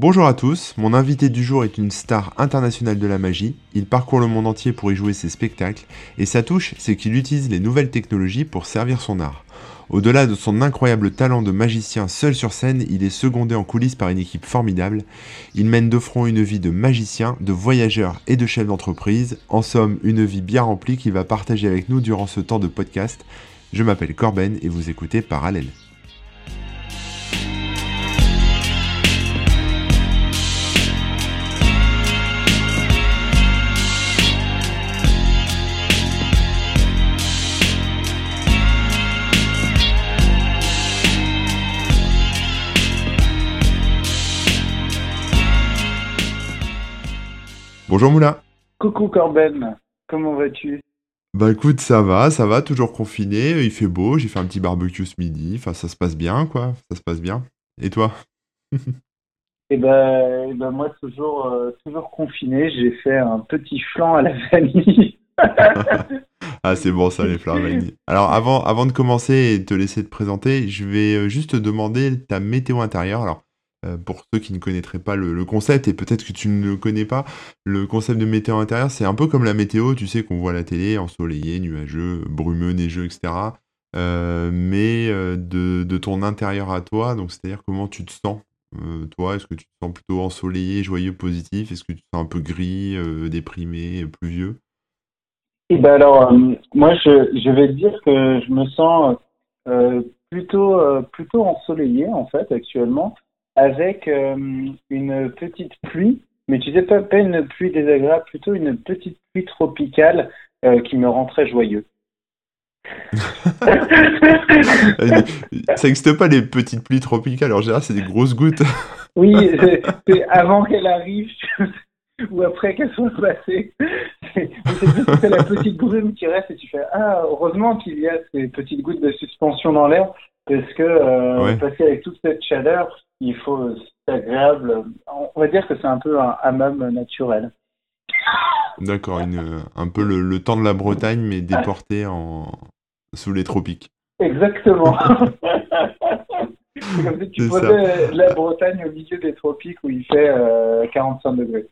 Bonjour à tous, mon invité du jour est une star internationale de la magie, il parcourt le monde entier pour y jouer ses spectacles, et sa touche, c'est qu'il utilise les nouvelles technologies pour servir son art. Au-delà de son incroyable talent de magicien seul sur scène, il est secondé en coulisses par une équipe formidable. Il mène de front une vie de magicien, de voyageur et de chef d'entreprise, en somme une vie bien remplie qu'il va partager avec nous durant ce temps de podcast. Je m'appelle Corben et vous écoutez Parallèle. Bonjour Moula. Coucou Corben, comment vas-tu? Bah écoute, ça va, ça va, toujours confiné, il fait beau, j'ai fait un petit barbecue ce midi, enfin ça se passe bien quoi, ça se passe bien. Et toi? Eh ben, eh ben, moi toujours, euh, toujours confiné, j'ai fait un petit flan à la vanille. ah c'est bon ça les flan à la vanille. Alors avant, avant de commencer et de te laisser te présenter, je vais euh, juste te demander ta météo intérieure. Alors pour ceux qui ne connaîtraient pas le, concept, et peut-être que tu ne le connais pas, le concept de météo intérieur, c'est un peu comme la météo, tu sais, qu'on voit la télé, ensoleillé, nuageux, brumeux, neigeux, etc. Euh, mais euh, de, ton intérieur à toi, donc c'est-à-dire comment tu te sens, toi, est-ce que tu te sens plutôt ensoleillé, joyeux, positif, est-ce que tu te sens un peu gris, déprimé, pluvieux? Eh ben alors, moi, je, je, vais dire que je me sens plutôt, plutôt ensoleillé, en fait, actuellement avec euh, une petite pluie, mais tu sais pas, pas une pluie désagréable, plutôt une petite pluie tropicale euh, qui me rend très joyeux. ça n'existe pas les petites pluies tropicales, en général c'est des grosses gouttes. oui, c'est avant qu'elle arrive ou après qu'elle soit passée. C'est la petite brume qui reste et tu fais Ah, heureusement qu'il y a ces petites gouttes de suspension dans l'air parce que euh, passer avec toute cette chaleur, il faut, c'est agréable. On va dire que c'est un peu un hammam naturel. D'accord, un peu le, temps de la Bretagne, mais déporté en, sous les tropiques. Exactement. c'est comme si tu posais la Bretagne au milieu des tropiques où il fait 45 euh, degrés.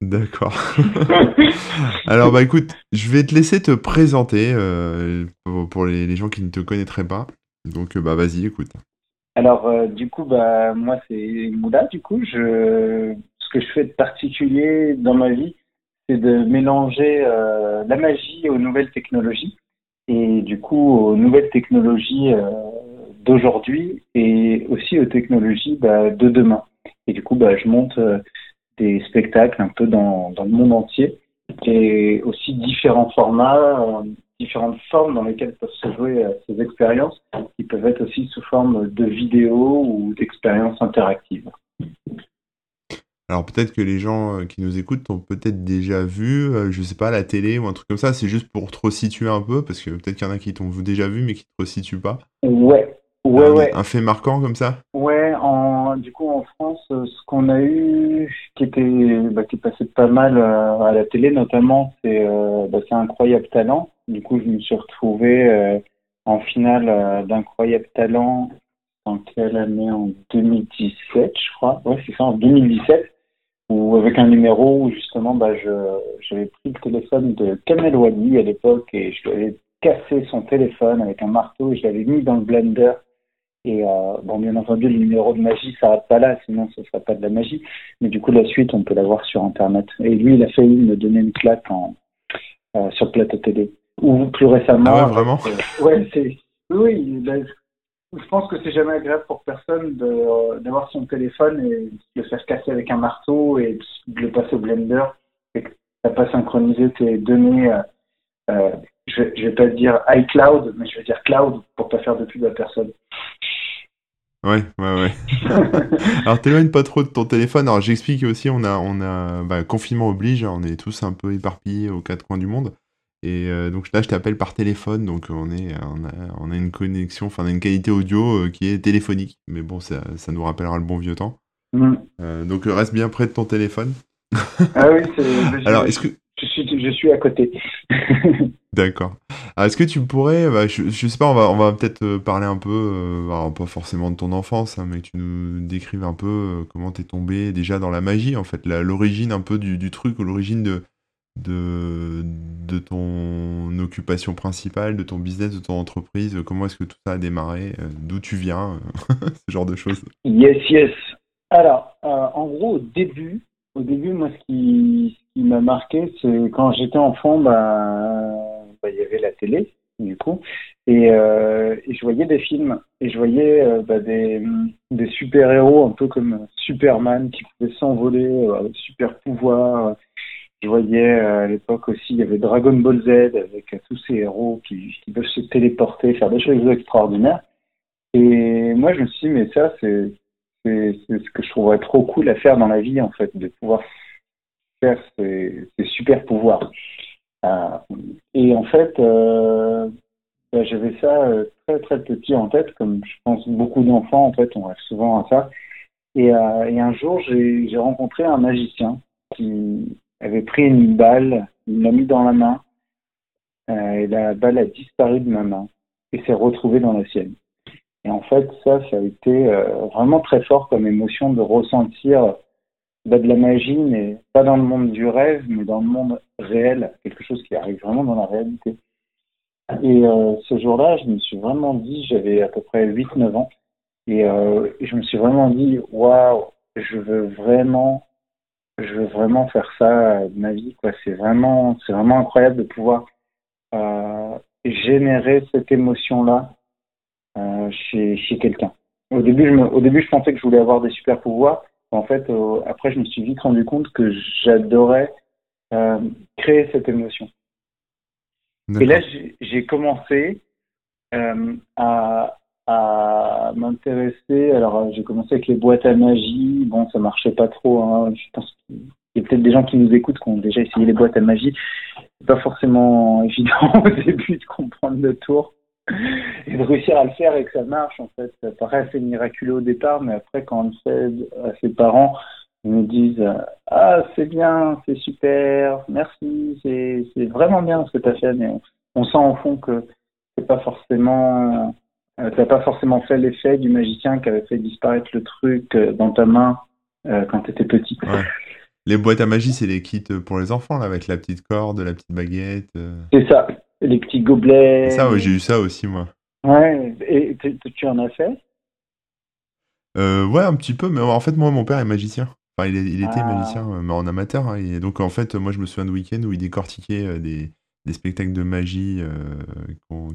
D'accord. Alors bah écoute, je vais te laisser te présenter euh, pour, les, gens qui ne te connaîtraient pas. Donc bah vas-y, écoute. Alors, euh, du coup, bah, moi, c'est Moula. Du coup, je, ce que je fais de particulier dans ma vie, c'est de mélanger euh, la magie aux nouvelles technologies et du coup aux nouvelles technologies euh, d'aujourd'hui et aussi aux technologies bah, de demain. Et du coup, bah, je monte des spectacles un peu dans, dans le monde entier et aussi différents formats, différentes formes dans lesquelles peuvent se jouer euh, ces expériences, qui peuvent être aussi sous forme de vidéos ou d'expériences interactives. Alors peut-être que les gens euh, qui nous écoutent ont peut-être déjà vu, euh, je sais pas, la télé ou un truc comme ça. C'est juste pour te resituer un peu, parce que peut-être qu'il y en a qui t'ont déjà vu mais qui te resituent pas. Ouais, ouais, un, ouais. Un fait marquant comme ça? Ouais, en, du coup en France, ce qu'on a eu, qui était, bah, qui passait pas mal à la télé notamment, c'est bah, incroyable talent. Du coup, je me suis retrouvé euh, en finale euh, d'incroyable talent en quelle année? En 2017, je crois. Ouais, c'est ça, en 2017. Ou avec un numéro où justement, bah, j'avais pris le téléphone de Kamel Wadi à l'époque et je lui avais cassé son téléphone avec un marteau et je l'avais mis dans le blender. Et euh, bon, bien entendu, le numéro de magie s'arrête pas là, sinon ce ne sera pas de la magie. Mais du coup, la suite, on peut la voir sur Internet. Et lui, il a failli me donner une claque en, euh, sur plateau télé ou plus récemment. Ah ouais, vraiment euh, Ouais, c'est. Oui, je pense que c'est jamais agréable pour personne d'avoir son téléphone et de le faire casser avec un marteau et de le passer au blender et que tu pas synchronisé tes données. Euh, euh, je, vais, vais pas dire iCloud, mais je vais dire cloud pour pas faire de pub à personne. Ouais, ouais, ouais. Alors t'éloignes pas trop de ton téléphone. Alors j'explique aussi, on a, on a, bah, confinement oblige, on est tous un peu éparpillés aux quatre coins du monde. Et euh, donc là, je t'appelle par téléphone, donc on, est, on, a, une connexion, enfin, on a une qualité audio euh, qui est téléphonique. Mais bon, ça, ça nous rappellera le bon vieux temps. Mm. Euh, donc reste bien près de ton téléphone. ah oui, c'est. Alors, est-ce que. Je suis, je suis à côté. D'accord. Est-ce que tu pourrais, bah, je, je, sais pas, on va, on va peut-être euh, parler un peu, euh, pas forcément de ton enfance, hein, mais que tu nous décrives un peu euh, comment t'es tombé déjà dans la magie, en fait, l'origine un peu du, du truc, ou l'origine de, de, de ton occupation principale, de ton business, de ton entreprise, comment est-ce que tout ça a démarré, d'où tu viens, ce genre de choses. Yes, yes. Alors, en gros, au début, au début, moi, ce qui, ce qui m'a marqué, c'est quand j'étais enfant, bah, bah, il y avait la télé, du coup, et, euh, et je voyais des films, et je voyais euh, bah, des, des super-héros, un peu comme Superman, qui pouvaient s'envoler, euh, super pouvoir. Je voyais à l'époque aussi, il y avait Dragon Ball Z avec tous ces héros qui, qui peuvent se téléporter, faire des choses extraordinaires. Et moi, je me suis dit, mais ça, c'est c'est ce que je trouverais trop cool à faire dans la vie, en fait, de pouvoir faire ces, super pouvoirs. Euh, et en fait, euh, bah, j'avais ça euh, très très petit en tête, comme je pense beaucoup d'enfants, en fait, on rêve souvent à ça. Et, et un jour, j'ai rencontré un magicien qui avait pris une balle, il l'a mis dans la main, et la balle a disparu de ma main et s'est retrouvée dans la sienne. Et en fait, ça, ça a été euh, vraiment très fort comme émotion de ressentir bah, de la magie, mais pas dans le monde du rêve, mais dans le monde réel, quelque chose qui arrive vraiment dans la réalité. Et euh, ce jour-là, je me suis vraiment dit, j'avais à peu près 8-9 ans, et euh, je me suis vraiment dit, waouh, je veux vraiment, je veux vraiment faire ça de ma vie, quoi. C'est vraiment, c'est vraiment incroyable de pouvoir générer cette émotion-là euh, chez, chez quelqu'un. Au début, je me, au début, je pensais que je voulais avoir des super pouvoirs. En fait, euh, après, je me suis vite rendu compte que j'adorais euh, créer cette émotion. Et là, j'ai commencé à, à m'intéresser. Alors, j'ai commencé avec les boîtes à magie. Bon, ça marchait pas trop. Hein. Je pense qu'il y a peut-être des gens qui nous écoutent qui ont déjà essayé les boîtes à magie. C'est pas forcément évident au début de comprendre le tour. Et de réussir à le faire et que ça marche, en fait. Ça paraît assez miraculeux au départ, mais après, quand on le fait à ses parents, ils nous disent Ah, c'est bien, c'est super, merci, c'est vraiment bien ce que tu as fait, mais on, sent au fond que c'est pas forcément. Euh, tu n'as pas forcément fait l'effet du magicien qui avait fait disparaître le truc euh, dans ta main euh, quand tu étais petit. Les boîtes à magie, c'est les kits pour les enfants, là, avec la petite corde, la petite baguette. C'est ça, les petits gobelets. Ça, j'ai eu ça aussi, moi. Ouais, et tu en as fait? Euh, Ouais, un petit peu, mais en fait, moi, mon père est magicien. Enfin, il, il était ah. magicien, euh, mais en amateur. Hein, et donc, en fait, moi, je me souviens de week-end où il décortiquait euh, des, des spectacles de magie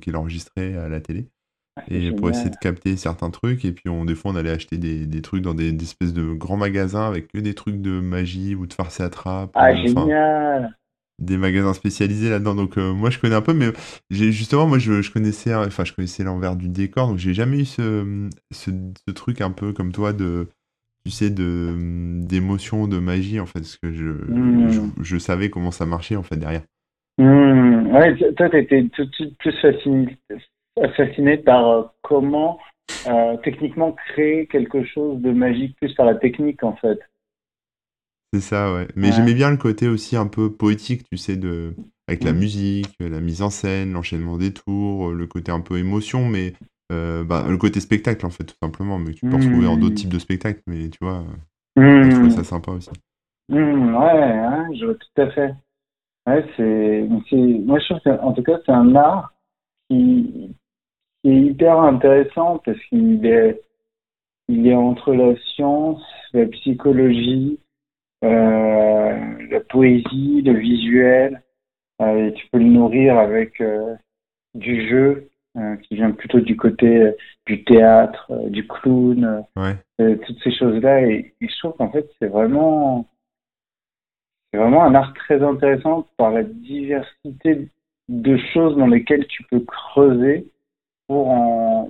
qu'il enregistrait à la télé. Ah, et pour essayer de capter certains trucs. Et puis, on, des fois, on allait acheter des, des trucs dans des, espèces de grands magasins avec que des trucs de magie ou de farce et attrape. Ah, génial des magasins spécialisés là-dedans. Donc euh, moi je connais un peu, mais justement moi je, je, connaissais, enfin je connaissais l'envers du décor, donc j'ai jamais eu ce, ce, truc un peu comme toi de tu sais de d'émotion, de magie en fait, parce que je, hmm. je, savais comment ça marchait en fait derrière. Mmh. Ouais, toi t'étais plus fasciné, fasciné par euh, comment euh, techniquement créer quelque chose de magique plus par la technique en fait. C'est ça, ouais. Mais j'aimais bien le côté aussi un peu poétique, tu sais, de avec la mmh. musique, la mise en scène, l'enchaînement des tours, le côté un peu émotion, mais euh, bah, le côté spectacle, en fait, tout simplement. Mais tu peux retrouver en d'autres mmh. types de spectacles, mais tu vois, je trouve ça sympa aussi. Mmh, ouais, je vois tout à fait. Ouais, c'est, moi, je trouve qu'en tout cas, c'est un art qui, qui, est hyper intéressant parce qu'il est, il est entre la science, la psychologie, la poésie, le visuel. Euh, et tu peux le nourrir avec euh, du jeu qui vient plutôt du côté du théâtre, du clown, toutes ces choses-là. Et, je trouve qu'en fait, c'est vraiment, c'est vraiment un art très intéressant par la diversité de choses dans lesquelles tu peux creuser pour en,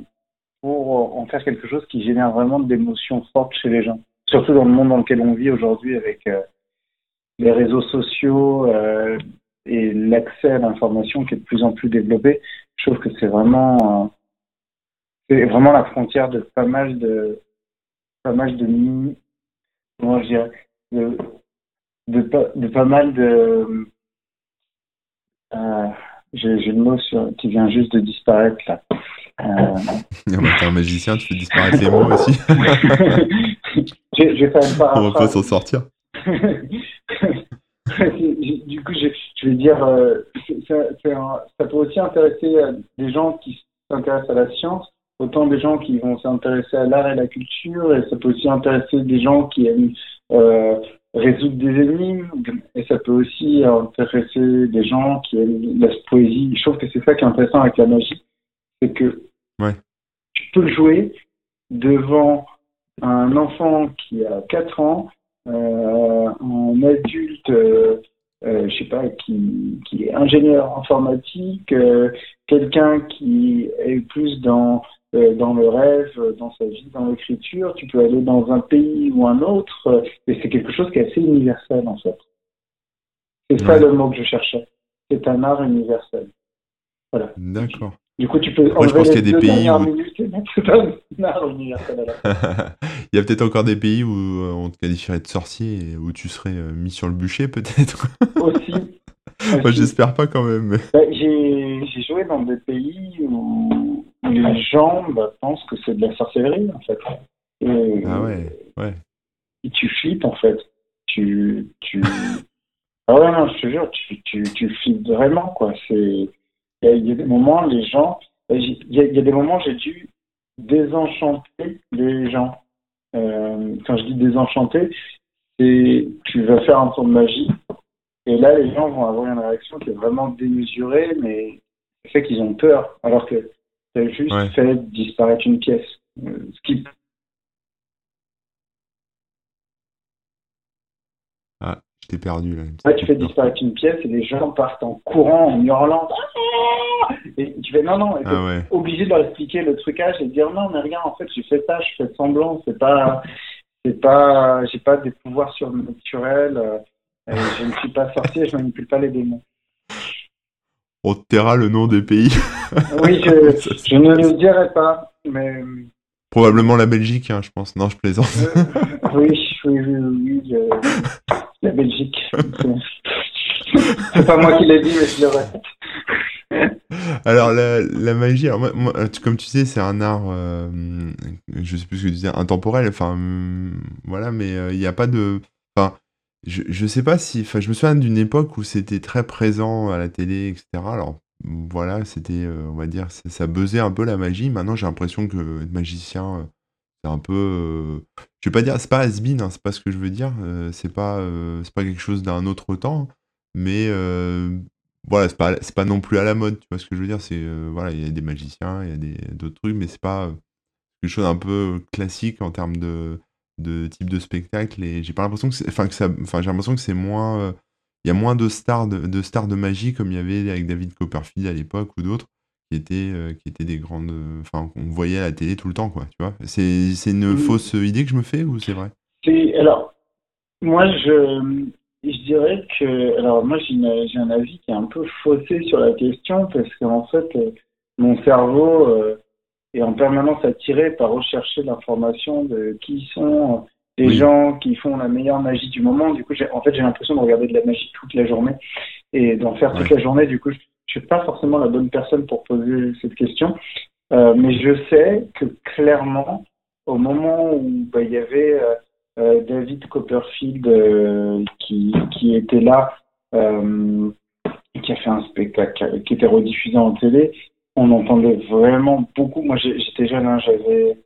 pour en faire quelque chose qui génère vraiment de l'émotion forte chez les gens surtout dans le monde dans lequel on vit aujourd'hui avec euh, les réseaux sociaux euh, et l'accès à l'information qui est de plus en plus développé, je trouve que c'est vraiment, euh, c'est vraiment la frontière de pas mal de, pas mal de, comment je dirais, de, de, de pas mal de, Euh, j'ai le mot qui vient juste de disparaître là. Euh... T'es un magicien, tu fais disparaître les mots aussi. vais faire On va pas s'en sortir. du coup, je, je vais dire, euh, ça, ça, peut aussi intéresser des gens qui s'intéressent à la science, autant des gens qui vont s'intéresser à l'art et la culture, et ça peut aussi intéresser des gens qui aiment euh, résoudre des énigmes, et ça peut aussi intéresser des gens qui aiment la poésie. Je trouve que c'est ça qui est intéressant avec la magie, c'est que tu peux jouer devant un enfant qui a 4 ans, euh, un adulte, euh, euh, je sais pas, qui, qui est ingénieur informatique, euh, quelqu'un qui est plus dans dans le rêve, dans sa vie, dans l'écriture. Tu peux aller dans un pays ou un autre, et c'est quelque chose qui est assez universel en fait. C'est ça le mot que je cherchais. C'est un art universel. Voilà. D'accord. Du coup, tu peux Moi, je pense qu'il y a des pays où... Il y a peut-être encore des pays où euh, on te qualifierait de sorcier et où tu serais euh, mis sur le bûcher, peut-être. Aussi. Moi, j'espère pas quand même. Bah, j'ai joué dans des pays où les gens bah, pensent que c'est de la sorcellerie, en fait. ah ouais, ouais. Et tu flippes, en fait. Tu, tu... ah ouais, non, je te jure, tu, tu, tu flippes vraiment, quoi. C'est il y, a des moments, les gens, il y, a, des moments, j'ai dû désenchanter les gens. Euh, quand je dis désenchanter, c'est tu vas faire un tour de magie, et là, les gens vont avoir une réaction qui est vraiment démesurée, mais c'est fait qu'ils ont peur, alors que tu as juste fait disparaître une pièce. Euh, ce qui T'es perdu là. Ouais, tu fais disparaître une pièce et les gens partent en courant, en hurlant. Et tu fais non, non, et ah obligé de leur expliquer le trucage et de dire non, mais rien, en fait, j'ai fait ça, je fais semblant, c'est pas, c'est pas, j'ai pas des pouvoirs surnaturels, euh, je ne suis pas sorcier, je manipule pas les démons. On te taira le nom des pays. oui, je, je ne le dirai pas, mais. Probablement la Belgique, hein, je pense. Non, je plaisante. Euh, oui, oui, oui, oui. La Belgique. C'est pas moi qui l'ai dit, mais je le répète. Alors, la, la magie, comme tu sais, c'est un art, euh, je sais plus ce que tu disais, intemporel, enfin, voilà, mais euh, il n'y a pas de. Enfin, je, je sais pas si. Je me souviens d'une époque où c'était très présent à la télé, etc. Alors, voilà, c'était, euh, on va dire, ça, ça buzzait un peu la magie. Maintenant, j'ai l'impression que être magicien, c'est un peu. je vais pas dire, c'est pas has hein, c'est pas ce que je veux dire. c'est pas, c'est pas quelque chose d'un autre temps. Mais voilà, c'est pas, c'est pas non plus à la mode. Tu vois ce que je veux dire C'est voilà, il y a des magiciens, il y a des, d'autres trucs, mais c'est pas quelque chose un peu classique en termes de, de type de spectacle. Et j'ai pas l'impression que, enfin que ça, enfin j'ai l'impression que c'est moins, il y a moins de stars de stars de magie comme il y avait avec David Copperfield à l'époque ou d'autres qui étaient, euh, qui étaient des grandes. Enfin, qu'on voyait à la télé tout le temps, quoi. Tu vois C'est c'est une fausse idée que je me fais ou c'est vrai? Alors, moi, je, je dirais que. Alors, moi, j'ai un avis qui est un peu faussé sur la question parce qu'en fait, euh, mon cerveau euh, est en permanence attiré par rechercher l'information de qui sont les gens qui font la meilleure magie du moment. Du coup, en fait, j'ai l'impression de regarder de la magie toute la journée et d'en faire toute la journée. Du coup, je suis pas forcément la bonne personne pour poser cette question, euh, mais je sais que clairement, au moment où bah, il y avait euh, euh, David Copperfield qui, qui était là, qui a fait un spectacle qui était rediffusé en télé, on entendait vraiment beaucoup. Moi, j'étais jeune, hein, j'avais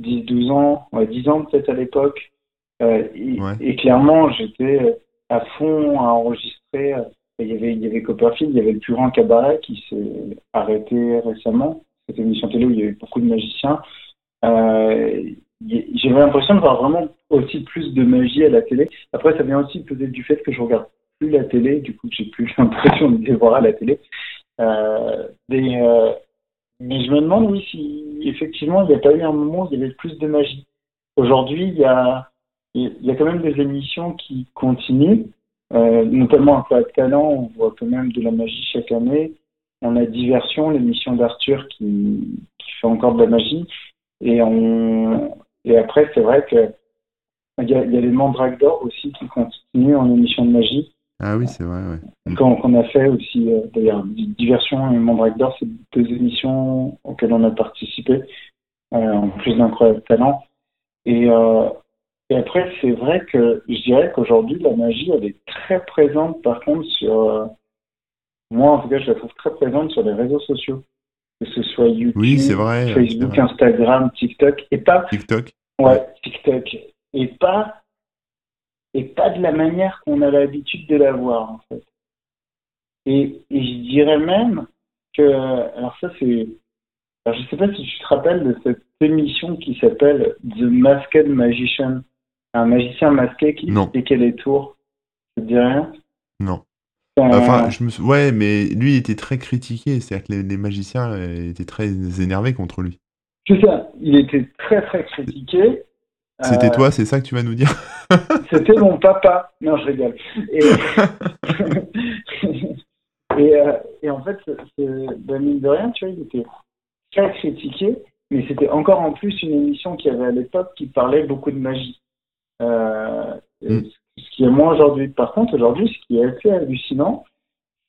10-12 ans, 10 ans peut-être à l'époque, et, et, clairement, j'étais à fond à enregistrer il y avait, Copperfield, il y avait le plus grand cabaret qui s'est arrêté récemment. Cette émission télé où il y avait beaucoup de magiciens. Euh, J'avais l'impression de voir vraiment aussi plus de magie à la télé. Après, ça vient aussi peut-être du fait que je regarde plus la télé, du coup, j'ai plus l'impression de les voir à la télé. Euh, euh, mais je me demande, oui, si effectivement, il n'y a pas eu un moment où il y avait plus de magie. Aujourd'hui, il y a, il y a quand même des émissions qui continuent. Euh, notamment un peu à talent, on voit quand même de la magie chaque année. On a Diversion, l'émission d'Arthur qui, qui, fait encore de la magie. Et, on, et après, c'est vrai que il y a, il y a les Mandrake d'Or aussi qui continuent en émission de magie. Ah oui, c'est vrai, ouais. Qu'on a fait aussi, d'ailleurs, Diversion et Mandrake d'Or, c'est deux émissions auxquelles on a participé, en plus d'incroyables talents. Et, et après, c'est vrai que je dirais qu'aujourd'hui, la magie, elle est très présente, par contre, sur. moi, en tout cas, je la trouve très présente sur les réseaux sociaux que ce soit YouTube, vrai, Facebook, Instagram, TikTok, et pas TikTok. Ouais, TikTok, et pas et pas de la manière qu'on a l'habitude de la voir en fait. Et, et je dirais même que alors ça c'est alors je sais pas si tu te rappelles de cette émission qui s'appelle The Masked Magician, un magicien masqué qui expliquait les tours. Ça te dit rien? Non. Enfin, je me ouais, mais lui il était très critiqué, c'est-à-dire que les, magiciens euh, étaient très énervés contre lui. C'est ça, il était très très critiqué. C'était euh, toi, c'est ça que tu vas nous dire? C'était mon papa. Non, je rigole. Et, euh, et, en fait, ben, mine de rien, tu vois, il était très critiqué, mais c'était encore en plus une émission qui avait à l'époque qui parlait beaucoup de magie. Mm ce qui est moins aujourd'hui. Par contre, aujourd'hui, ce qui est assez hallucinant,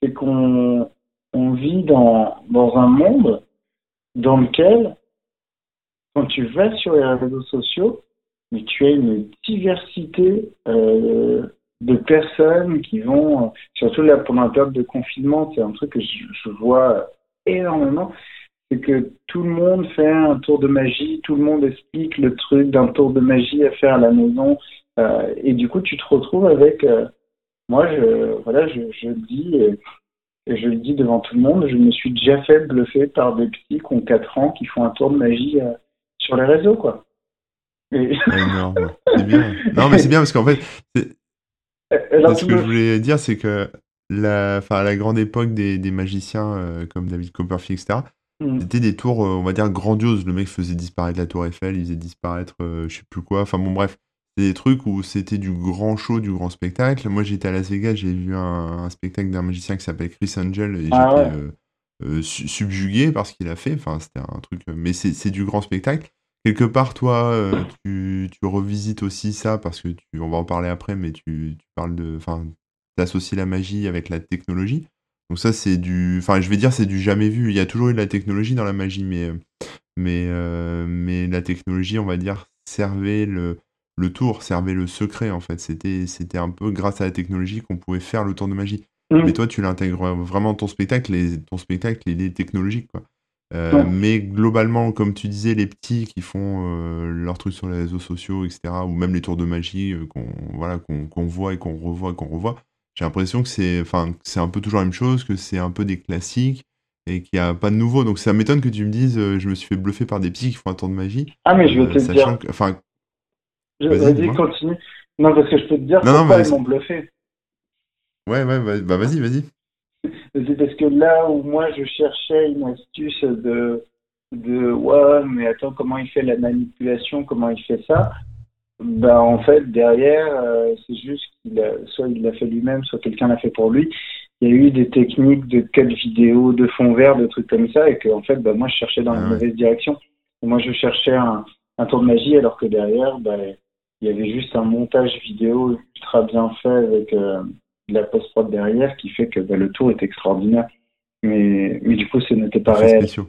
c'est qu'on on vit dans, dans un monde dans lequel, quand tu vas sur les réseaux sociaux, mais tu as une diversité euh, de personnes qui vont, surtout là pendant la période de confinement, c'est un truc que je, je vois énormément, c'est que tout le monde fait un tour de magie, tout le monde explique le truc d'un tour de magie à faire à la maison, euh, et du coup, tu te retrouves avec, euh, moi, je, voilà, je, je le dis, et, je le dis devant tout le monde, je me suis déjà fait bluffer par des petits qui ont 4 ans, qui font un tour de magie euh, sur les réseaux, quoi. Et... bien. Non, mais c'est bien parce qu'en fait, ce que je voulais dire, c'est que la, à la grande époque des, des magiciens comme David Copperfield, etc., mm. c'était des tours, on va dire, grandioses. Le mec faisait disparaître la tour Eiffel, il faisait disparaître je sais plus quoi. Enfin bon, bref des trucs où c'était du grand show, du grand spectacle. Moi, j'étais à Las Vegas, j'ai vu un, spectacle d'un magicien qui s'appelle Chris Angel et ah j'étais euh, euh, subjugué par ce qu'il a fait. Enfin, c'était un truc. Euh, mais c'est du grand spectacle. Quelque part, toi, tu, tu, revisites aussi ça parce que tu, on va en parler après, mais tu, tu parles de. Enfin, tu associes la magie avec la technologie. Donc, ça, c'est du. Enfin, je vais dire, c'est du jamais vu. Il y a toujours eu de la technologie dans la magie, mais, mais, mais la technologie, on va dire, servait le le tour servait le secret en fait. C'était, c'était un peu grâce à la technologie qu'on pouvait faire le tour de magie. Mm. Mais toi, tu l'intègres vraiment ton spectacle et ton spectacle, il est technologique quoi. Euh, mais globalement, comme tu disais, les petits qui font euh, leurs trucs sur les réseaux sociaux, etc., ou même les tours de magie euh, qu'on voilà, qu'on, voit et qu'on revoit et qu'on revoit, j'ai l'impression que c'est, enfin, c'est un peu toujours la même chose, que c'est un peu des classiques et qu'il n'y a pas de nouveau. Donc ça m'étonne que tu me dises, je me suis fait bluffer par des petits qui font un tour de magie. Ah mais je vais te dire. enfin, Vas-y, continue. Non, parce que je peux te dire non, pourquoi ils m'ont bluffé. Ouais, ouais, bah vas-y, vas-y. C'est parce que là où moi je cherchais une astuce de, de ouais, mais attends, comment il fait la manipulation, comment il fait ça, bah en fait, derrière, euh, c'est juste qu'il a, soit il l'a fait lui-même, soit quelqu'un l'a fait pour lui. Il y a eu des techniques de cut vidéo, de fond vert, de trucs comme ça, et que en fait, bah, moi je cherchais dans la ah mauvaise direction. moi je cherchais un, un tour de magie, alors que derrière, bah, il y avait juste un montage vidéo ultra bien fait avec euh, de la post-prod derrière qui fait que bah, le tour est extraordinaire. Mais, mais du coup, ce n'était pas réel. Spéciaux.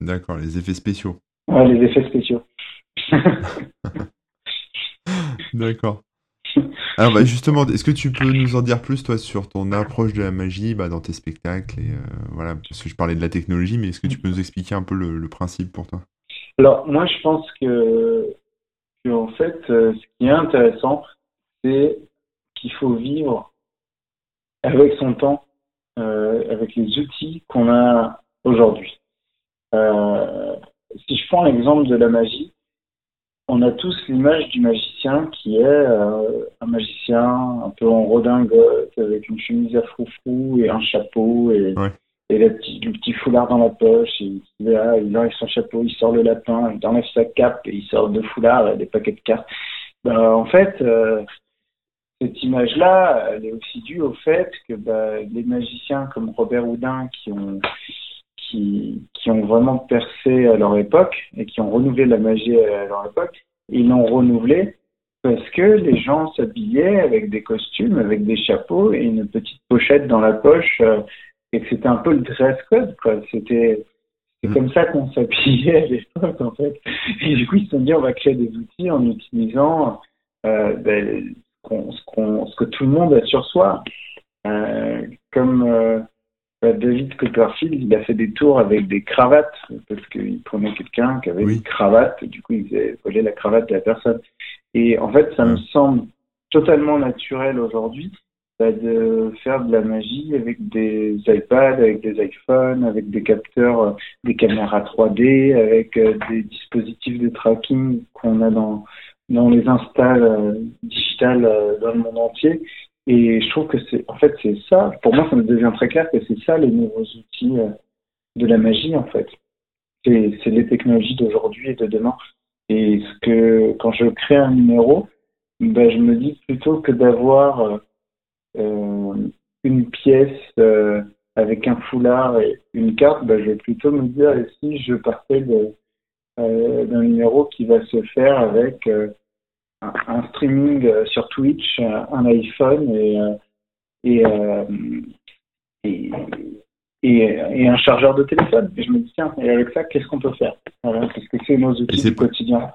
D'accord, les effets spéciaux. Ouais, les effets spéciaux. D'accord. Alors bah, justement, est-ce que tu peux nous en dire plus toi sur ton approche de la magie bah, dans tes spectacles et euh, voilà parce que je parlais de la technologie, mais est-ce que tu peux nous expliquer un peu le principe pour toi? Alors, moi, je pense que, en fait, euh, ce qui est intéressant, c'est qu'il faut vivre avec son temps, euh, avec les outils qu'on a aujourd'hui. Si je prends l'exemple de la magie, on a tous l'image du magicien qui est euh, un magicien un peu en redingote, avec une chemise à froufrou et un chapeau et, et le petit, le petit foulard dans la poche, il, il, enlève son chapeau, il sort le lapin, il enlève sa cape et il sort deux foulards et des paquets de cartes. Ben, en fait, euh, cette image-là, elle est aussi due au fait que bah, les magiciens comme Robert Houdin qui ont, qui, qui ont vraiment percé à leur époque et qui ont renouvelé la magie à leur époque, ils l'ont renouvelé parce que les gens s'habillaient avec des costumes, avec des chapeaux et une petite pochette dans la poche, euh, et que c'était un peu le dress code, quoi. C'était c'est comme ça qu'on s'habillait à l'époque, en fait. Et du coup, ils se sont dit, on va créer des outils en utilisant euh, ben, ce, que tout le monde a sur soi. Euh, comme David Copperfield, il a fait des tours avec des cravates, parce qu'il prenait quelqu'un qui avait une cravate, et du coup, il faisait voler la cravate de la personne. Et en fait, ça me semble totalement naturel aujourd'hui bah, de faire de la magie avec des iPads, avec des iPhones, avec des capteurs, euh, des caméras 3D, avec euh, des dispositifs de tracking qu'on a dans, dans les installs euh, digitales dans le monde entier. Et je trouve que c'est, en fait, c'est ça. Pour moi, ça me devient très clair que c'est ça les nouveaux outils de la magie, en fait. C'est, c'est les technologies d'aujourd'hui et de demain. Et ce que, quand je crée un numéro, ben, je me dis plutôt que d'avoir euh, une pièce euh, avec un foulard et une carte, bah, je vais plutôt me dire si je partais euh, d'un numéro qui va se faire avec un, streaming sur Twitch, un iPhone et, et, et, et, un chargeur de téléphone. Et je me dis, tiens, et avec ça, qu'est-ce qu'on peut faire? Voilà, Parce que c'est nos outils du quotidien.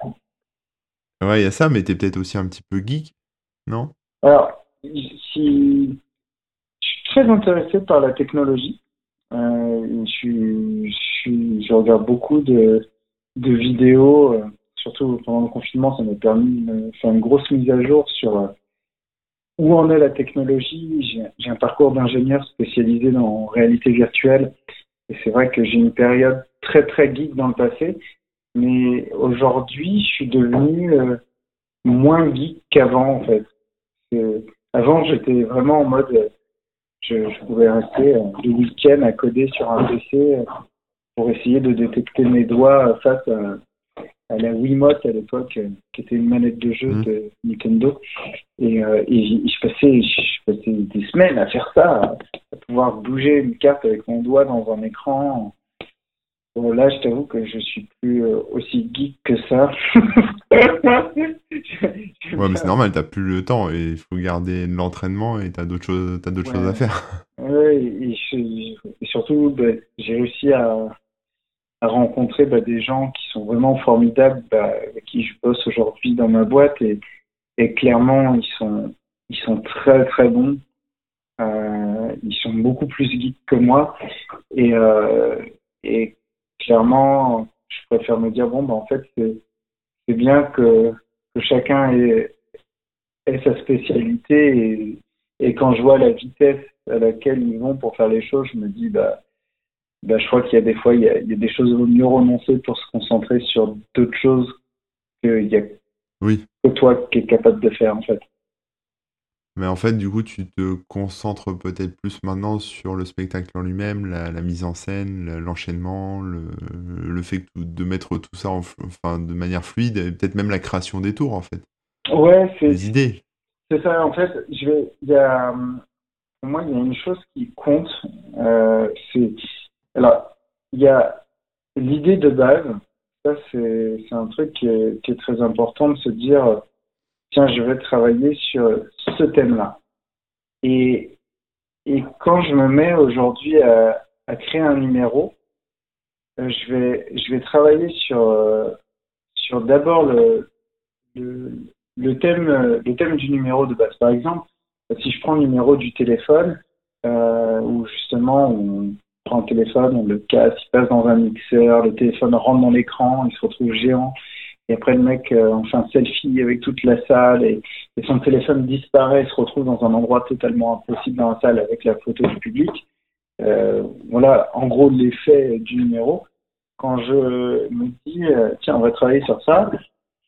Ouais, il y a ça, mais tu es peut-être aussi un petit peu geek, non? Alors, si, je suis très intéressé par la technologie. Euh, je, je, je, regarde beaucoup de, de vidéos, euh, surtout pendant le confinement, ça m'a permis de faire une grosse mise à jour sur euh, où en est la technologie. J'ai un parcours d'ingénieur spécialisé dans réalité virtuelle. Et c'est vrai que j'ai une période très très geek dans le passé. Mais aujourd'hui, je suis devenu euh, moins geek qu'avant, en fait. Avant, j'étais vraiment en mode, je, pouvais rester euh, le week-end à coder sur un PC euh, pour essayer de détecter mes doigts face à, à la Wiimote à l'époque, euh, qui était une manette de jeu mmh. de Nintendo. Et, et je, passais, je passais des semaines à faire ça, à pouvoir bouger une carte avec mon doigt dans un écran Bon, là, je t'avoue que je suis plus euh, aussi geek que ça. ouais, mais c'est normal, t'as plus le temps et il faut garder l'entraînement et t'as d'autres choses, as d'autres choses à faire. Ouais, et, et surtout, bah, j'ai réussi à, à rencontrer bah, des gens qui sont vraiment formidables, bah, avec qui je bosse aujourd'hui dans ma boîte et, et clairement, ils sont, ils sont très très bons. Euh, ils sont beaucoup plus geeks que moi et, euh, et clairement, je préfère me dire, bon, ben, en fait, c'est bien que, que chacun ait, ait, sa spécialité et, et, quand je vois la vitesse à laquelle ils vont pour faire les choses, je me dis, bah, bah je crois qu'il y a des fois, il y a, il y a des choses où mieux renoncer pour se concentrer sur d'autres choses qu'il y a oui. que toi qui es capable de faire, en fait. Mais en fait, du coup, tu te concentres peut-être plus maintenant sur le spectacle en lui-même, la, mise en scène, l'enchaînement, le, le, fait de mettre tout ça en, enfin, de manière fluide, et peut-être même la création des tours, en fait. Ouais, c'est. Les idées. C'est ça, en fait, je vais. Il y a, pour moi, il y a une chose qui compte. Euh, c'est. Alors, il y a l'idée de base. Ça, c'est un truc qui est, très important de se dire tiens, je vais travailler sur ce thème-là. Et, quand je me mets aujourd'hui à, créer un numéro, euh, je vais, travailler sur, euh, d'abord le, thème, du numéro de base. Par exemple, si je prends le numéro du téléphone, euh, où justement prend le téléphone, on le casse, il passe dans un mixeur, le téléphone rentre dans l'écran, il se retrouve géant, et après, le mec euh, on fait un selfie avec toute la salle et, son téléphone disparaît, se retrouve dans un endroit totalement impossible dans la salle avec la photo du public. Euh, voilà, en gros, l'effet du numéro. Quand je me dis, euh, tiens, on va travailler sur ça,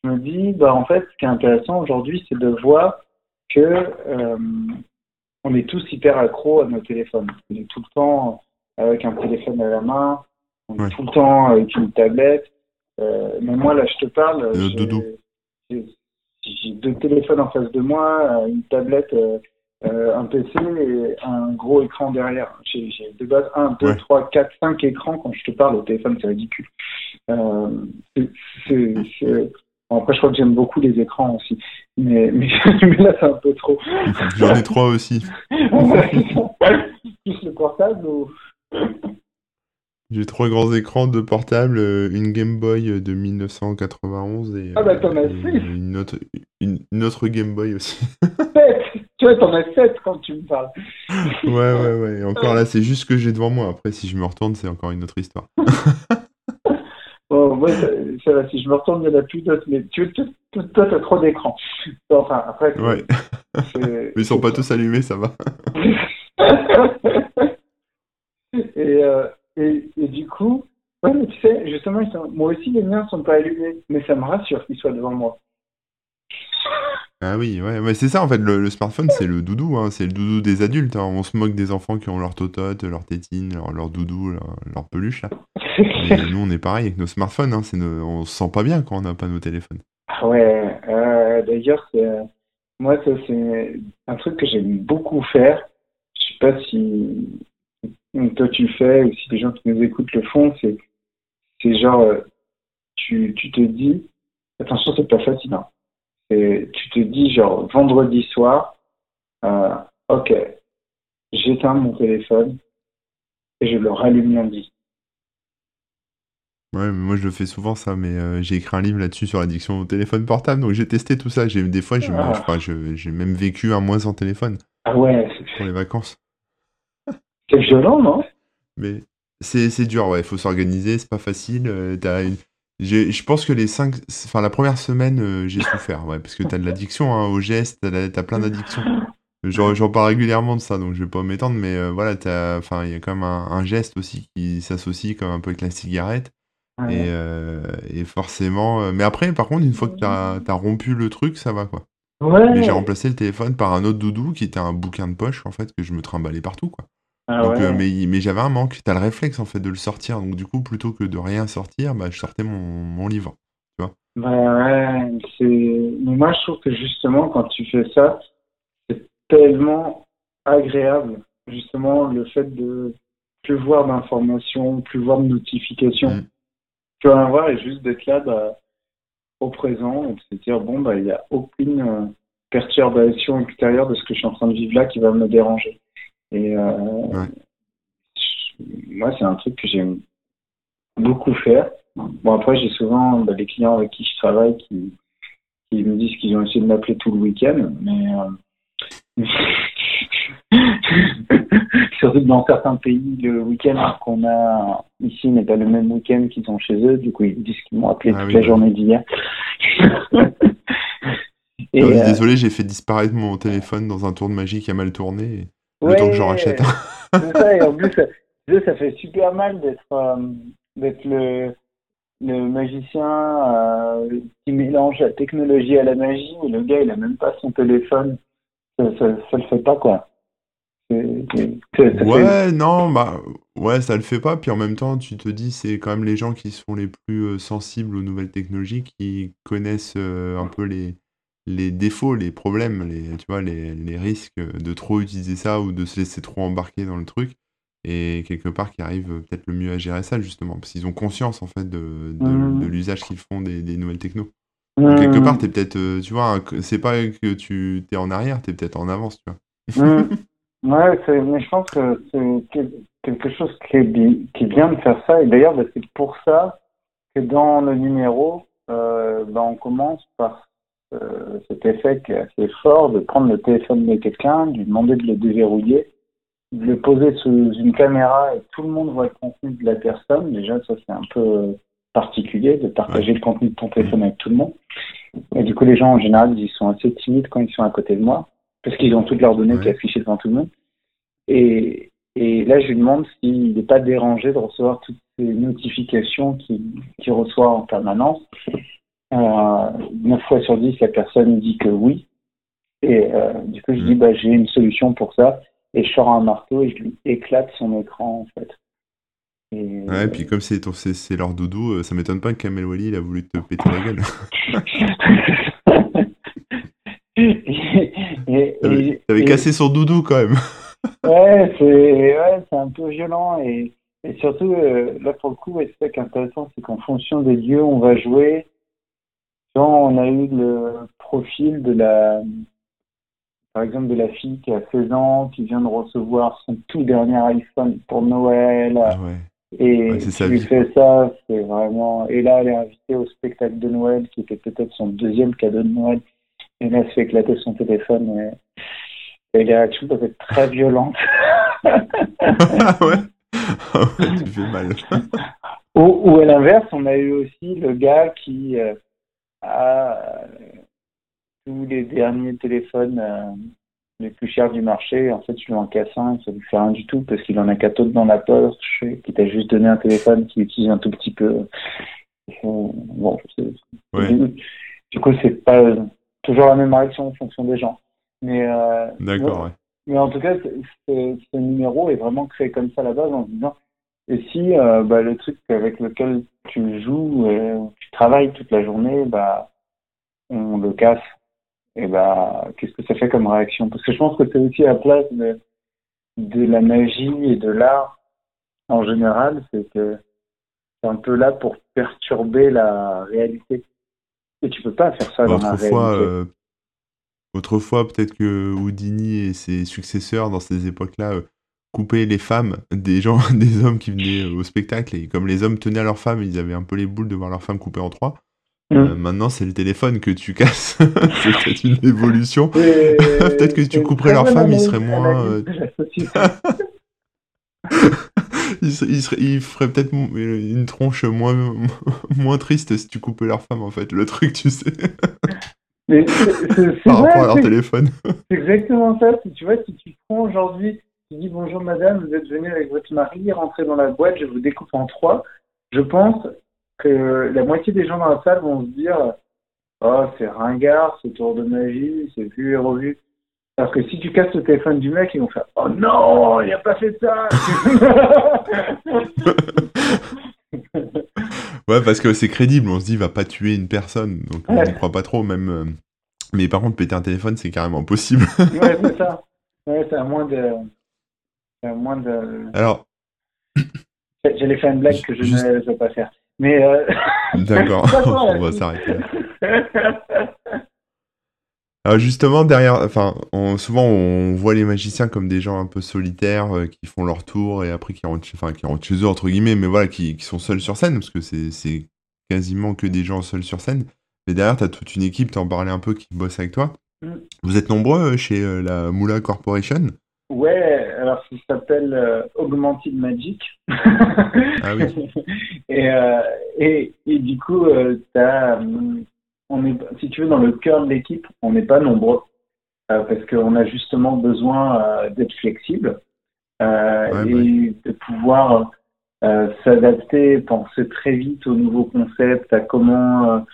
je me dis, bah, en fait, ce qui est intéressant aujourd'hui, c'est de voir que euh, on est tous hyper accros à nos téléphones. On est tout le temps avec un téléphone à la main, tout le temps avec une tablette. Euh, mais moi, là, je te parle. Euh, j'ai deux téléphones en face de moi, une tablette, euh, un PC et un gros écran derrière. J'ai de base 1, 2, 3, 4, 5 écrans quand je te parle au téléphone, c'est ridicule. Euh, après, je crois que j'aime beaucoup les écrans aussi. Mais, mais, là, c'est un peu trop. J'en ai trois aussi. Plus le portable ou. J'ai trois grands écrans, deux portables, euh, une Game Boy de 1991 et, ah bah, as une, autre, une, autre Game Boy aussi. Tu vois, t'en as sept quand tu me parles. Ouais, ouais, ouais. Et encore là, c'est juste ce que j'ai devant moi. Après, si je me retourne, c'est encore une autre histoire. bon, moi, ça, va. Si je me retourne, il y en a plus d'autres. Mais tu, toi, t'as trop d'écrans. Enfin, après. Ouais. mais ils sont pas tous allumés, ça va. Et, euh, et, et, du coup, ouais, mais tu sais, justement, moi aussi, les miens sont pas allumés. Mais ça me rassure qu'ils soient devant moi. Ah oui, ouais, c'est ça en fait, le, smartphone c'est le doudou, hein, c'est le doudou des adultes. Hein. On se moque des enfants qui ont leur totote, leur tétine, leur, doudou, leur, peluche là. Mais nous on est pareil avec nos smartphones, hein, on se sent pas bien quand on n'a pas nos téléphones. Ah ouais, euh, d'ailleurs, moi c'est un truc que j'aime beaucoup faire. Je sais pas si toi tu le fais ou si les gens qui nous écoutent le font, c'est genre, euh, tu, tu te dis, attention, c'est pas facile, hein tu te dis, genre, vendredi soir, euh, ok, j'éteins mon téléphone et je le rallume lundi. Ouais, mais moi je le fais souvent ça, mais euh, j'ai écrit un livre là-dessus sur l'addiction au téléphone portable, donc j'ai testé tout ça. J'ai des fois, ah. j'ai même vécu un mois sans téléphone. Ah ouais. Pour les vacances. C'est violent, non? Mais c'est dur, ouais. Il faut s'organiser, c'est pas facile. Euh, as une, je pense que les cinq, enfin la première semaine, euh, j'ai souffert, ouais, parce que t'as de l'addiction hein, aux gestes, t'as, as plein d'addictions. J'en, parle régulièrement de ça, donc je vais pas m'étendre, mais euh, voilà, enfin, il y a quand même un, geste aussi qui s'associe comme un peu avec la cigarette. Et, euh, et, forcément, mais après, par contre, une fois que t'as as rompu le truc, ça va quoi. Ouais. j'ai remplacé le téléphone par un autre doudou qui était un bouquin de poche en fait que je me trimballais partout quoi. Ah euh, mais, mais j'avais un manque, t'as le réflexe en fait de le sortir. Donc du coup, plutôt que de rien sortir, bah, je sortais mon, mon livre. Tu vois bah ouais, c'est... Mais moi, je trouve que justement, quand tu fais ça, c'est tellement agréable. Justement, le fait de plus voir d'informations, plus voir de notifications. Mm. Tu vas voir et juste d'être là bah, au présent et de se dire, bon, bah, il n'y a aucune euh, perturbation extérieure de ce que je suis en train de vivre là qui va me déranger. Et euh, moi, c'est un truc que j'aime beaucoup faire. Bon, après, j'ai souvent bah, des clients avec qui je travaille qui, qui me disent qu'ils ont essayé de m'appeler tout le week-end, mais euh, surtout dans certains pays, le week-end qu'on a ici n'est pas le même week-end qu'ils ont chez eux. Du coup, ils disent qu'ils m'ont appelé ah toute la journée d'hier. Et, euh, Désolé, j'ai fait disparaître mon téléphone dans un tour de magie qui a mal tourné. Le temps que j'en rachète. c'est ça, et en plus, ça fait super mal d'être euh, le, le magicien euh, qui mélange la technologie à la magie, et le gars, il a même pas son téléphone. Ça, ça, le fait pas, quoi. ouais, non, bah, ouais, ça le fait pas. Puis en même temps, tu te dis, c'est quand même les gens qui sont les plus euh, sensibles aux nouvelles technologies, qui connaissent un peu les, les défauts, les problèmes, les, tu vois, les, les, risques de trop utiliser ça ou de se laisser trop embarquer dans le truc. Et quelque part, qui arrivent peut-être le mieux à gérer ça, justement. Parce qu'ils ont conscience, en fait, de, de, mmh. l'usage qu'ils font des, des, nouvelles technos. quelque part, t'es peut-être, euh, tu vois, c'est pas que tu es en arrière, t'es peut-être en avance, tu vois. Mmh. Ouais, mais je pense que c'est quelque chose qui est, qui bien de faire ça. Et d'ailleurs, bah, c'est pour ça que dans le numéro, euh, bah, on commence par euh, cet effet qui est assez fort de prendre le téléphone de quelqu'un, de lui demander de le déverrouiller, de le poser sous une caméra et tout le monde voit le contenu de la personne. Déjà, ça c'est un peu particulier de partager le contenu de ton téléphone avec tout le monde. Et du coup, les gens en général, ils sont assez timides quand ils sont à côté de moi parce qu'ils ont toutes leurs données qui affichées devant tout le monde. Et, et là, je lui demande s'il n'est pas dérangé de recevoir toutes ces notifications qu'il reçoit en permanence. Euh, 9 fois sur 10, la personne dit que oui. Et euh, du coup, je dis, mm. bah, j'ai une solution pour ça. Et je sors un marteau et je lui éclate son écran, en fait. Et... Ouais, et puis comme c'est, c'est, leur doudou, euh, ça m'étonne pas que Kamel Wally il a voulu te péter la gueule. T'avais cassé son doudou quand même. ouais, c'est, ouais, c'est un peu violent. Et, et surtout, euh, là pour le coup, c'est ça qui est intéressant, c'est qu'en fonction des lieux on va jouer, on a eu le profil de la, par exemple, de la fille qui a 16 ans, qui vient de recevoir son tout dernier iPhone pour Noël. Ah ouais. Et Ouais, c'est sa tu lui vie, fais ça, c'est vraiment. Et là, elle est invitée au spectacle de Noël, qui était peut-être son deuxième cadeau de Noël. Et là, elle se fait éclater son téléphone. Et, et les réactions peuvent être très violentes. Ah ouais. Ouais, tu fais mal. Ou, ou à l'inverse, on a eu aussi le gars qui euh, euh, tous les derniers téléphones euh, les plus chers du marché. En fait, tu lui en casses un, ça lui fait rien du tout parce qu'il en a quatre autres dans la poche qui t'a juste donné un téléphone qui utilise un tout petit peu. Bon, Ouais. du coup, c'est pas toujours la même réaction en fonction des gens. Mais, euh, D'accord, ouais. mais en tout cas, ce, ce- ce numéro est vraiment créé comme ça à la base en se disant et si euh, bah, le truc avec lequel tu joues, euh, tu travailles toute la journée, bah, on le casse, et bah, qu'est-ce que ça fait comme réaction? Parce que je pense que c'est aussi la place de, de la magie et de l'art en général, c'est que c'est un peu là pour perturber la réalité. Et tu peux pas faire ça dans la réalité. euh, autrefois peut-être que Houdini et ses successeurs dans ces époques-là euh, coupaient les femmes des gens, des hommes qui venaient euh, au spectacle et comme les hommes tenaient à leurs femmes, ils avaient un peu les boules de voir leurs femmes coupées en trois. Euh, Mm. maintenant, c'est le téléphone que tu casses. c'est peut-être une évolution. Peut-être que si tu couperais très leur bonne femme, ils seraient moins, société. ils, seraient- feraient peut-être une tronche moins, moins triste si tu coupais leur femme, en fait. Le truc, tu sais, Mais c'est- c'est- c'est par vrai, rapport à leur téléphone. C'est exactement ça. Si tu vois, si tu prends aujourd'hui, dis bonjour madame, vous êtes venue avec votre mari, rentrez dans la boîte, je vous découpe en trois. Je pense que la moitié des gens dans la salle vont se dire Oh, c'est ringard, ce tour de magie, c'est vu et revu. Alors que si tu casses le téléphone du mec, ils vont faire Oh non, il a pas fait ça Ouais, parce que c'est crédible, on se dit, il va pas tuer une personne, donc on n'y croit pas trop, même. euh, Mais par contre, péter un téléphone, c'est carrément possible. Ouais, c'est ça. Ouais, c'est à moins de. Moins de. Alors, J'allais faire une blague que je Juste- ne vais pas faire. Mais. Euh... d'accord, on va s'arrêter là. Alors justement, derrière, enfin, on- souvent on voit les magiciens comme des gens un peu solitaires euh, qui font leur tour et après qui rentrent, chez- enfin, qui rentrent chez eux entre guillemets, mais voilà, qui, qui sont seuls sur scène parce que c'est quasiment que des gens seuls sur scène. Mais derrière, tu as toute une équipe, t'en parlais un peu, qui bosse avec toi. Mm. Vous êtes nombreux euh, chez euh, la Moula Corporation? Ouais, alors ça s'appelle euh, Augmented Magic. Ah oui. et, euh, et, et du coup, euh, on est, si tu veux, dans le cœur de l'équipe, on n'est pas nombreux. Parce qu'on a justement besoin d'être flexible Ouais, et de pouvoir s'adapter, penser très vite aux nouveaux concepts, à comment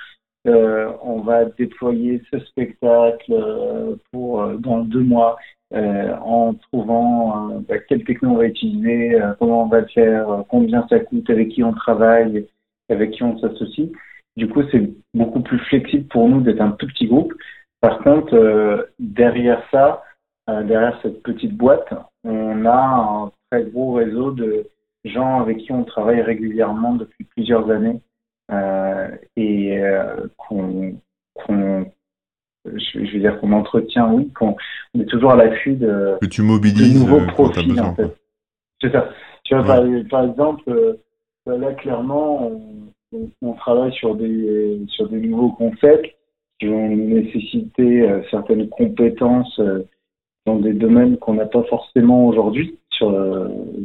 euh, on va déployer ce spectacle euh, pour euh, dans deux mois euh, en trouvant euh, bah, quelle techno on va utiliser, euh, comment on va le faire, euh, combien ça coûte, avec qui on travaille, avec qui on s'associe. Du coup, c'est beaucoup plus flexible pour nous d'être un tout petit groupe. Par contre, euh, derrière ça, euh, derrière cette petite boîte, on a un très gros réseau de gens avec qui on travaille régulièrement depuis plusieurs années et qu'on, qu'on- je, je veux dire qu'on entretient, oui, qu'on on est toujours à l'affût de, que tu de mobilises nouveaux euh, profils besoin. en fait. quoi. C'est ça. Tu vois, par, par exemple, euh, là clairement, on, travaille sur des sur des nouveaux concepts qui vont nécessiter euh, certaines compétences dans des domaines qu'on n'a pas forcément aujourd'hui sur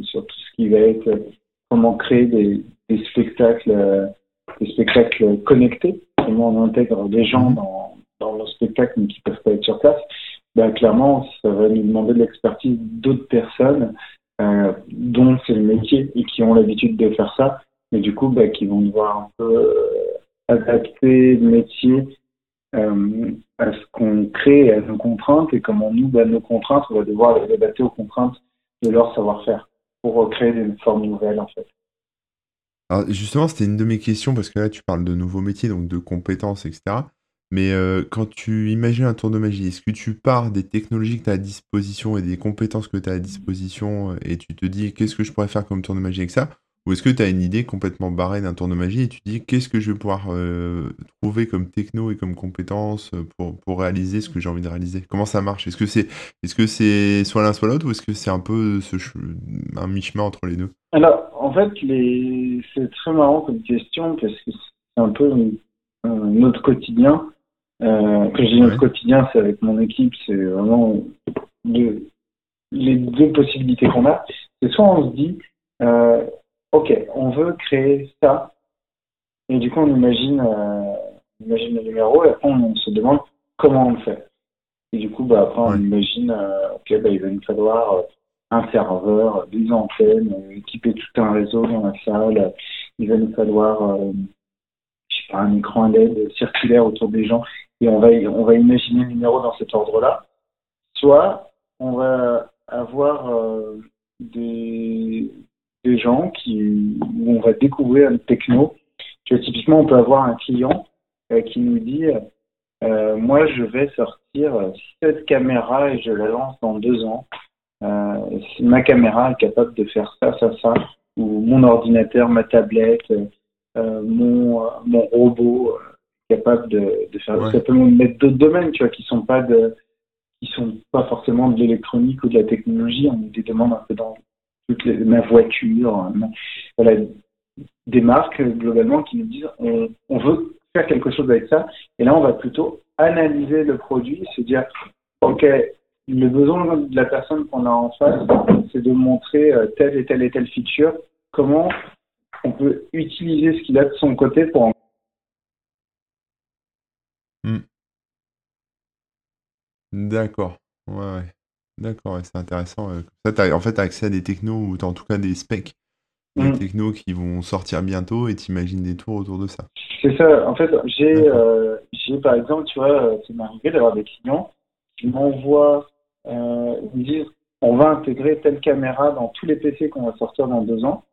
sur tout ce qui va être comment créer des, des spectacles des spectacles connectés, comment on intègre des gens Mhm. dans dans le spectacle mais qui peuvent pas être sur place. Ben, clairement, ça va nous demander de l'expertise d'autres personnes euh, dont c'est le métier et qui ont l'habitude de faire ça, mais du coup, bah, qui vont devoir un peu euh, adapter le métier euh, à ce qu'on crée, à nos contraintes, et comment nous, bah, nos contraintes, on va devoir les adapter aux contraintes de leur savoir-faire pour créer des formes nouvelles, en fait. Alors justement, c'était une de mes questions parce que là, tu parles de nouveaux métiers, donc de compétences, etc. Mais euh, quand tu imagines un tour de magie, est-ce que tu pars des technologies que tu as à disposition et des compétences que tu as à disposition euh, et tu te dis qu'est-ce que je pourrais faire comme tour de magie avec ça? Ou est-ce que tu as une idée complètement barrée d'un tour de magie et tu dis qu'est-ce que je vais pouvoir euh, trouver comme techno et comme compétences pour, pour réaliser ce que j'ai envie de réaliser? Comment ça marche? Est-ce que c'est est -ce c'est soit l'un soit l'autre ou est-ce que c'est un peu ce, un mi-chemin entre les deux? Alors, en fait, les... c'est très marrant comme question parce que c'est un peu notre quotidien. Euh, je dis notre quotidien, c'est avec mon équipe, c'est vraiment les deux possibilités qu'on a. C'est soit on se dit, euh, ok, on veut créer ça, et du coup on imagine, euh, imagine le numéro, et après on, se demande comment on le fait. Et du coup, bah, après on imagine, euh, ok, bah, il va nous falloir euh, un serveur, des antennes, euh, équiper tout un réseau dans la salle, il va nous falloir, je sais pas, un écran LED circulaire autour des gens, et on va, on va imaginer le numéro dans cet ordre-là. Soit on va avoir des, des gens qui, où on va découvrir une techno. Tu vois, typiquement, on peut avoir un client euh, qui nous dit euh, Moi, je vais sortir cette caméra et je la lance dans deux ans. Euh, ma caméra est capable de faire ça, ça, ça, ou mon ordinateur, ma tablette, euh, mon, mon robot est capable de, de faire. Ça peut mettre d'autres domaines, tu vois, qui sont pas de qui sont pas forcément de l'électronique ou de la technologie. On des demandes un peu dans toutes les, ma voiture, voilà, des marques globalement qui nous disent on, on, veut faire quelque chose avec ça. Et là, on va plutôt analyser le produit, se dire ok, le besoin de la personne qu'on a en face, c'est de montrer euh, telle et telle et telle feature. Comment on peut utiliser ce qu'il a de son côté pour en hmm. D'accord. Ouais, ouais. D'accord, c'est intéressant. Ça, en fait, accès à des technos ou en tout cas des specs, des mmh. technos qui vont sortir bientôt et t'imagines des tours autour de ça. C'est ça. En fait, j'ai, euh, j'ai par exemple, tu vois, c'est m'arrivé d'avoir des clients qui m'envoient, euh, ils me disent, on va intégrer telle caméra dans tous les PC qu'on va sortir dans deux ans.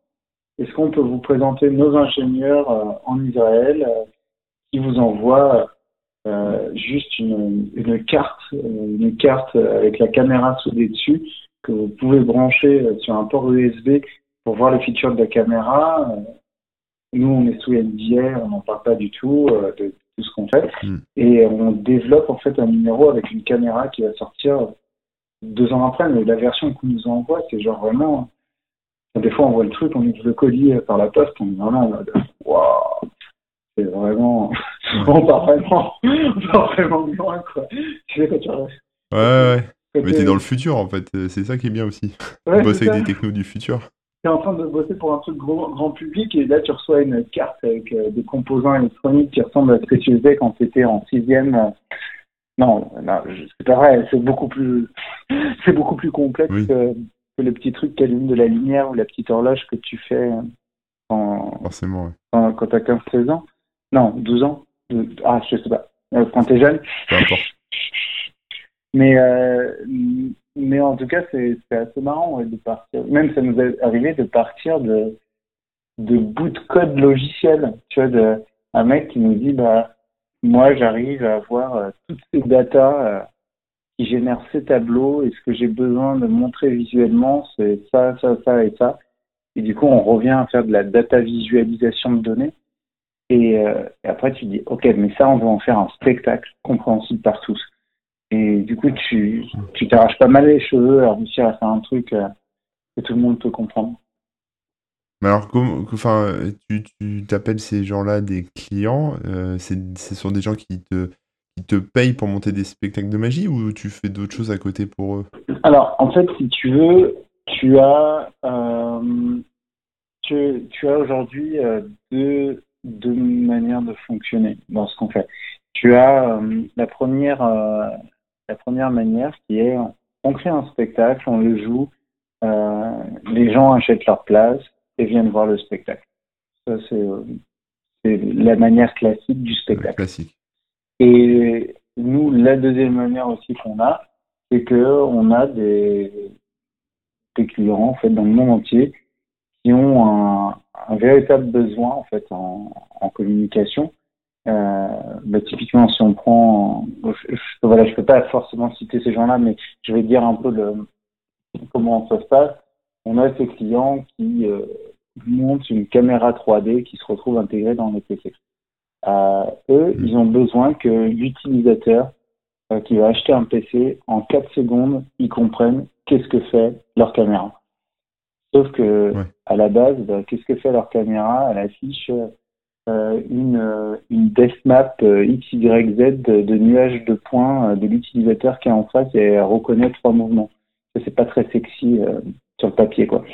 Est-ce qu'on peut vous présenter nos ingénieurs euh, en Israël qui vous envoient euh, juste une, une, carte, une carte avec la caméra soudée dessus que vous pouvez brancher sur un port USB pour voir les features de la caméra. Nous, on est sous NDA, on n'en parle pas du tout euh, de tout ce qu'on fait. Hmm. Et on développe en fait un numéro avec une caméra qui va sortir deux ans après. Mais la version qu'on nous envoie, c'est genre vraiment. Des fois, on voit le truc, on ouvre le colis par la poste, on est vraiment en mode waouh, c'est vraiment. on part vraiment, on part vraiment loin, quoi. Tu sais, quand tu Ouais, ouais. Mais t'es dans le futur, en fait. C'est ça qui est bien aussi. Ouais, bosser avec des technos du futur. T'es en train de bosser pour un truc grand, grand public et là, tu reçois une carte avec euh, des composants électroniques qui ressemblent à ce que tu faisais quand tu étais en sixième. Non, non c'est pas vrai. C'est beaucoup plus, c'est beaucoup plus complexe que, que, le petit truc qui allume de la lumière ou la petite horloge que tu fais en, Forcément, ouais. quand t'as 15-16 ans. Non, 12 ans. Ah, je sais pas. Euh, quand t'es jeune. Peu importe. Mais, euh, mais en tout cas, c'est assez marrant de partir. Même ça nous est arrivé de partir de, de bout de code logiciel. Tu vois, de, un mec qui nous dit, bah, moi, j'arrive à avoir euh, toutes ces datas euh, qui génèrent ces tableaux et ce que j'ai besoin de montrer visuellement, c'est ça, ça, ça et ça. Et du coup, on revient à faire de la data visualisation de données. Euh, et, après, tu dis, OK, mais ça, on va en faire un spectacle compréhensible par tous. Et du coup, tu tu t'arraches pas mal les cheveux à réussir à faire un truc euh, que tout le monde peut comprendre. Mais alors, comment, enfin, tu, tu t'appelles ces gens-là des clients euh, Ce sont des gens qui te, qui te payent pour monter des spectacles de magie ou tu fais d'autres choses à côté pour eux? Alors, en fait, si tu veux, tu as, tu, tu as aujourd'hui deux, deux manières de fonctionner dans ce qu'on fait. Tu as euh, la première euh, la première manière qui est on crée un spectacle, on le joue, euh, les gens achètent leur place et viennent voir le spectacle. Ça c'est la manière classique du spectacle. Classique. Et nous, la deuxième manière aussi qu'on a, c'est que on a des, des clients en fait dans le monde entier qui ont un, un véritable besoin en fait en, en communication. Euh, bah, typiquement, si on prend, je, voilà, je peux pas forcément citer ces gens-là, mais je vais dire un peu le, comment ça se passe. On a ces clients qui euh, montent une caméra 3D qui se retrouve intégrée dans les PC. Euh, eux, ils ont besoin que l'utilisateur euh, qui va acheter un PC, en 4 secondes, ils comprennent qu'est-ce que fait leur caméra. Sauf que à la base, bah, qu'est-ce que fait leur caméra? Elle affiche euh, une, euh, une map euh, XYZ de, de nuages de points de l'utilisateur qui est en face et elle reconnaît trois mouvements. C'est pas très sexy sur le papier, quoi.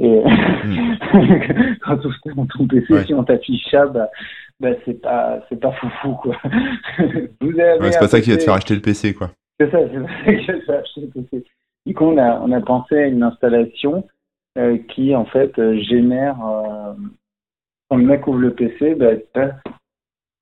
Et hmm. quand on ton PC, si on t'affiche ça, bah, bah, c'est pas, c'est pas foufou, quoi. Vous c'est pas ça qui va te faire acheter le PC, quoi. C'est ça, c'est pas ça qui va te faire acheter le PC. Du coup, on a, on a pensé à une installation euh, qui, en fait, génère euh, quand le mec ouvre le PC, bah,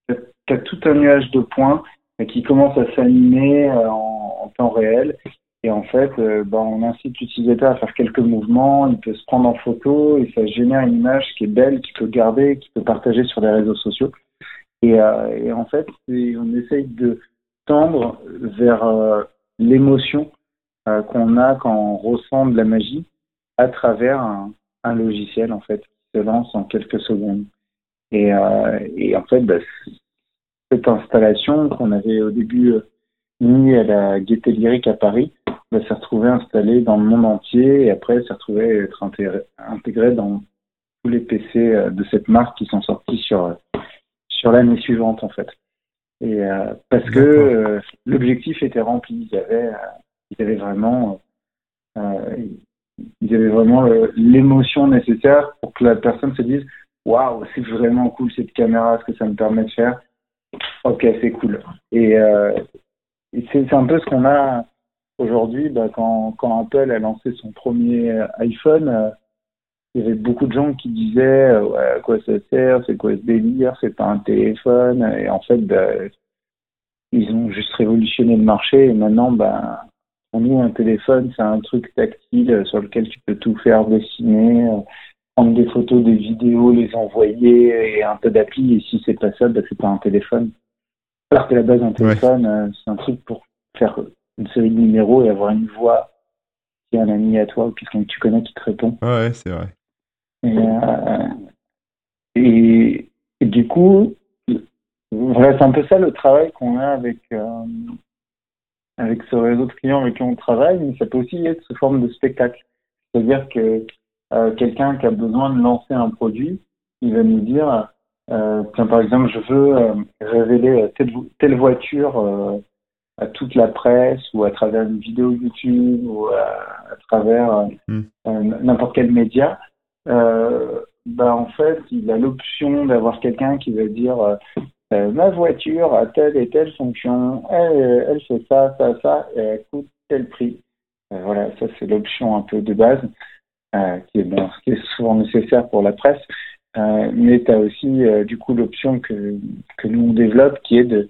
tu as, tout un nuage de points qui commence à s'animer euh, en, temps réel. Et en fait, euh, bah, on incite l'utilisateur à faire quelques mouvements, il peut se prendre en photo et ça génère une image qui est belle, qu'il peut garder, qu'il peut partager sur les réseaux sociaux. Et, euh, en fait, on essaye de tendre vers l'émotion qu'on a quand on ressent de la magie à travers un logiciel en fait se lance en quelques secondes. Et, euh, et en fait, bah, cette installation qu'on avait au début euh, mis à la Gaieté Lyrique à Paris, bah, s'est retrouvée installée dans le monde entier et après s'est retrouvée être intégrée dans tous les PC euh, de cette marque qui sont sortis sur sur l'année suivante en fait. Et parce que l'objectif était rempli, il y avait, il y avait vraiment, euh, l'émotion nécessaire pour que la personne se dise waouh c'est vraiment cool cette caméra ce que ça me permet de faire. Ok c'est cool. Et, euh, c'est un peu ce qu'on a aujourd'hui bah, quand, quand Apple a lancé son premier iPhone euh, il y avait beaucoup de gens qui disaient à quoi ça sert c'est quoi ce délire c'est pas un téléphone. Et en fait bah, ils ont juste révolutionné le marché et maintenant bah, pour nous, un téléphone, c'est un truc tactile euh, sur lequel tu peux tout faire dessiner, euh, prendre des photos, des vidéos, les envoyer et un peu d'appli. Et si c'est pas ça, bah, c'est pas un téléphone. Alors que la base, un téléphone, euh, c'est un truc pour faire une série de numéros et avoir une voix qui est un ami à toi ou quelqu'un que tu connais qui te répond. Ouais, c'est vrai. Et, et, du coup, voilà, c'est un peu ça le travail qu'on a avec, avec ce réseau de clients avec qui on travaille, mais ça peut aussi être sous forme de spectacle. C'est-à-dire que euh, quelqu'un qui a besoin de lancer un produit, il va nous dire, euh, par exemple, je veux euh, révéler telle, telle voiture à toute la presse ou à travers une vidéo YouTube ou à, travers hmm. n'importe quel média. bah, en fait, il a l'option d'avoir quelqu'un qui va dire ma voiture a telle et telle fonction, elle, elle fait ça, ça, ça, et elle coûte tel prix. Euh, voilà, ça c'est l'option un peu de base, euh, qui, est, qui est souvent nécessaire pour la presse. mais tu as aussi du coup l'option que, que nous on développe qui est de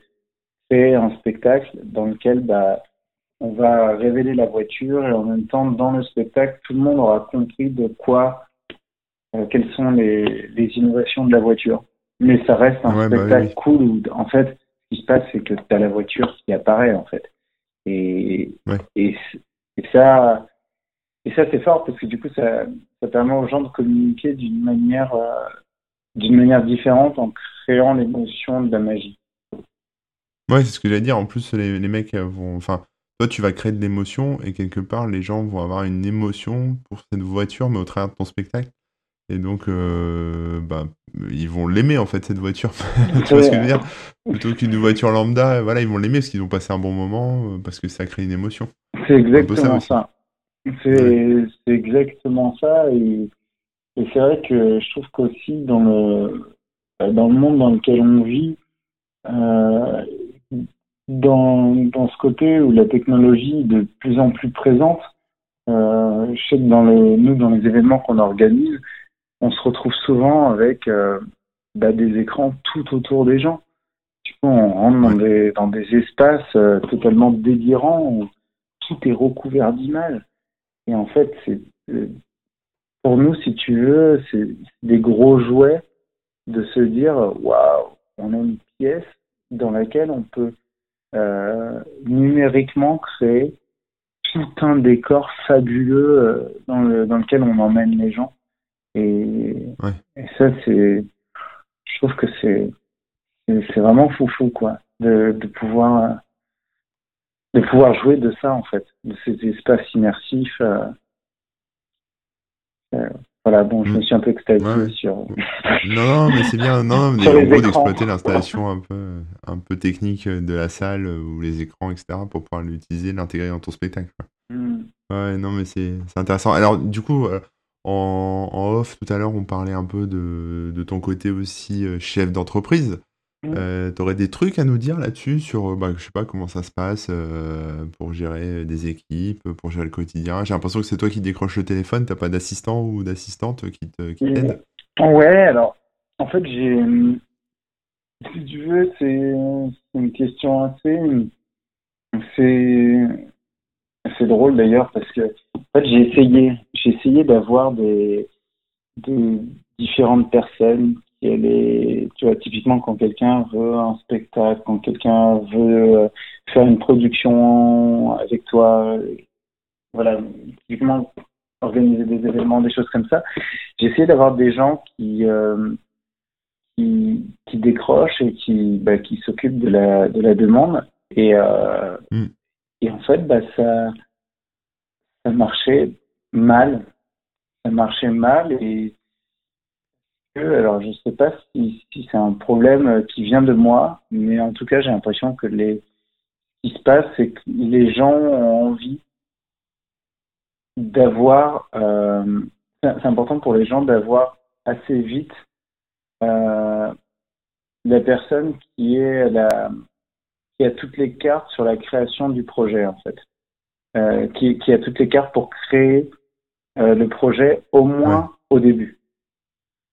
créer un spectacle dans lequel bah, on va révéler la voiture et en même temps dans le spectacle tout le monde aura compris de quoi, quelles sont les, les innovations de la voiture. Mais ça reste un bah spectacle cool où, en fait, ce qui se passe, c'est que tu as la voiture qui apparaît, en fait. Et, et, ça, et ça c'est fort parce que du coup, ça, ça permet aux gens de communiquer d'une manière, euh, d'une manière différente en créant l'émotion de la magie. Ouais, c'est ce que j'allais dire. En plus, les, les mecs vont. Enfin, toi, tu vas créer de l'émotion et quelque part, les gens vont avoir une émotion pour cette voiture, mais au travers de ton spectacle. Et donc, euh, bah, ils vont l'aimer en fait cette voiture. tu vois ce que je veux dire? Plutôt qu'une voiture lambda, voilà, ils vont l'aimer parce qu'ils ont passé un bon moment, euh, parce que ça crée une émotion. C'est exactement ça. C'est exactement ça. Et, c'est vrai que je trouve qu'aussi dans le, dans le monde dans lequel on vit, euh, dans, dans ce côté où la technologie est de plus en plus présente, euh, je sais que dans les, nous, dans les événements qu'on organise, on se retrouve souvent avec euh, bah, des écrans tout autour des gens. Du coup, on rentre dans des, dans des espaces euh, totalement délirants où tout est recouvert d'images. Et en fait, c'est euh, pour nous, si tu veux, c'est des gros jouets de se dire waouh, on a une pièce dans laquelle on peut numériquement créer tout un décor fabuleux dans, le, dans lequel on emmène les gens. Et, Et ça, c'est, je trouve que c'est, c'est vraiment foufou, quoi, de, de pouvoir, de pouvoir jouer de ça, en fait, de ces espaces immersifs. Euh, euh, voilà, bon, je me mm. suis un peu extasié sur. non, non, mais c'est bien, non, mais en gros d'exploiter l'installation un peu, un peu technique de la salle ou les écrans, etc., pour pouvoir l'utiliser, l'intégrer dans ton spectacle. Mm. Ouais, non, mais c'est intéressant. Alors, du coup, euh, en, en off, tout à l'heure, on parlait un peu de, de ton côté aussi euh, chef d'entreprise. Mmh. Euh, tu aurais des trucs à nous dire là-dessus sur, bah, je sais pas comment ça se passe pour gérer des équipes, pour gérer le quotidien? J'ai l'impression que c'est toi qui décroches le téléphone, t'as pas d'assistant ou d'assistante qui te qui t'aide? Ouais, alors en fait j'ai, si tu veux, c'est une question assez, c'est c'est drôle d'ailleurs parce que en fait, j'ai essayé, j'ai essayé d'avoir des, différentes personnes qui allaient, tu vois, typiquement quand quelqu'un veut un spectacle, quand quelqu'un veut euh, faire une production avec toi, voilà, typiquement organiser des événements, des choses comme ça. J'ai essayé d'avoir des gens qui, euh, qui, décrochent et qui, bah, qui s'occupent de la, de la demande. Et, euh, mm. Et en fait, bah, ça, marchait mal. Ça marchait mal et alors je sais pas si, c'est un problème qui vient de moi, mais en tout cas j'ai l'impression que les, ce qui se passe, c'est que les gens ont envie d'avoir, euh, c'est important pour les gens d'avoir assez vite euh, la personne qui est la, qui a toutes les cartes sur la création du projet, en fait. Euh, qui, qui, a toutes les cartes pour créer euh, le projet, au moins au début.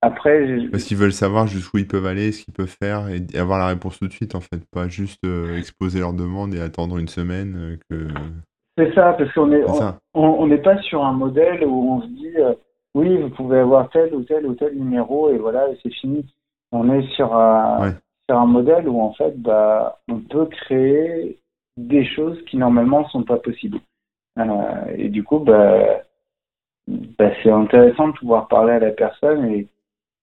Après, Parce qu'ils veulent savoir jusqu'où ils peuvent aller, ce qu'ils peuvent faire, et avoir la réponse tout de suite, en fait. Pas juste euh, exposer leur demande et attendre une semaine que... C'est ça, parce qu'on est, on n'est pas sur un modèle où on se dit, oui, vous pouvez avoir tel ou tel ou tel numéro, et voilà, c'est fini. On est sur un, c'est un modèle où en fait, bah, on peut créer des choses qui normalement ne sont pas possibles. Euh, et du coup, bah, bah, c'est intéressant de pouvoir parler à la personne et,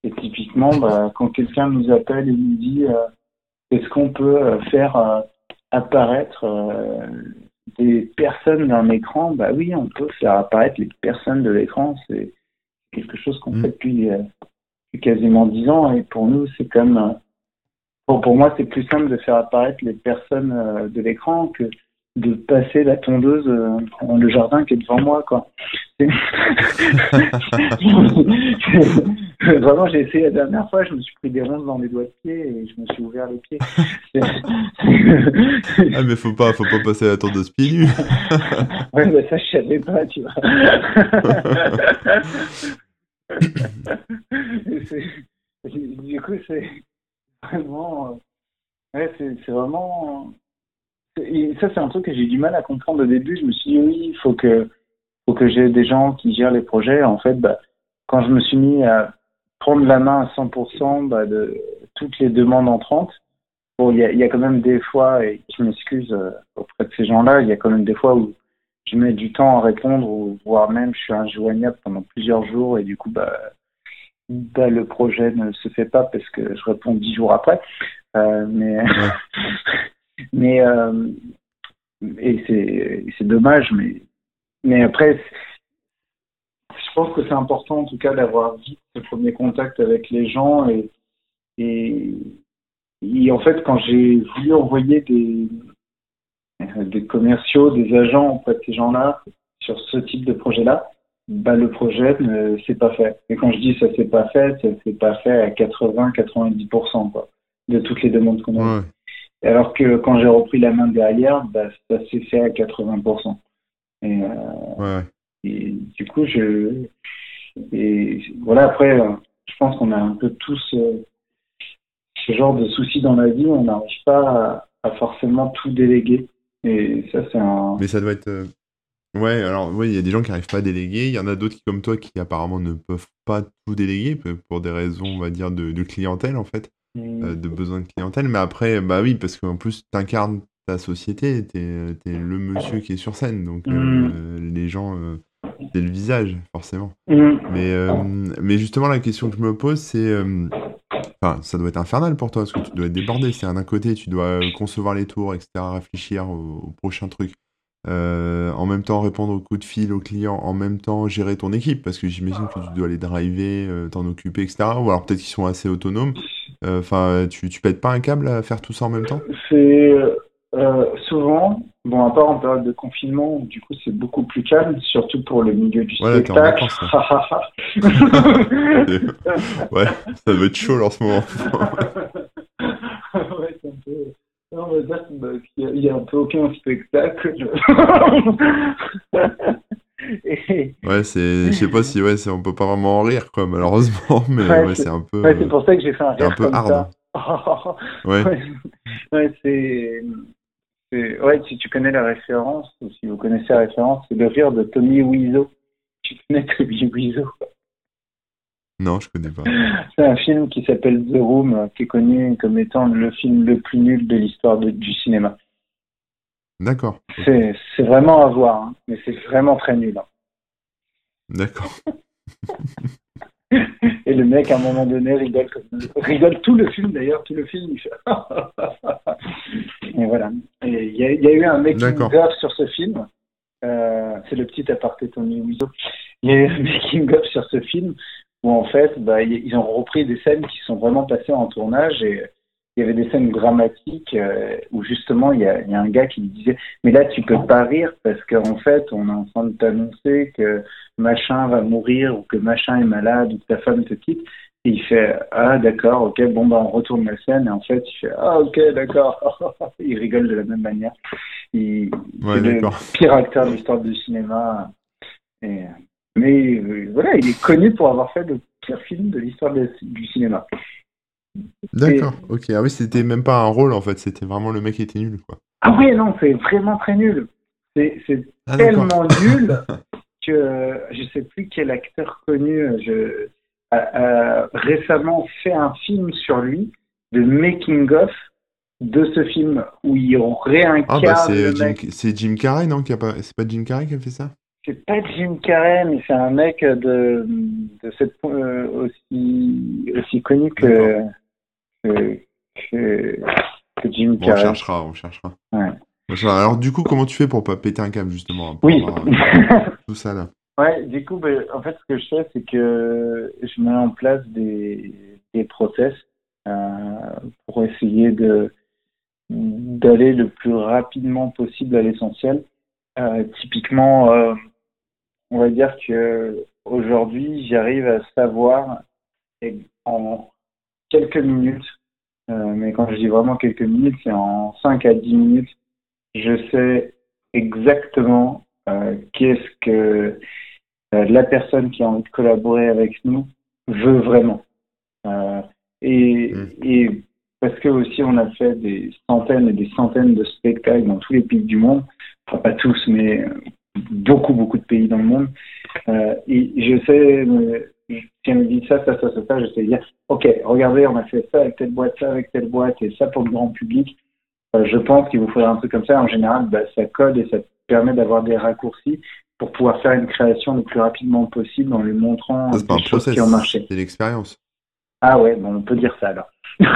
et typiquement, bah, quand quelqu'un nous appelle et nous dit euh, est-ce qu'on peut euh, faire euh, apparaître des personnes d'un écran, bah oui, on peut faire apparaître les personnes de l'écran. C'est quelque chose qu'on mm. fait depuis, depuis, quasiment dix ans et pour nous, c'est comme pour moi, c'est plus simple de faire apparaître les personnes euh, de l'écran que de passer la tondeuse euh, dans le jardin qui est devant moi, quoi. Vraiment, j'ai essayé la dernière fois, je me suis pris des rondes dans les doigts de pied et je me suis ouvert les pieds. ah, mais faut pas, faut pas passer la tondeuse pieds nus. ouais, bah ça, je savais pas, tu vois. du coup, c'est vraiment. Euh, ouais, c'est vraiment. Et ça, c'est un truc que j'ai du mal à comprendre au début. Je me suis dit, oui, il faut que, faut que j'ai des gens qui gèrent les projets. En fait, bah, quand je me suis mis à prendre la main à 100% bah, de toutes les demandes entrantes, bon, il y a, quand même des fois, et je m'excuse euh, auprès de ces gens-là, il y a quand même des fois où je mets du temps à répondre, ou voire même je suis injoignable pendant plusieurs jours, et du coup, bah, bah, le projet ne se fait pas parce que je réponds dix jours après. Euh, mais mais euh, et c'est c'est dommage, mais mais après, je pense que c'est important en tout cas d'avoir vite ce premier contact avec les gens et et, et en fait quand j'ai voulu envoyer des des commerciaux, des agents auprès de ces gens-là sur ce type de projet-là, bah, le projet ne s'est pas fait. Et quand je dis ça s'est pas fait, ça s'est pas fait à 80-90% quoi, de toutes les demandes qu'on a. Alors que quand j'ai repris la main derrière, bah, ça s'est fait à 80%. Et, euh, et du coup, je. Et voilà, après, je pense qu'on a un peu tous euh, ce genre de soucis dans la vie, on n'arrive pas à, à, forcément tout déléguer. Et ça, c'est un. Mais ça doit être euh, Ouais, alors oui, il y a des gens qui n'arrivent pas à déléguer. Il y en a d'autres qui, comme toi, qui apparemment ne peuvent pas tout déléguer pour des raisons, on va dire, de, clientèle, en fait, mmh. euh, de besoin de clientèle. Mais après, bah oui, parce qu'en plus, tu incarnes ta société, tu es, le monsieur qui est sur scène. Donc, euh, mmh. les gens, euh, c'est le visage, forcément. Mhm. Mais, euh, mais justement, la question que je me pose, c'est. Enfin, ça doit être infernal pour toi, parce que tu dois être débordé. C'est d'un côté, tu dois concevoir les tours, etc., réfléchir au, au prochain truc. Euh, en même temps, répondre aux coups de fil aux clients, en même temps, gérer ton équipe, parce que j'imagine que tu dois les driver, euh, t'en occuper, etc. Ou alors peut-être qu'ils sont assez autonomes. Euh, Enfin, tu, tu pètes pas un câble à faire tout ça en même temps? C'est euh, souvent, bon, à part en période de confinement, du coup, c'est beaucoup plus calme, surtout pour le milieu du Ouais, spectacle. Ouais, ça doit être chaud en ce moment. ouais, c'est un peu. Non, on va dire bah, qu'il y a- il y a un peu aucun spectacle. Et- Ouais, c'est, je sais pas si, ouais, c'est, on peut pas vraiment en rire, quoi, malheureusement, mais Ouais, ouais, c'est- un peu, ouais, c'est pour ça que j'ai fait un c'est un rire peu comme hard. ça. Ouais. Ouais, ouais, c'est- Ouais, si tu connais la référence, ou si vous connaissez la référence, c'est le rire de Tommy Wiseau. Tu connais Tommy Wiseau Non, je connais pas. C'est un film qui s'appelle The Room, euh, qui est connu comme étant le film le plus nul de l'histoire du cinéma. D'accord. C'est vraiment à voir, hein, mais c'est vraiment très nul. hein. D'accord. Et le mec, à un moment donné, rigole, comme- rigole tout le film d'ailleurs, tout le film. Et voilà. Et il y, a- il y a eu un making D'accord. of sur ce film. Euh, c'est le petit aparté Tony Wiseau. Il y a eu un making of sur ce film où en fait, bah, ils ont repris des scènes qui sont vraiment passées en tournage et il y avait des scènes dramatiques euh, où justement il y, a, il y a un gars qui disait mais là tu peux pas rire parce qu'en fait on est en train de t'annoncer que machin va mourir ou que machin est malade ou que ta femme te quitte et il fait ah d'accord ok bon bah on retourne la scène et en fait il fait ah ok d'accord il rigole de la même manière. Il Ouais, c'est le pire acteur de l'histoire du cinéma. Et, mais euh, voilà il est connu pour avoir fait le pire film de l'histoire du cinéma D'accord. Ok. Ah oui, c'était même pas un rôle en fait, c'était vraiment le mec qui était nul, quoi. ah oui non c'est vraiment très nul c'est Ah, tellement nul que euh, je sais plus quel acteur connu euh, je, a, a récemment fait un film sur lui, de making of de ce film où il Ah réincarne bah c'est Jim, mec. c'est Jim Carrey, non. C'est pas Jim Carrey qui a fait ça? C'est pas Jim Carrey, mais c'est un mec de, de cette euh, aussi aussi connu que que, que, que Jim Bon, on Carrey. cherchera, on cherchera. Ouais. On cherchera. Alors du coup, comment tu fais pour pas péter un câble justement pour Oui. avoir, euh, Tout ça là? Ouais, du coup, ben, en fait, ce que je fais, c'est que je mets en place des, des process euh, pour essayer de d'aller le plus rapidement possible à l'essentiel. Euh, typiquement, euh, on va dire que aujourd'hui, j'arrive à savoir en quelques minutes, euh, mais quand je dis vraiment quelques minutes, c'est en 5 à 10 minutes, je sais exactement euh, qu'est-ce que euh, la personne qui a envie de collaborer avec nous veut vraiment. Et, Mm. et parce que aussi on a fait des centaines et des centaines de spectacles dans tous les pays du monde, enfin pas tous, mais beaucoup beaucoup de pays dans le monde. Euh, et je sais, si on me dit ça, ça, ça, ça, ça, je sais dire, ok, regardez, on a fait ça avec telle boîte, ça avec telle boîte, et ça pour le grand public. Euh, je pense qu'il vous faudrait un truc comme ça. En général, bah, ça code et ça permet d'avoir des raccourcis pour pouvoir faire une création le plus rapidement possible en lui montrant Ça, c'est pas des un choses process, qui ont marché. c'est l'expérience. Ah ouais, bon, on peut dire ça alors.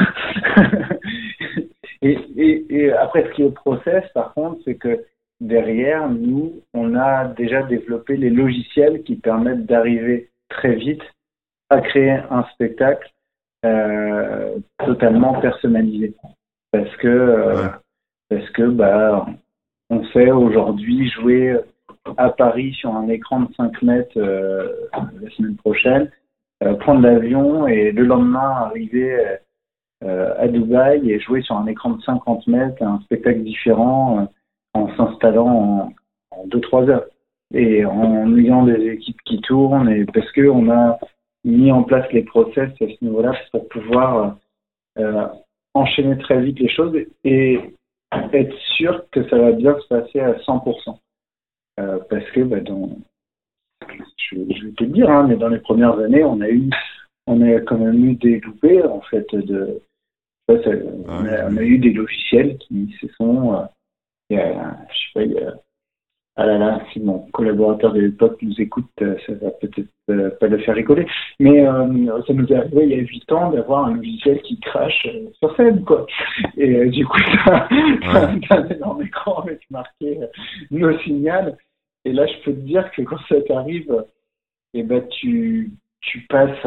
et, et, et après, ce qui est process, par contre, c'est que derrière, nous, on a déjà développé les logiciels qui permettent d'arriver très vite à créer un spectacle euh, totalement personnalisé. Parce que, euh, Ouais. parce que bah, on sait aujourd'hui jouer à Paris sur un écran de 5 mètres euh, la semaine prochaine euh, prendre l'avion et le lendemain arriver euh, à Dubaï et jouer sur un écran de 50 mètres un spectacle différent euh, en s'installant en 2-3 heures et en ayant des équipes qui tournent et parce que on a mis en place les process à ce niveau-là pour pouvoir euh, enchaîner très vite les choses et être sûr que ça va bien se passer à 100%. Euh, parce que bah, dans, je, je vais te le dire, hein, mais dans les premières années, on a eu, on a quand même eu des loupés en fait de, ça, on, a, on, a, eu des logiciels qui se sont, euh, je sais pas, il y a ah là là, si mon collaborateur de l'époque nous écoute, euh, ça va peut-être euh, pas le faire rigoler. Mais euh, ça nous est arrivé il y a 8 ans d'avoir un logiciel qui crache sur scène, quoi. Et du coup, ça, ouais. un énorme écran avec marqué nos signal. Et là, je peux te dire que quand ça t'arrive, eh ben, tu, tu passes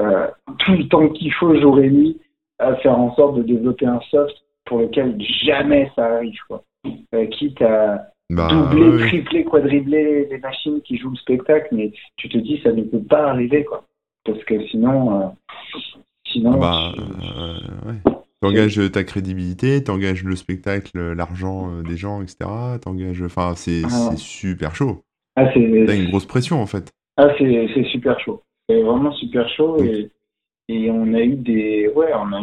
tout le temps qu'il faut jour et nuit à faire en sorte de développer un soft pour lequel jamais ça arrive, quoi. Quitte à bah, doubler, tripler, quadribler les machines qui jouent le spectacle, mais tu te dis ça ne peut pas arriver, quoi. Parce que sinon, euh, sinon. Bah, euh, ouais. T'engages ta crédibilité, t'engages le spectacle, l'argent euh, des gens, etc. T'engages, enfin, c'est ah. super chaud. Ah, T'as une grosse pression en fait. Ah, c'est super chaud. C'est vraiment super chaud et, et on a eu des, ouais, on a,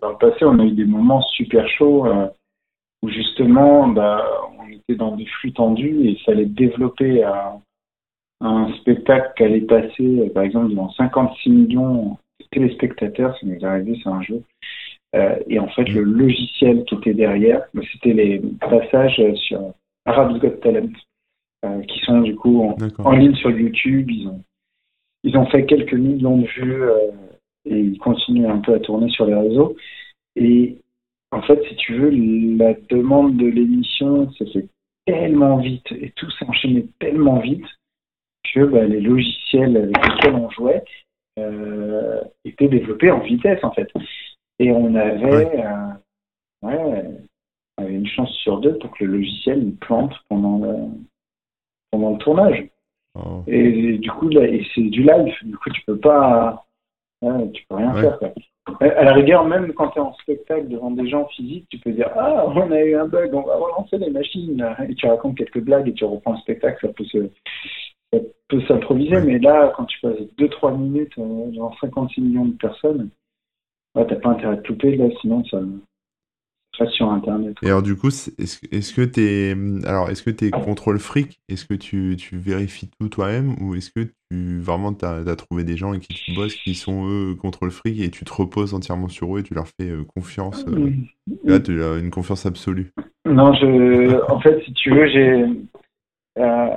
dans le passé, on a eu des moments super chauds où justement, bah, on était dans des flux tendus et il fallait développer un, un spectacle qui allait passer, par exemple, devant 56 millions de téléspectateurs, ça nous est arrivé, c'est un jeu. Euh, et en fait, le logiciel qui était derrière, bah, c'était les passages sur Arabs Got Talent, euh, qui sont du coup en, ligne sur YouTube. Ils ont, ils ont fait quelques millions de vues euh, et ils continuent un peu à tourner sur les réseaux. Et en fait, si tu veux, la demande de l'émission ça fait tellement vite et tout s'est enchaîné tellement vite que bah, les logiciels avec lesquels on jouait euh, étaient développés en vitesse en fait. Et on avait, euh, ouais, on avait une chance sur deux pour que le logiciel il plante pendant le, pendant le tournage. Oh. Et, du coup, là, c'est du live. Du coup, tu peux pas, tu peux rien faire. Quoi. À la rigueur, même quand tu es en spectacle devant des gens physiques, tu peux dire Ah, on a eu un bug, on va relancer les machines. Et tu racontes quelques blagues et tu reprends le spectacle, ça peut se, ça peut s'improviser. Mais là, quand tu passes 2-3 minutes euh, devant 56 millions de personnes, t'as pas intérêt de couper, là, sinon ça, sur Internet. Et alors, du coup, est-ce est que tu es, alors, est-ce que tu es contrôle fric? Est-ce que tu, tu, vérifies tout toi-même Ou est-ce que tu vraiment tu as, trouvé des gens et qui tu bosses qui sont eux contrôle fric et tu te reposes entièrement sur eux et tu leur fais euh, confiance euh, Là, tu as une confiance absolue? Non, je, en fait, si tu veux, j'ai. Euh,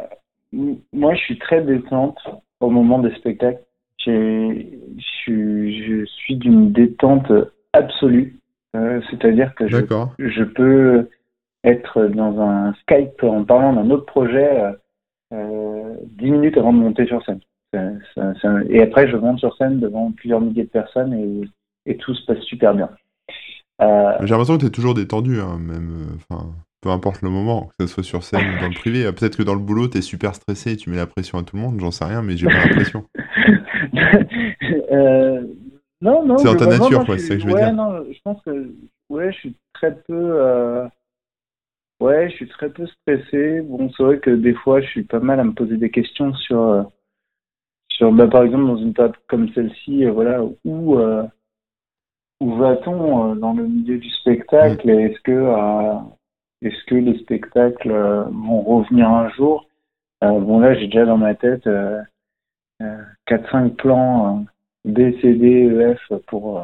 moi, je suis très détente au moment des spectacles. Je suis d'une détente absolue. Euh, c'est-à-dire que je, peux être dans un Skype en parlant d'un autre projet euh, euh, dix minutes avant de monter sur scène. et après, je monte sur scène devant plusieurs milliers de personnes et, tout se passe super bien. J'ai l'impression que tu es toujours détendu, hein, même, peu importe le moment, que ce soit sur scène ou dans le privé. Peut-être que dans le boulot, tu es super stressé et tu mets la pression à tout le monde, j'en sais rien, mais j'ai pas l'impression. Non, non. C'est dans ta nature, quoi, c'est ça que je veux ouais, dire. Non, je pense que ouais, je suis très peu. Euh... Ouais, je suis très peu stressé. Bon, c'est vrai que des fois, je suis pas mal à me poser des questions sur. Euh, sur bah, par exemple, dans une table comme celle-ci, euh, voilà, où. Où va-t-on dans le milieu du spectacle? Mm. Est-ce que, est-ce que les spectacles vont revenir un jour? Bon, là, j'ai déjà dans ma tête 4-5 plans B, C, D, E, F pour euh,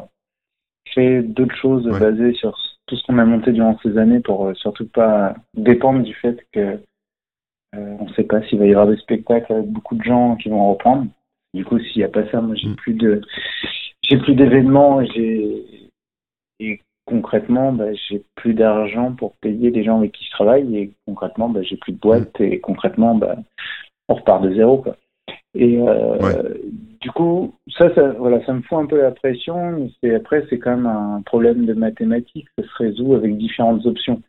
créer d'autres choses basées sur tout ce qu'on a monté durant ces années pour euh, surtout pas dépendre du fait que euh, on ne sait pas s'il va y avoir des spectacles avec beaucoup de gens qui vont reprendre. Du coup, s'il n'y a pas ça, moi j'ai mm. plus de j'ai plus d'événements j'ai et concrètement bah, j'ai plus d'argent pour payer les gens avec qui je travaille et concrètement bah, j'ai plus de boîte mm. et concrètement bah, on repart de zéro quoi. Et euh, du coup, ça, ça, voilà, ça me fout un peu la pression. Mais après, c'est quand même un problème de mathématiques. Ça se résout avec différentes options.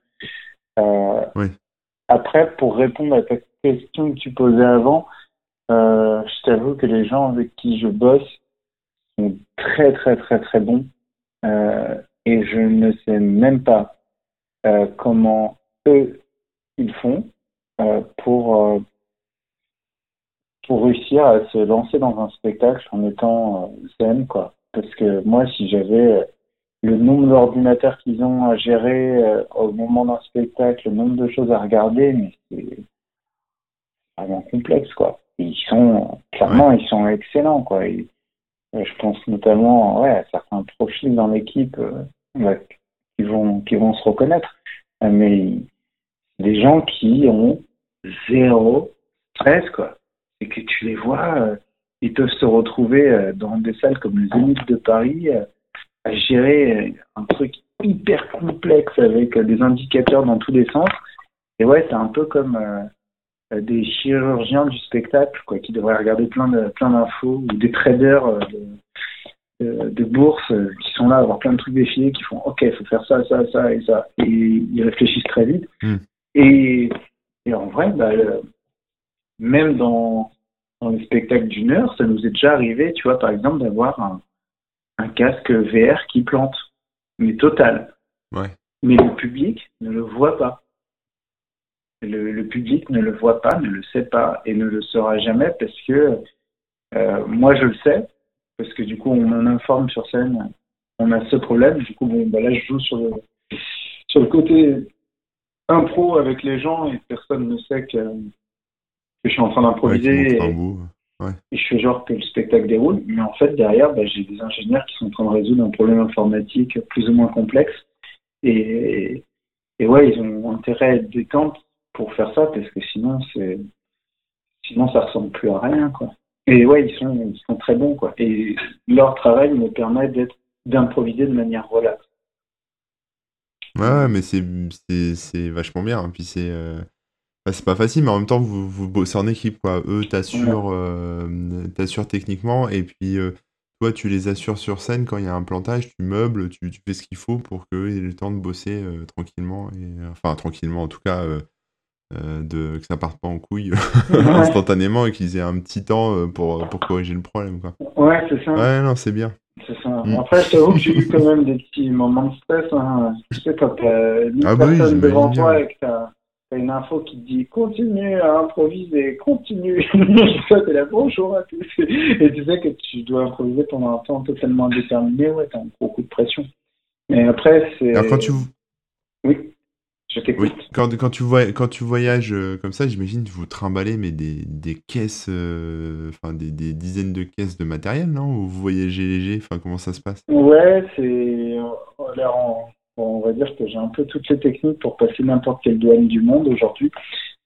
Euh, Après, pour répondre à ta question que tu posais avant, euh, je t'avoue que les gens avec qui je bosse sont très, très, très, très bons. Euh, et je ne sais même pas euh, comment eux, ils font euh, pour pour réussir à se lancer dans un spectacle en étant euh, zen, quoi. Parce que moi, si j'avais euh, le nombre d'ordinateurs qu'ils ont à gérer euh, au moment d'un spectacle, le nombre de choses à regarder, mais c'est vraiment complexe, quoi. ils sont, clairement, ils sont excellents, quoi. Et, je pense notamment ouais, à certains profils dans l'équipe qui, vont, qui vont se reconnaître. Mais des gens qui ont zéro stress, quoi. Que tu les vois, euh, ils peuvent se retrouver euh, dans des salles comme le Zénith de Paris euh, à gérer un truc hyper complexe avec des indicateurs dans tous les sens. Et ouais, c'est un peu comme des chirurgiens du spectacle, quoi, qui devraient regarder plein de plein d'infos ou des traders de, de, bourse qui sont là à avoir plein de trucs défilés, qui font OK, il faut faire ça, ça, ça et ça, et ils réfléchissent très vite. Hmm. Et, et, en vrai, bah, même dans, dans les spectacles d'une heure, ça nous est déjà arrivé, tu vois, par exemple, d'avoir un, un casque VR qui plante, mais total. Ouais. Mais le public ne le voit pas. Le, le, public ne le voit pas, ne le sait pas et ne le saura jamais parce que euh, moi je le sais, parce que du coup on en informe sur scène, on a ce problème. Du coup, bon, bah là je joue sur le, sur le côté impro avec les gens et personne ne sait que je suis en train d'improviser et, et, je fais genre que le spectacle déroule. Mais en fait, derrière, bah, j'ai des ingénieurs qui sont en train de résoudre un problème informatique plus ou moins complexe. Et, et ouais, ils ont intérêt à être détente pour faire ça parce que sinon, c'est sinon ça ressemble plus à rien, quoi. Et ouais, ils sont, ils sont très bons, quoi. Et leur travail me permet d'être d'improviser de manière relaxe. Ouais, mais c'est vachement bien. Puis c'est. Euh, c'est pas facile, mais en même temps, vous, vous bossez en équipe, quoi. Eux t'assurent euh, techniquement, et puis euh, toi, tu les assures sur scène quand il y a un plantage, tu meubles, tu, tu fais ce qu'il faut pour qu'eux aient le temps de bosser euh, tranquillement, et, enfin tranquillement en tout cas, de, que ça parte pas en couille instantanément et qu'ils aient un petit temps pour, pour corriger le problème, quoi. Ouais, c'est ça. Ouais, non, c'est bien. C'est ça. Mm. Après, je t'avoue que j'ai eu quand même des petits moments de stress. Hein. Tu sais, quand t'as ah bah personne devant toi et que t'as une info qui te dit continue à improviser, continue. ça, t'es là, bonjour à tous. Et tu sais que tu dois improviser pendant un temps totalement indéterminé, ouais, t'as un gros coup de pression. Mais après, c'est. Quand tu. Oui. Je t'écoute. Oui, quand, quand, tu vois, quand tu voyages euh, comme ça, j'imagine que vous trimballez mais des, des caisses, euh, enfin des, des, dizaines de caisses de matériel, non? Ou vous voyagez léger Enfin, comment ça se passe? Ouais, c'est. On va dire que j'ai un peu toutes les techniques pour passer n'importe quelle douane du monde aujourd'hui.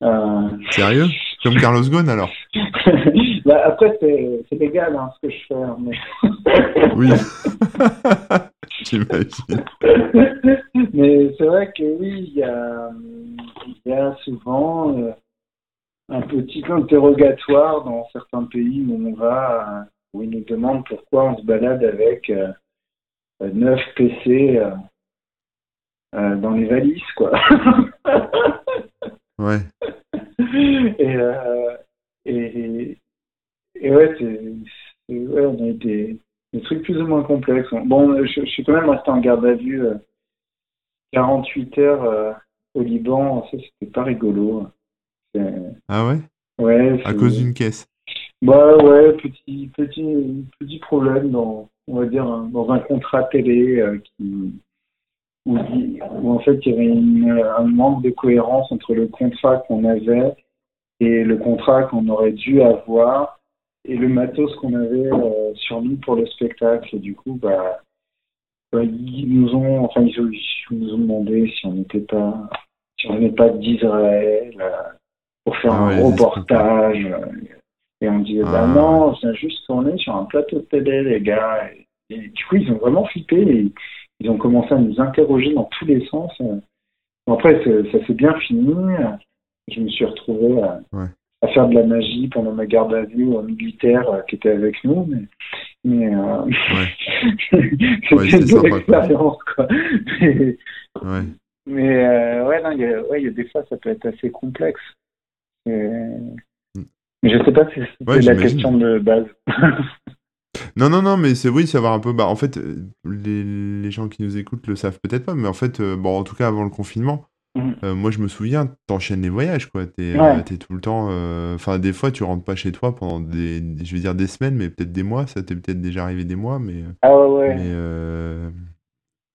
Euh... Sérieux? Comme Carlos Ghosn alors? Bah, Après, c'est légal hein, ce que je fais. Hein, mais... oui, j'imagine. mais c'est vrai que oui, il y a, y a, souvent euh, un petit interrogatoire dans certains pays où on va, où ils nous demandent pourquoi on se balade avec euh, 9 PC euh, dans les valises, quoi. ouais. Et, euh, et, et, ouais, c'est, ouais, on a été des trucs plus ou moins complexes. Bon, je, suis quand même resté en garde à vue 48 euh, heures au Liban, ça c'était pas rigolo. Ah ouais? Ouais. À cause d'une caisse? Bah ouais, petit, petit, petit problème dans, on va dire, dans un contrat télé qui, où, en fait il y avait un manque de cohérence entre le contrat qu'on avait et le contrat qu'on aurait dû avoir et le matos qu'on avait euh, sur nous pour le spectacle. Et du coup, bah, bah ils nous ont, enfin, ils, nous ont demandé si on n'était pas, si on pas d'Israël euh, pour faire ah un reportage. Euh, et on disait, bah ah non, c'est juste qu'on est sur un plateau de télé, les gars. Et, du coup, ils ont vraiment flippé. Et, ils ont commencé à nous interroger dans tous les sens. Après, ça s'est bien fini. Je me suis retrouvé à, à, faire de la magie pendant ma garde à vue au militaire euh, qui était avec nous. Mais, mais euh, ouais. c'était une belle expérience. Quoi. Mais, ouais. euh, ouais, il y, a, ouais, y a des fois, ça peut être assez complexe. Mm. Mais je sais pas si c'était la question de base. Non, non, non, mais c'est oui, savoir un peu. Bah, en fait, euh, les, les gens qui nous écoutent le savent peut-être pas, mais en fait, euh, bon, en tout cas, avant le confinement, mmh. euh, moi, je me souviens, t'enchaînes les voyages, quoi. T'es es tout le temps. Enfin, des fois, tu rentres pas chez toi pendant des, je vais dire des semaines, mais peut-être des mois. Ça t'est peut-être déjà arrivé des mois, mais. Ah ouais, ouais. Mais,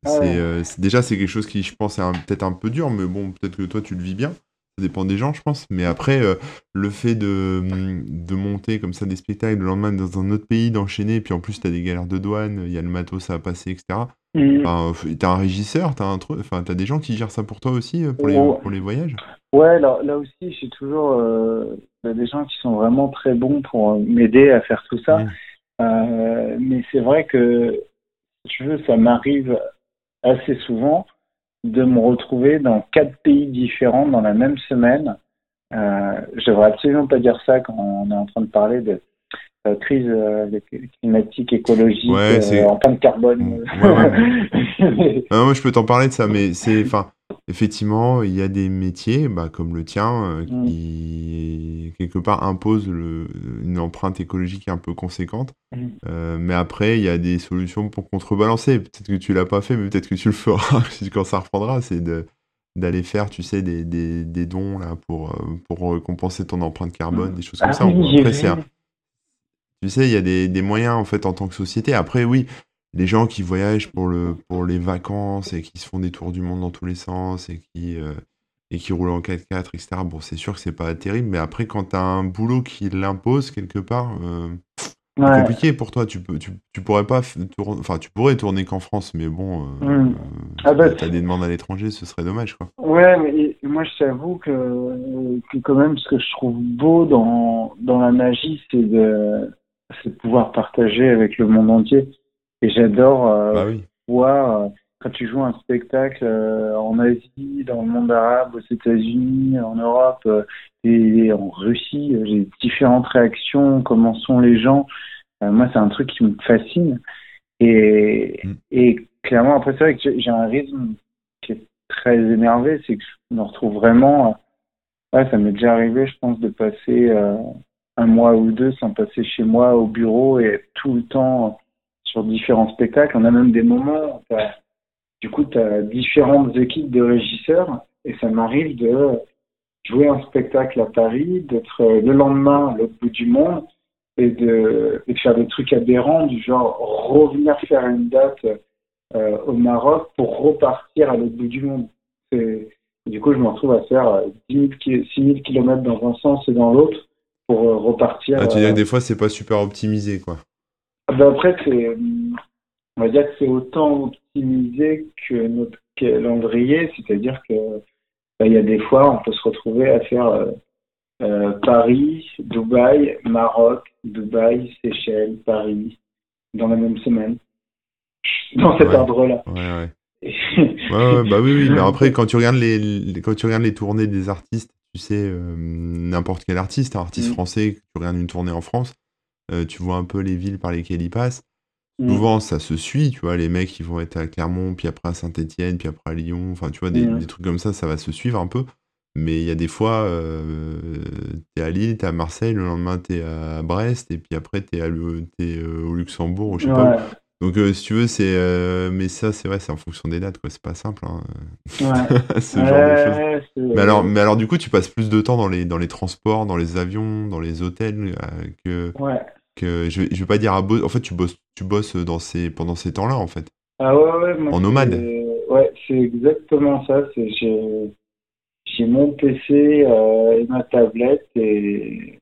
ah c'est déjà, c'est quelque chose qui, je pense, est peut-être un peu dur, mais bon, peut-être que toi, tu le vis bien. Dépend des gens, je pense. Mais après, le fait de, de monter comme ça des spectacles le lendemain dans un autre pays, d'enchaîner, puis en plus, tu as des galères de douane, il y a le matos à passer, etc. Mmh. t'as un régisseur, t'as un truc, enfin, t'as des gens qui gèrent ça pour toi aussi, pour les, pour les voyages Ouais, là, là aussi, j'ai toujours des gens qui sont vraiment très bons pour m'aider à faire tout ça. Mmh. Euh, mais c'est vrai que, si tu veux, ça m'arrive assez souvent de me retrouver dans quatre pays différents dans la même semaine. Euh, je devrais absolument pas dire ça quand on est en train de parler de euh, crise euh, climatique, écologique, en de carbone. moi, je peux t'en parler de ça, mais c'est, enfin, effectivement, il y a des métiers, bah, comme le tien, mm. qui quelque part imposent le, une empreinte écologique un peu conséquente. Mm. mais après, il y a des solutions pour contrebalancer. Peut-être que tu l'as pas fait, mais peut-être que tu le feras quand ça reprendra. C'est de d'aller faire, tu sais, des, des, des, dons là pour, pour compenser ton empreinte carbone, mm. des choses comme ah ça. Après, c'est tu sais, il y a des, des, moyens en fait en tant que société. Après, oui, les gens qui voyagent pour, le, pour les vacances et qui se font des tours du monde dans tous les sens et qui, euh, et qui roulent en 4x4, etc. Bon, c'est sûr que c'est pas terrible, mais après, quand tu as un boulot qui l'impose quelque part, euh, c'est compliqué pour toi. Tu, peux, tu, tu pourrais pas tourner, enfin, tu pourrais tourner qu'en France, mais bon, euh, mm. ah bah, tu as des demandes à l'étranger, ce serait dommage, quoi. Ouais, mais moi, je t'avoue que, que quand même, ce que je trouve beau dans, dans la magie, c'est de c'est de pouvoir partager avec le monde entier. Et j'adore euh, bah voir euh, quand tu joues un spectacle euh, en Asie, dans le monde arabe, aux États-Unis, en Europe et en Russie, j'ai différentes réactions, comment sont les gens. moi, c'est un truc qui me fascine. Et, mm. et clairement, après, c'est vrai que j'ai un rythme qui est très énervé, c'est que je me retrouve vraiment. ouais, ça m'est déjà arrivé, je pense, de passer un mois ou deux sans passer chez moi au bureau et tout le temps sur différents spectacles. On a même des moments où du coup, tu as différentes équipes de régisseurs et ça m'arrive de jouer un spectacle à Paris, d'être le lendemain à l'autre bout du monde et de, faire des trucs aberrants du genre revenir faire une date euh, au Maroc pour repartir à l'autre bout du monde. du coup, je me retrouve à faire 10 000, 6 000 km dans un sens et dans l'autre pour euh, repartir. Ah, tu dis que euh, des fois, c'est pas super optimisé, quoi. Ah, ben après, c'est, on va dire que c'est autant optimisé que notre calendrier, c'est-à-dire que ben, il y a des fois, on peut se retrouver à faire euh, Paris, Dubaï, Maroc, Dubaï, Seychelles, Paris, dans la même semaine, dans cet ordre-là. Ouais, ouais. ouais, bah oui, oui, mais après, quand tu regardes les, quand tu regardes les tournées des artistes tu sais, euh, n'importe quel artiste, un artiste mmh. français, tu regardes une tournée en France, euh, tu vois un peu les villes par lesquelles il passe. Mmh. Souvent, ça se suit, tu vois, les mecs, ils vont être à Clermont, puis après à Saint-Etienne, puis après à Lyon, enfin, tu vois, des, mmh. trucs comme ça, ça va se suivre un peu. Mais il y a des fois, euh, t'es à Lille, t'es à Marseille, le lendemain t'es à Brest, et puis après t'es, es au Luxembourg, ou je sais pas donc, euh, si tu veux, c'est. Euh, mais ça, c'est vrai, c'est en fonction des dates, quoi. C'est pas simple, hein. Ouais. Ce genre de choses. Mais alors, mais alors, du coup, tu passes plus de temps dans les, dans les transports, dans les avions, dans les hôtels, euh, que. Ouais. Que je, je vais pas dire à En fait, tu bosses, tu bosses dans ces, pendant ces temps-là, en fait. Ah ouais, ouais. en nomade. Ouais, c'est exactement ça. J'ai, j'ai mon PC et ma tablette et,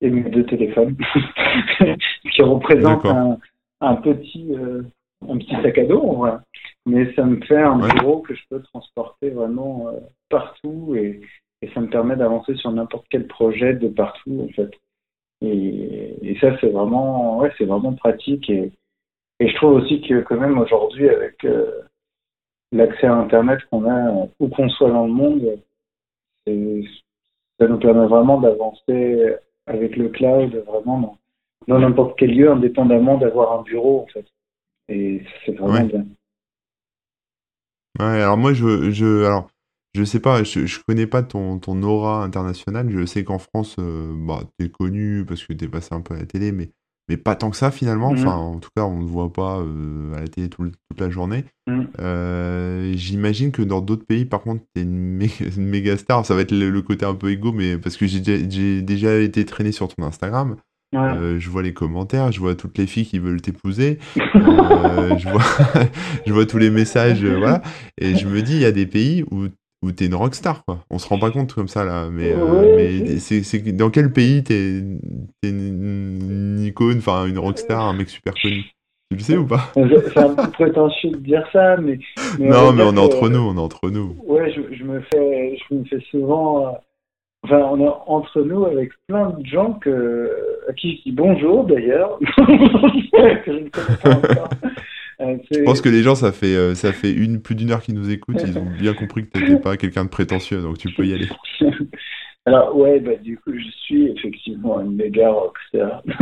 et mes deux téléphones qui représentent un un petit, euh, un petit sac à dos, mais ça me fait un bureau que je peux transporter vraiment euh, partout et, et, ça me permet d'avancer sur n'importe quel projet de partout en fait. Et, et ça c'est vraiment, ouais, c'est vraiment pratique et, et je trouve aussi que quand même aujourd'hui avec euh, l'accès à Internet qu'on a où qu'on soit dans le monde, ça nous permet vraiment d'avancer avec le cloud vraiment dans, dans n'importe quel lieu, indépendamment d'avoir un bureau, en fait. Et c'est vraiment bien. Ouais, alors moi, je, je, alors, je sais pas, je, je connais pas ton, ton aura internationale. Je sais qu'en France, euh, bah, tu es connu parce que tu es passé un peu à la télé, mais, mais pas tant que ça finalement. Mmh. Enfin, en tout cas, on ne voit pas euh, à la télé toute la journée. Mmh. Euh, j'imagine que dans d'autres pays, par contre, tu es une, méga star. Ça va être le, côté un peu égo, mais parce que j'ai déjà été traîné sur ton Instagram. Euh, je vois les commentaires, je vois toutes les filles qui veulent t'épouser, euh, je, vois, je vois tous les messages, euh, voilà. Et je me dis, il y a des pays où, où t'es une rockstar, quoi. On se rend pas compte comme ça, là. Mais, mais c'est, c'est dans quel pays t'es, t'es une, une icône, enfin une rockstar, un mec super connu? Tu le sais ou pas? C'est un peu prétentieux de dire ça, mais. mais Non, mais on est entre nous, on est entre nous. Ouais, je, je me fais, je me fais souvent. Enfin, on est entre nous avec plein de gens que, à qui je dis bonjour d'ailleurs, que je ne connais pas encore. Euh, Je pense que les gens, ça fait, euh, ça fait une, plus d'une heure qu'ils nous écoutent, ils ont bien compris que t'étais pas quelqu'un de prétentieux, donc tu peux y aller. Alors, ouais, bah, du coup, je suis effectivement une méga rockstar.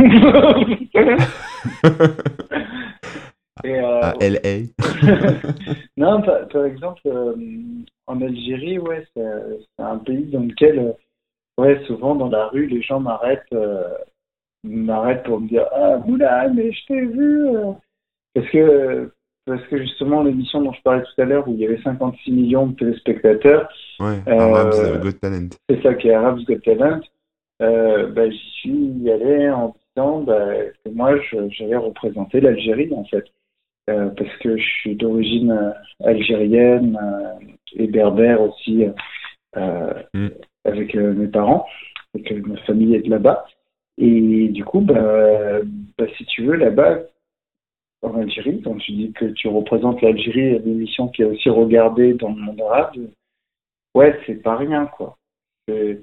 Et, euh, À LA. non, par, par exemple, euh, en Algérie, ouais, c'est un pays dans lequel, ouais, souvent dans la rue, les gens m'arrêtent, euh, m'arrêtent pour me dire Ah, Moula, mais je t'ai vu. euh. Parce que, parce que justement, l'émission dont je parlais tout à l'heure, où il y avait 56 millions de téléspectateurs, Ouais, Euh, Arabs Got Talent. c'est ça qui est Arabs Got Talent, euh, bah, j'y suis allé en disant bah, que moi, j'allais représenter l'Algérie, en fait. Euh, parce que je suis d'origine algérienne et berbère aussi, euh, Mm. Avec euh, mes parents, et que ma famille est là-bas. Et du coup, bah, bah, si tu veux, là-bas, en Algérie, quand tu dis que tu représentes l'Algérie, une émission qui est aussi regardée dans le monde arabe, ouais, c'est pas rien, quoi. C'est,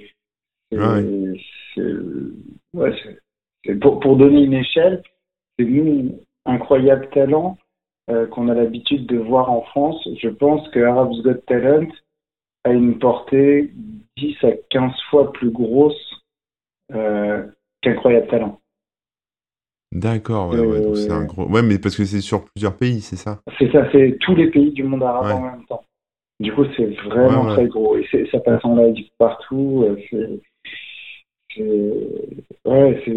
c'est- Ouais. c'est- ouais, c'est- c'est pour, pour donner une échelle, c'est nous, incroyable talent euh, qu'on a l'habitude de voir en France. Je pense que Arabs Got Talent a une portée 10 à 15 fois plus grosse euh, qu'Incroyable Talent. D'accord, ouais, ouais, donc c'est un Euh, gros. Ouais, mais parce que c'est sur plusieurs pays, c'est ça? C'est ça, c'est tous les pays du monde arabe Ouais. en même temps. Du coup, c'est vraiment Ouais, très gros. Et ça passe en live partout. euh, C'est. Ouais, c'est.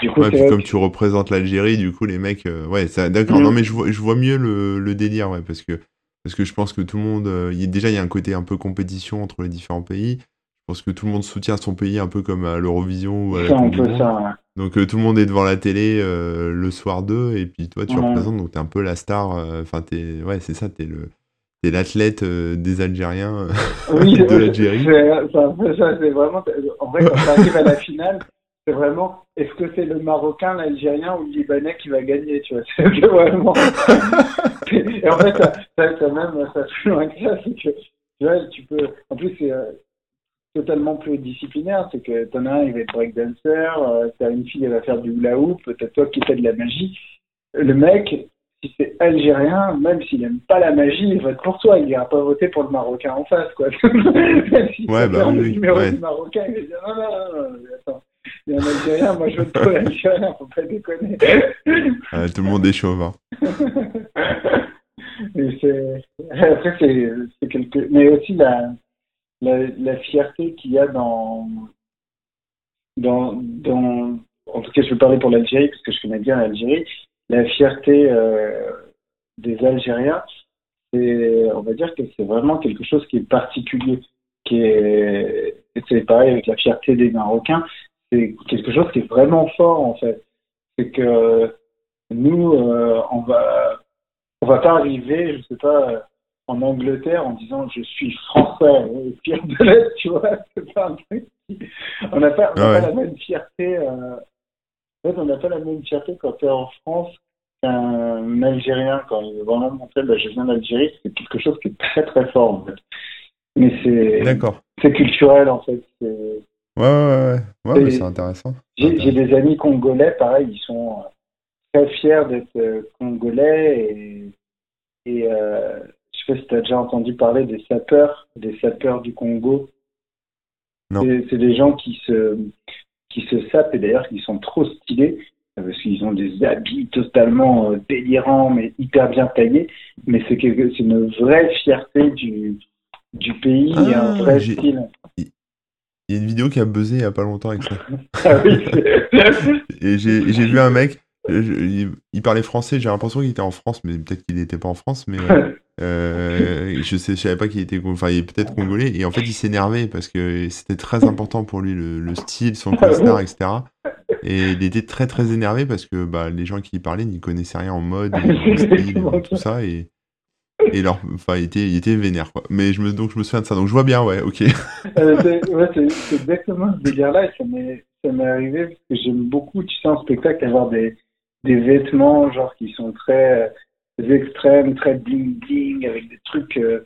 Du coup, Ouais, puis comme que- tu représentes l'Algérie, du coup, les mecs, euh, ouais, ça, d'accord. Mhm. Non, mais je vois, je vois mieux le, le délire, ouais, parce que, parce que je pense que tout le monde, euh, il y a- déjà, il y a un côté un peu compétition entre les différents pays. Je pense que tout le monde soutient son pays un peu comme à l'Eurovision ou à la c'est un Coupe du peu Monde. ça. ouais. Donc euh, tout le monde est devant la télé euh, le soir d'eux, et puis toi, tu Ouais. représentes, donc t'es un peu la star. euh, Enfin, t'es, ouais, c'est ça, t'es le, t'es l'athlète euh, des Algériens euh, Oui, de l'Algérie. c'est ça. Vraiment. En vrai, quand tu arrives à la finale, c'est vraiment. Est-ce que c'est le Marocain, l'Algérien ou le Libanais qui va gagner Tu vois, c'est vraiment. Et en fait, ça, ça, ça même, ça plus loin que ça, c'est que tu vois, tu peux. En plus, c'est euh, totalement pluridisciplinaire. C'est que t'en as un, il va être breakdancer, euh, t'as une fille, elle va faire du hula hoop, t'as toi qui fais de la magie. Le mec, si c'est algérien, même s'il aime pas la magie, il vote pour toi. Il ira pas voter pour le Marocain en face, quoi. Ouais, bah le oui, numéro ouais. du Marocain, il va dire non, non, non, attends. A un Algérien, moi je vote pour l'Algérien, faut pas déconner. Euh, tout le monde est chauve. hein. Mais c'est- Après, c'est c'est quelque. Mais aussi la, la, la fierté qu'il y a dans, dans, dans. En tout cas, je veux parler pour l'Algérie, parce que je connais bien l'Algérie. La fierté euh, des Algériens, c'est, on va dire que c'est vraiment quelque chose qui est particulier. Qui est, c'est pareil avec la fierté des Marocains. C'est quelque chose qui est vraiment fort, en fait. C'est que nous, euh, on va on va pas arriver, je sais pas, euh, en Angleterre en disant je suis français, et pire de l'être, tu vois, c'est pas un truc. qui- On n'a pas, on Ah ouais. pas la même fierté. euh, En fait, on n'a pas la même fierté quand tu es en France qu'un Algérien quand il veut vraiment montrer bah, je viens d'Algérie, c'est quelque chose qui est très très fort en fait. Mais c'est c'est culturel en fait. c'est- Ouais, ouais, ouais. C'est intéressant. j'ai des amis congolais, pareil, ils sont euh, très fiers d'être euh, congolais et, et euh, je sais pas si tu as déjà entendu parler des sapeurs, des sapeurs du Congo. Non. C'est des gens qui se, qui se sapent et d'ailleurs qui sont trop stylés euh, parce qu'ils ont des habits totalement euh, délirants mais hyper bien taillés. Mais c'est une vraie fierté du, du pays et un Ah, vrai style. Il y a une vidéo qui a buzzé il y a pas longtemps avec ça. Ah oui, Et j'ai vu un mec, je- il, il parlait français, j'ai l'impression qu'il était en France, mais peut-être qu'il n'était pas en France, mais euh, je sais, je savais pas qu'il était, enfin, il est peut-être congolais, et en fait, il s'énervait parce que c'était très important pour lui le, le style, son costard, etc. Et il était très très énervé parce que bah, les gens qui y parlaient n'y connaissaient rien en mode, et en style, et tout ça. ça, et, et leur, enfin, il était, il était vénère, quoi. Mais je me, donc je me souviens de ça. Donc je vois bien, ouais, ok. Euh, c'est ouais, c'est- exactement ce délire-là. et Ça m'est ça m'est arrivé parce que j'aime beaucoup, tu sais, en spectacle, avoir des, des vêtements, genre, qui sont très euh, extrêmes, très bling-bling, avec des trucs euh,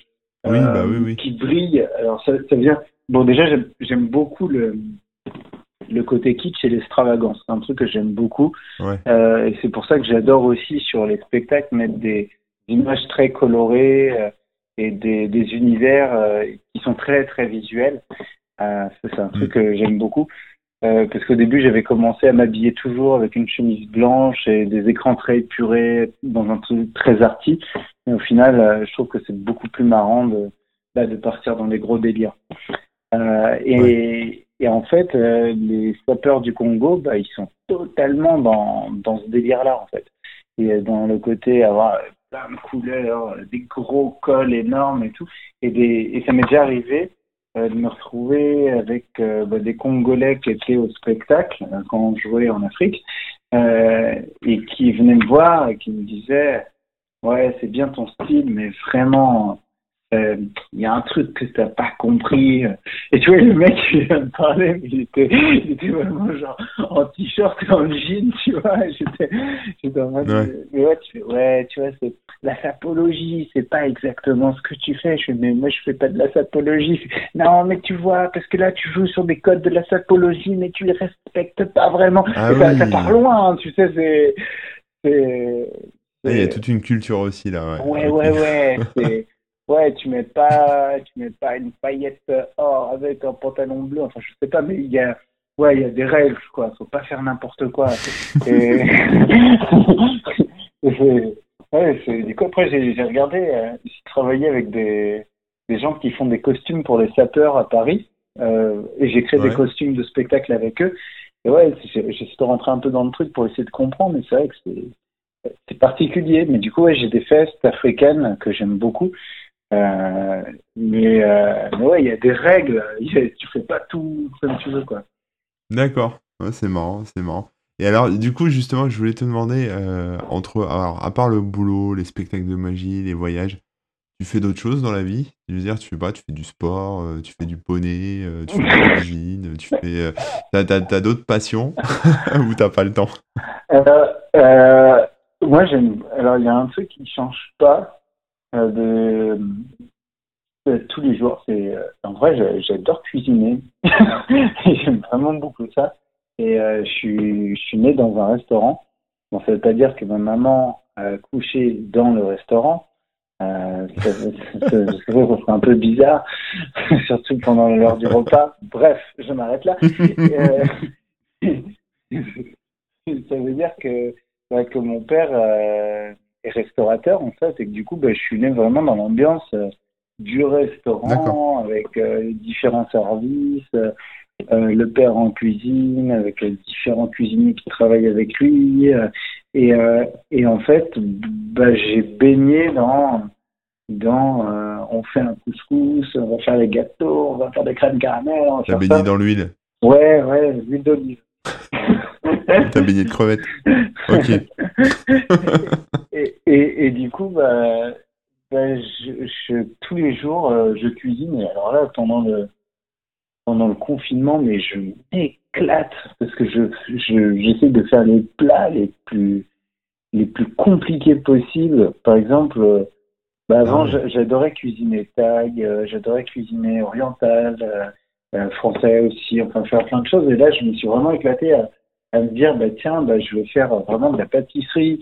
Oui, euh, bah oui, oui. qui brillent. Alors, ça, ça vient. Bon, déjà, j'aime- j'aime beaucoup le, le côté kitsch et l'extravagance. C'est un truc que j'aime beaucoup. Ouais. Euh, et c'est pour ça que j'adore aussi sur les spectacles mettre des images très colorées euh, et des, des univers euh, qui sont très très visuels. Euh, ça, c'est un truc que j'aime beaucoup. Euh, parce qu'au début, j'avais commencé à m'habiller toujours avec une chemise blanche et des écrans très épurés dans un truc très arty. Mais au final, euh, je trouve que c'est beaucoup plus marrant de, bah, de partir dans les gros délires. Euh, et, et en fait, euh, les sapeurs du Congo, bah, ils sont totalement dans, dans ce délire-là, en fait. Et dans le côté avoir plein de couleurs, euh, des gros cols énormes et tout. Et, des, et ça m'est déjà arrivé euh, de me retrouver avec euh, bah, des Congolais qui étaient au spectacle euh, quand je jouais en Afrique euh, et qui venaient me voir et qui me disaient Ouais, c'est bien ton style, mais vraiment, il y a un truc que t'as pas compris. Et tu vois, le mec, il vient me parler, mais il était, il était vraiment genre en t-shirt et en jean, tu vois. J'étais, j'étais en mode, Ouais. mais ouais, tu fais, ouais, tu vois, c'est la sapologie, c'est pas exactement ce que tu fais. Je fais, mais moi, je fais pas de la sapologie. Non, mais tu vois, parce que là, tu joues sur des codes de la sapologie, mais tu les respectes pas vraiment. Ah ça, oui. ça part loin, hein, tu sais, c'est, c'est, Ah, Il y a toute une culture aussi, là, ouais. Ouais, ouais, ouais. c'est- Ouais, tu mets pas, tu mets pas une paillette or avec un pantalon bleu. Enfin, je sais pas, mais il y a, ouais, il y a des règles, quoi. Faut pas faire n'importe quoi. Et... Ouais, c'est, du coup, après, j'ai, j'ai regardé, euh, j'ai travaillé avec des, des gens qui font des costumes pour les sapeurs à Paris. Euh, et j'ai créé Ouais. des costumes de spectacle avec eux. Et ouais, j'ai- j'essaie de rentrer un peu dans le truc pour essayer de comprendre, mais c'est vrai que c'est, c'est particulier. Mais du coup, ouais, j'ai des festes africaines que j'aime beaucoup. Euh, mais, euh, mais ouais, il y a des règles. Tu fais pas tout comme tu veux, quoi. D'accord, Ouais, c'est marrant, c'est marrant. Et alors, du coup, justement, je voulais te demander, euh, entre, alors, à part le boulot, les spectacles de magie, les voyages, tu fais d'autres choses dans la vie? Je veux dire, tu fais pas, tu fais du sport, euh, tu fais du poney, tu fais de la cuisine, tu fais, t'as, t'as, t'as d'autres passions ou t'as pas le temps? Moi, j'aime. Alors, il y a un truc qui ne change pas de, de tous les jours. C'est euh, en vrai, j'a- j'adore cuisiner. j'aime vraiment beaucoup ça. Et euh, je suis, je suis né dans un restaurant. Bon, ça veut pas dire que ma maman a couché dans le restaurant. Euh, ça, ça, ça, ça serait un peu bizarre, surtout pendant l'heure du repas. Bref, je m'arrête là. Euh, ça veut dire que, bah, que mon père euh, est restaurateur en fait et que du coup bah, je suis né vraiment dans l'ambiance euh, du restaurant avec euh, les différents services, euh, le père en cuisine avec les différents cuisiniers qui travaillent avec lui euh, et, euh, et en fait bah, j'ai baigné dans dans on fait un couscous, on va faire les gâteaux, on va faire des crèmes caramel, on va T'as faire baigné ça. dans l'huile? Ouais, ouais, l'huile d'olive. T'as baigné de crevettes? Ok. et, et, et du coup, bah, bah, je, je- tous les jours, euh, je cuisine. Et alors là, pendant le, pendant le confinement, mais je m'éclate parce que je, je, j'essaie de faire les plats les plus, les plus compliqués possibles. Par exemple, euh, bah, avant, Ah ouais. j'a- j'adorais cuisiner thaï, euh, j'adorais cuisiner oriental, euh, français aussi, enfin faire plein de choses. Et là, je me suis vraiment éclaté à, à me dire, bah, tiens, bah, je vais faire vraiment de la pâtisserie.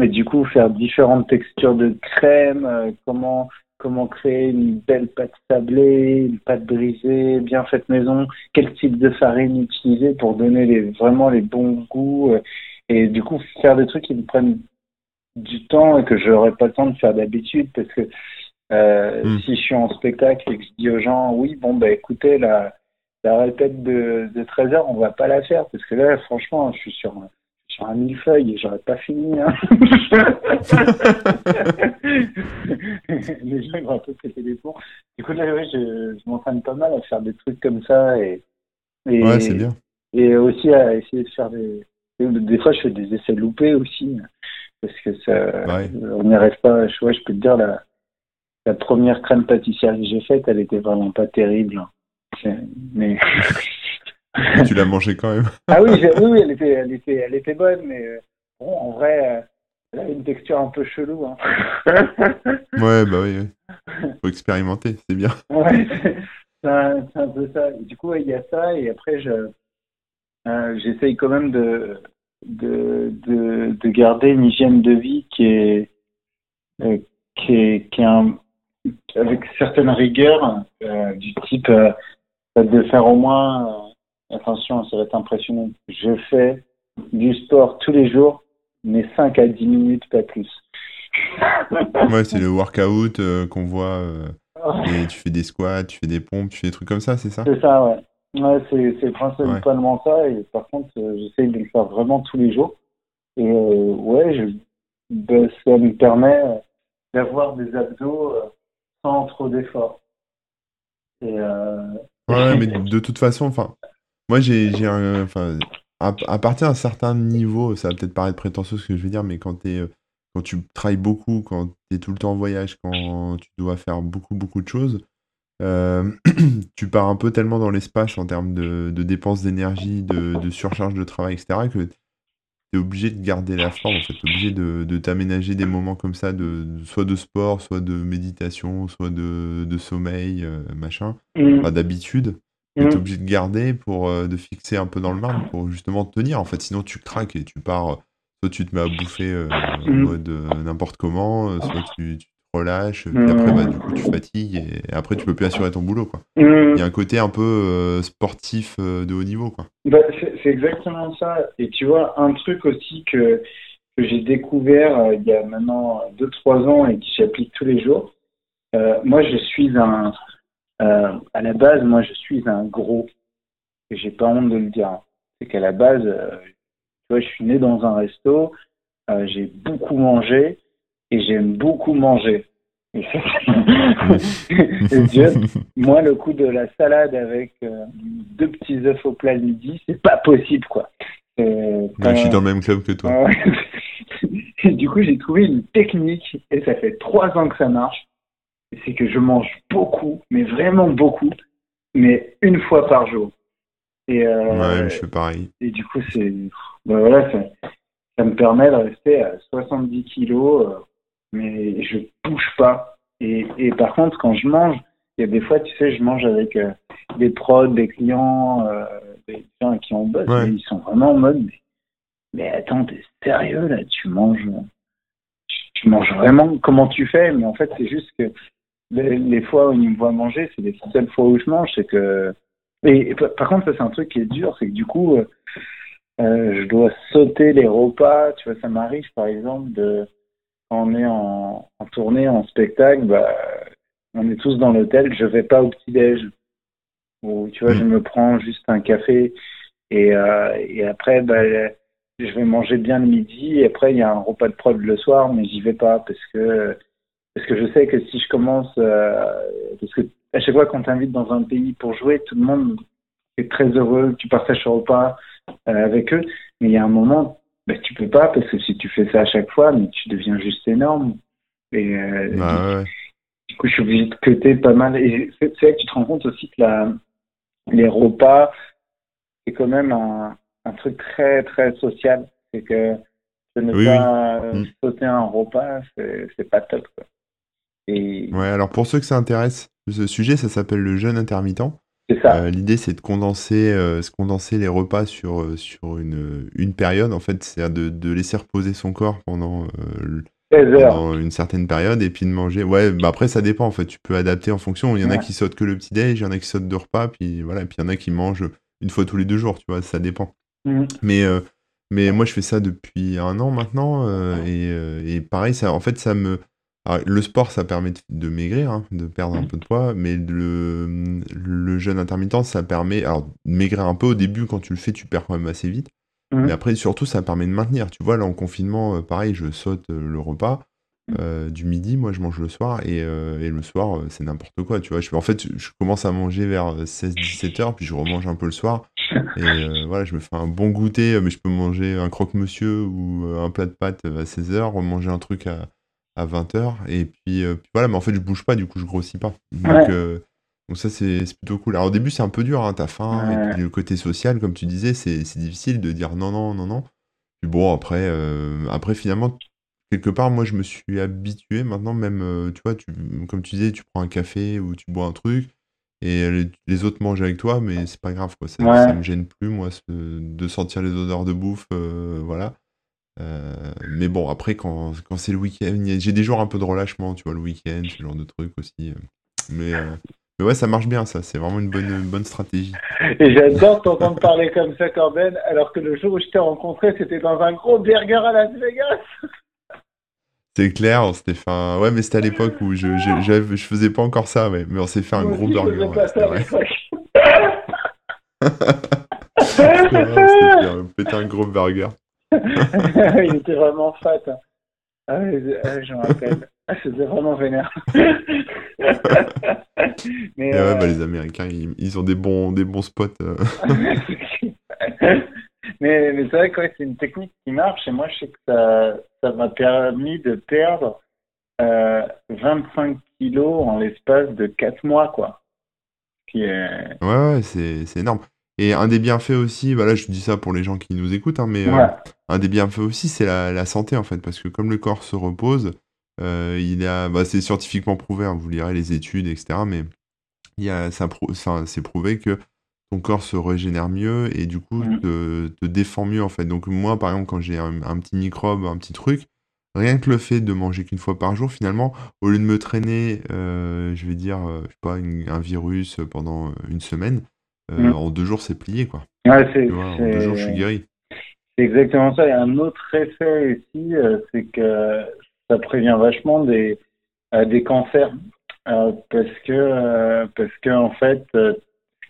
Et du coup, faire différentes textures de crème, euh, comment, comment créer une belle pâte sablée, une pâte brisée, bien faite maison, quel type de farine utiliser pour donner les, vraiment les bons goûts. euh, et du coup, faire des trucs qui me prennent du temps et que je n'aurais pas le temps de faire d'habitude parce que euh, Mm. si je suis en spectacle et que je dis aux gens, oui, bon, bah écoutez, la, la répète de, de 13 heures, on va pas la faire parce que là, franchement, je suis sur, un- sur un millefeuille et j'aurais pas fini. Hein. Les gens ils vont un peu péter les plombs. Du coup, là, ouais, je, je m'entraîne pas mal à faire des trucs comme ça et, et, Ouais, c'est bien. et aussi à essayer de faire des. Des fois, je fais des essais loupés aussi parce que ça, Ouais. on n'y arrive pas. Je, ouais, je peux te dire, la, la première crème pâtissière que j'ai faite, elle était vraiment pas terrible. Mais tu l'as mangée quand même. ah oui, oui, elle était, elle était, elle était bonne, mais euh, bon, en vrai, euh, elle a une texture un peu chelou. Hein. ouais, bah oui, faut expérimenter, c'est bien. Ouais, c'est un, un, peu ça. Du coup, il y a ça, et après, je, euh, j'essaye quand même de, de, de, de, garder une hygiène de vie qui est, euh, qui est, qui est un, avec certaines rigueurs, euh, du type de faire au moins, euh, attention, ça va être impressionnant, je fais du sport tous les jours, mais 5 à 10 minutes, pas plus. ouais, c'est le workout qu'on voit. et tu fais des squats, tu fais des pompes, tu fais des trucs comme ça, c'est ça? C'est ça, ouais. Ouais, c'est principalement ça. Et par contre, j'essaye de le faire vraiment tous les jours. Et ouais, je, ben, ça me permet d'avoir des abdos sans trop d'efforts. Euh... Ouais, mais de toute façon, enfin, moi j'ai un. Enfin, à, à, partir d'un certain niveau, ça va peut-être paraître prétentieux ce que je veux dire, mais quand, es, quand tu travailles beaucoup, quand tu es tout le temps en voyage, quand tu dois faire beaucoup, beaucoup de choses, euh, tu pars un peu tellement dans l'espace en termes de, de dépenses d'énergie, de, de, surcharge de travail, etc., que tu obligé de garder la forme, en fait, obligé de, de t'aménager des moments comme ça, de, soit de sport, soit de méditation, soit de, de sommeil, euh, machin, mmh. d'habitude. Tu es obligé de garder pour euh, de fixer un peu dans le marbre pour justement tenir. En fait, sinon tu craques et tu pars. Soit tu te mets à bouffer euh, en mmh. mode n'importe comment, soit tu, tu relâches, puis après, bah, du coup, tu fatigues et après, tu peux plus assurer ton boulot, quoi. Il y a un côté un peu euh, sportif euh, de haut niveau, quoi. Bah, c'est exactement ça. Et tu vois, un truc aussi que, que j'ai découvert euh, il y a maintenant 2-3 ans et que j'applique tous les jours, moi, je suis un... à la base, moi, je suis un gros. Et j'ai pas honte de le dire. C'est qu'à la base, tu vois, je suis né dans un resto, j'ai beaucoup mangé, et j'aime beaucoup manger. et moi, le coup de la salade avec euh, deux petits œufs au plat midi, c'est pas possible, quoi. Euh, je suis dans le même club que toi. du coup, j'ai trouvé une technique, et ça fait trois ans que ça marche. C'est que je mange beaucoup, mais vraiment beaucoup, mais une fois par jour. Et, euh, ouais, je fais pareil. Et du coup, c'est, ben voilà, ça, ça, me permet de rester à 70 kilos mais je bouge pas. Et, et par contre, quand je mange, il y a des fois, tu sais, je mange avec euh, des prods, des clients, euh, des gens qui ont boss, ils sont vraiment en mode, mais, mais attends, t'es sérieux là, tu manges, tu, manges vraiment? Comment tu fais, mais en fait, c'est juste que les, fois où ils me voient manger, c'est les seules fois où je mange, c'est que. Et, par contre, ça, c'est un truc qui est dur, c'est que du coup, euh, je dois sauter les repas, tu vois, ça m'arrive par exemple de on est en, tournée, en spectacle, bah, on est tous dans l'hôtel, je vais pas au petit-déj. Ou tu vois, je mm. me prends juste un café. Et, euh, et après, bah, je vais manger bien le midi. Et après, il y a un repas de prod le soir, mais j'y vais pas parce que, parce que je sais que si je commence, euh, parce que à chaque fois qu'on t'invite dans un pays pour jouer, tout le monde est très heureux, tu partages ce repas euh, avec eux, mais il y a un moment, ben, tu peux pas parce que si tu fais ça à chaque fois, mais tu deviens juste énorme. Et euh, bah, du coup, je suis obligé de cuter pas mal. Et c'est vrai que tu te rends compte aussi que la, les repas, c'est quand même un, un, truc très très social. C'est que ne pas mm. sauter un repas, c'est pas top. Quoi. Et... Ouais, alors pour ceux que ça intéresse, ce sujet, ça s'appelle le jeûne intermittent. Euh, l'idée, c'est de condenser, euh, condenser les repas sur, euh, sur une, une période. En fait, c'est de, de laisser reposer son corps pendant, une certaine période et puis de manger. Ouais, bah après, ça dépend. En fait, tu peux adapter en fonction. Il y en a qui sautent que le petit déj, il y en a qui sautent deux repas, puis voilà. puis il y en a qui mangent une fois tous les deux jours. Tu vois, ça dépend. Mmh. Mais mais moi, je fais ça depuis un an maintenant et, et pareil, ça, en fait, ça me le sport, ça permet de, maigrir, hein, de perdre un mmh. peu de poids, mais le, le jeûne intermittent, ça permet alors, de maigrir un peu au début, quand tu le fais, tu perds quand même assez vite. Mmh. Mais après, surtout, ça permet de maintenir. Tu vois, là, en confinement, euh, pareil, je saute euh, le repas. Mmh. Euh, du midi, moi je mange le soir et, et le soir c'est n'importe quoi, tu vois. Je, en fait, je commence à manger vers 16-17 heures, puis je remange un peu le soir. Et voilà, je me fais un bon goûter, mais je peux manger un croque-monsieur ou un plat de pâtes à 16 heures, remanger un truc à, à 20h. Et puis, voilà, mais en fait, je bouge pas, du coup, je grossis pas. Donc, donc ça, c'est plutôt cool. Alors au début, c'est un peu dur, hein, t'as faim, et puis le côté social, comme tu disais, c'est difficile de dire non, non, non, non. Puis bon, après, après finalement, quelque part, moi, je me suis habitué maintenant, même, tu vois, tu, comme tu disais, tu prends un café ou tu bois un truc, et les, autres mangent avec toi, mais c'est pas grave, quoi. Ça, ça me gêne plus, moi, de sentir les odeurs de bouffe, euh, voilà. Euh, mais bon, après, quand, quand c'est le week-end, j'ai des jours un peu de relâchement, tu vois, le week-end, ce genre de trucs aussi. Euh. Mais, mais ouais, ça marche bien, ça. C'est vraiment une bonne, bonne stratégie. Et j'adore t'entendre parler comme ça, Corben, alors que le jour où je t'ai rencontré, c'était dans un gros burger à Las Vegas. C'est clair, c'était fait un... Ouais, mais c'était à l'époque où je, je, je, faisais pas encore ça, mais on s'est fait un gros burger. Ouais, vrai. c'était péter un gros burger. Il était vraiment fat. Ah, ah, je me rappelle. Ah, c'était vraiment vénère. mais, ouais, bah, les Américains, ils, ont des bons, des bons spots. Euh. mais, mais c'est vrai que c'est une technique qui marche et moi je sais que ça, ça m'a permis de perdre euh, 25 kilos en l'espace de 4 mois quoi. Qui est... Ouais, ouais c'est énorme. Et un des bienfaits aussi, bah là je dis ça pour les gens qui nous écoutent, hein, mais euh, un des bienfaits aussi c'est la, la, santé en fait, parce que comme le corps se repose, euh, il a, bah, c'est scientifiquement prouvé, hein, vous lirez les études, etc. Mais il y a, ça, ça c'est prouvé que ton corps se régénère mieux et du coup mmh. te, défend mieux en fait. Donc moi par exemple quand j'ai un, petit microbe, un petit truc, rien que le fait de manger qu'une fois par jour finalement, au lieu de me traîner, euh, je vais dire, je sais pas, un virus pendant une semaine, mmh. en deux jours c'est plié quoi. Ouais, c'est, en deux jours je suis guéri. C'est exactement ça. Et un autre effet aussi, c'est que ça prévient vachement des, des cancers. parce que parce que en fait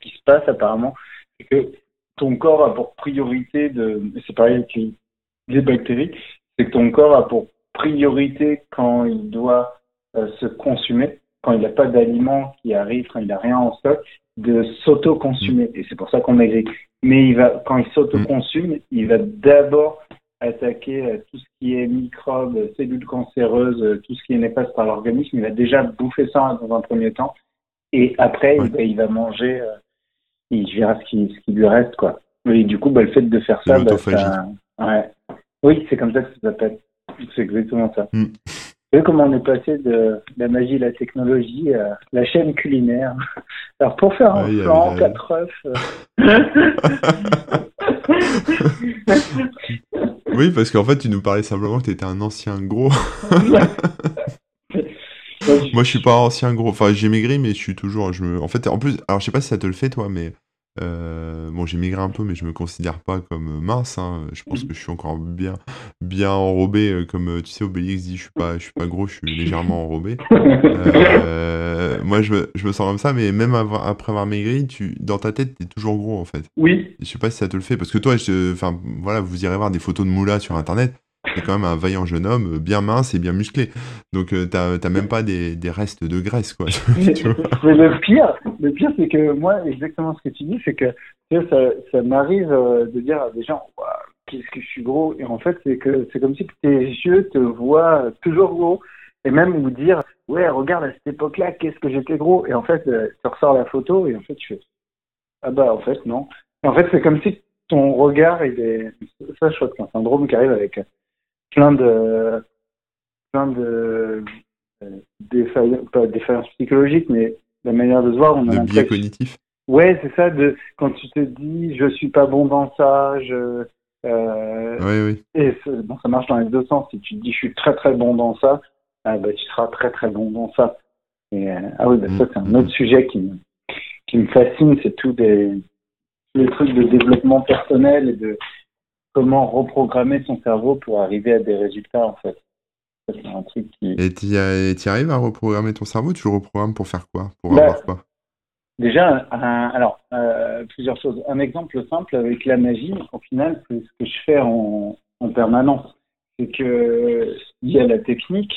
qui se passe apparemment, c'est que ton corps a pour priorité de, c'est pareil avec les bactéries, c'est que ton corps a pour priorité quand il doit euh, se consumer, quand il n'a pas d'aliments qui arrivent, quand il n'a rien en stock, de s'auto-consumer. Et c'est pour ça qu'on maigrit. Mais il va, quand il s'auto-consume, il va d'abord attaquer euh, tout ce qui est microbes, cellules cancéreuses, euh, tout ce qui est néfaste par l'organisme. Il va déjà bouffer ça dans un premier temps. Et après, il, va manger il verra ce qui, ce qui lui reste, quoi. Et du coup, bah, le fait de faire ça, bah, ça... Ouais. Oui, c'est comme ça que ça s'appelle. C'est exactement ça. Mm. Vous voyez comment on est passé de la magie, la technologie à la chaîne culinaire. Alors pour faire un flan, quatre œufs. Euh. oui, parce qu'en fait, tu nous parlais simplement que tu étais un ancien gros. Moi, je suis pas ancien gros. Enfin, j'ai maigri, mais je suis toujours. Je me... En fait, en plus, alors je sais pas si ça te le fait, toi, mais euh, bon, j'ai maigré un peu, mais je me considère pas comme mince. Hein. Je pense que je suis encore bien, bien enrobé, euh, comme euh, tu sais, Obélix dit, je suis pas, je suis pas gros, je suis légèrement enrobé. moi, je me, je me sens comme ça, mais même après avoir maigri, tu, dans ta tête, tu es toujours gros en fait. Oui. Je sais pas si ça te le fait, parce que toi, enfin, voilà, vous irez voir des photos de Moula sur Internet c'est quand même un vaillant jeune homme, bien mince et bien musclé. Donc euh, t'as même pas des, des, restes de graisse, quoi. mais, le pire, le pire, c'est que moi, exactement ce que tu dis, c'est que ça, ça m'arrive euh, de dire à des gens, qu'est-ce que je suis gros Et en fait, c'est que c'est comme si tes yeux te voient toujours gros. Et même vous dire, ouais, regarde à cette époque-là, qu'est-ce que j'étais gros Et en fait, euh, tu ressors la photo et en fait, tu fais, ah bah en fait non. Et en fait, c'est comme si ton regard, il est, ça, je crois que c'est un syndrome qui arrive avec plein de plein de euh, défaillances, pas défaillances psychologiques, mais la manière de se voir, on a de biais cognitif. Ouais, c'est ça. De quand tu te dis, je suis pas bon dans ça, je euh, oui, oui. Et bon, ça marche dans les deux sens. Si tu te dis, je suis très très bon dans ça, ah, bah, tu seras très très bon dans ça. Et, euh, ah oui, bah, ça c'est un mm, autre sujet qui me, qui me fascine, c'est tout des les trucs de développement personnel et de comment reprogrammer son cerveau pour arriver à des résultats en fait. C'est un truc qui... Et tu arrives à reprogrammer ton cerveau? Tu le reprogrammes pour faire quoi? Pour bah, avoir quoi? Déjà, alors, euh, plusieurs choses. Un exemple simple avec la magie, au final, c'est ce que je fais en, en permanence. C'est que il y a la technique.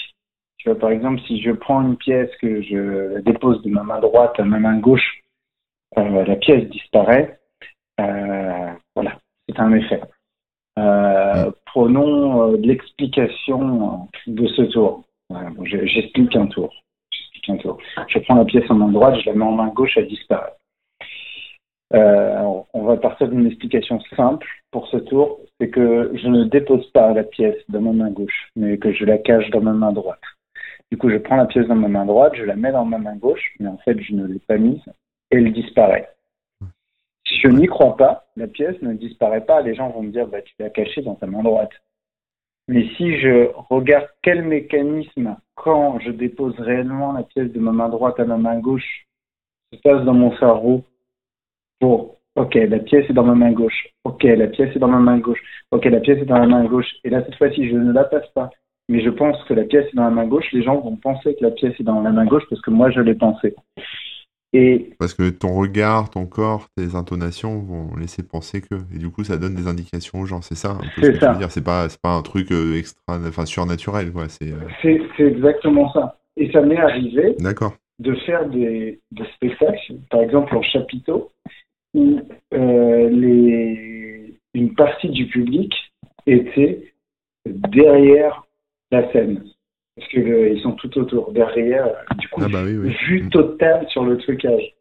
Tu vois, par exemple, si je prends une pièce que je dépose de ma main droite à ma main gauche, euh, la pièce disparaît. Euh, voilà, c'est un effet. Euh, prenons euh, l'explication de ce tour. J'explique un tour. un tour. Je prends la pièce en main droite, je la mets en main gauche, elle disparaît. Euh, on va partir d'une explication simple pour ce tour, c'est que je ne dépose pas la pièce dans ma main gauche, mais que je la cache dans ma main droite. Du coup, je prends la pièce dans ma main droite, je la mets dans ma main gauche, mais en fait, je ne l'ai pas mise, et elle disparaît. Si je n'y crois pas, la pièce ne disparaît pas. Les gens vont me dire, bah, tu l'as cachée dans ta main droite. Mais si je regarde quel mécanisme, quand je dépose réellement la pièce de ma main droite à ma main gauche, se passe dans mon cerveau pour, ok, la pièce est dans ma main gauche, ok, la pièce est dans ma main gauche, ok, la pièce est dans ma main gauche, et là, cette fois-ci, je ne la passe pas, mais je pense que la pièce est dans la main gauche, les gens vont penser que la pièce est dans la main gauche parce que moi, je l'ai pensé. Parce que ton regard, ton corps, tes intonations vont laisser penser que. Et du coup, ça donne des indications aux gens. C'est ça C'est ça. C'est pas, pas un truc euh, extra, enfin, surnaturel. Quoi. Euh, c'est, exactement ça. Et ça m'est arrivé de faire des, des, spectacles, par exemple en chapiteau, où euh, les, une partie du public était derrière la scène parce qu'ils sont tout autour, derrière, du coup, ah bah vue mm. totale sur le trucage.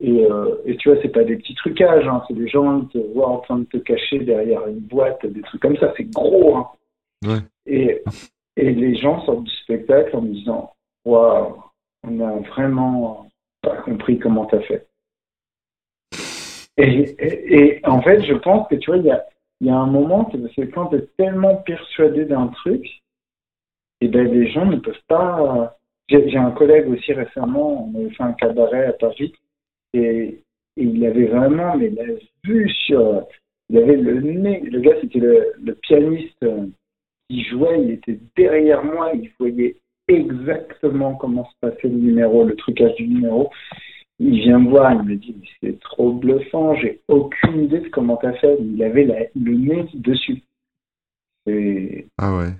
Et, euh, et tu vois, c'est pas des petits trucages, hein, c'est des gens qui te voient en train de te cacher derrière une boîte, des trucs comme ça, c'est gros. Hein. Ouais. Et, et les gens sortent du spectacle en me disant Waouh, on a vraiment pas compris comment t'as fait. Et, et, en fait, je pense que tu vois, il y a, y a un moment, c'est quand tu es tellement persuadé d'un truc et ben les gens ne peuvent pas. J'ai un collègue aussi récemment, on avait fait un cabaret à Paris, et, il avait vraiment mais la vue sur. Il avait le nez. Le gars, c'était le, pianiste qui jouait, il était derrière moi, il voyait exactement comment se passait le numéro, le trucage du numéro. Il vient me voir, il me dit c'est trop bluffant, j'ai aucune idée de comment t'as fait. Il avait le nez dessus. Ah ouais.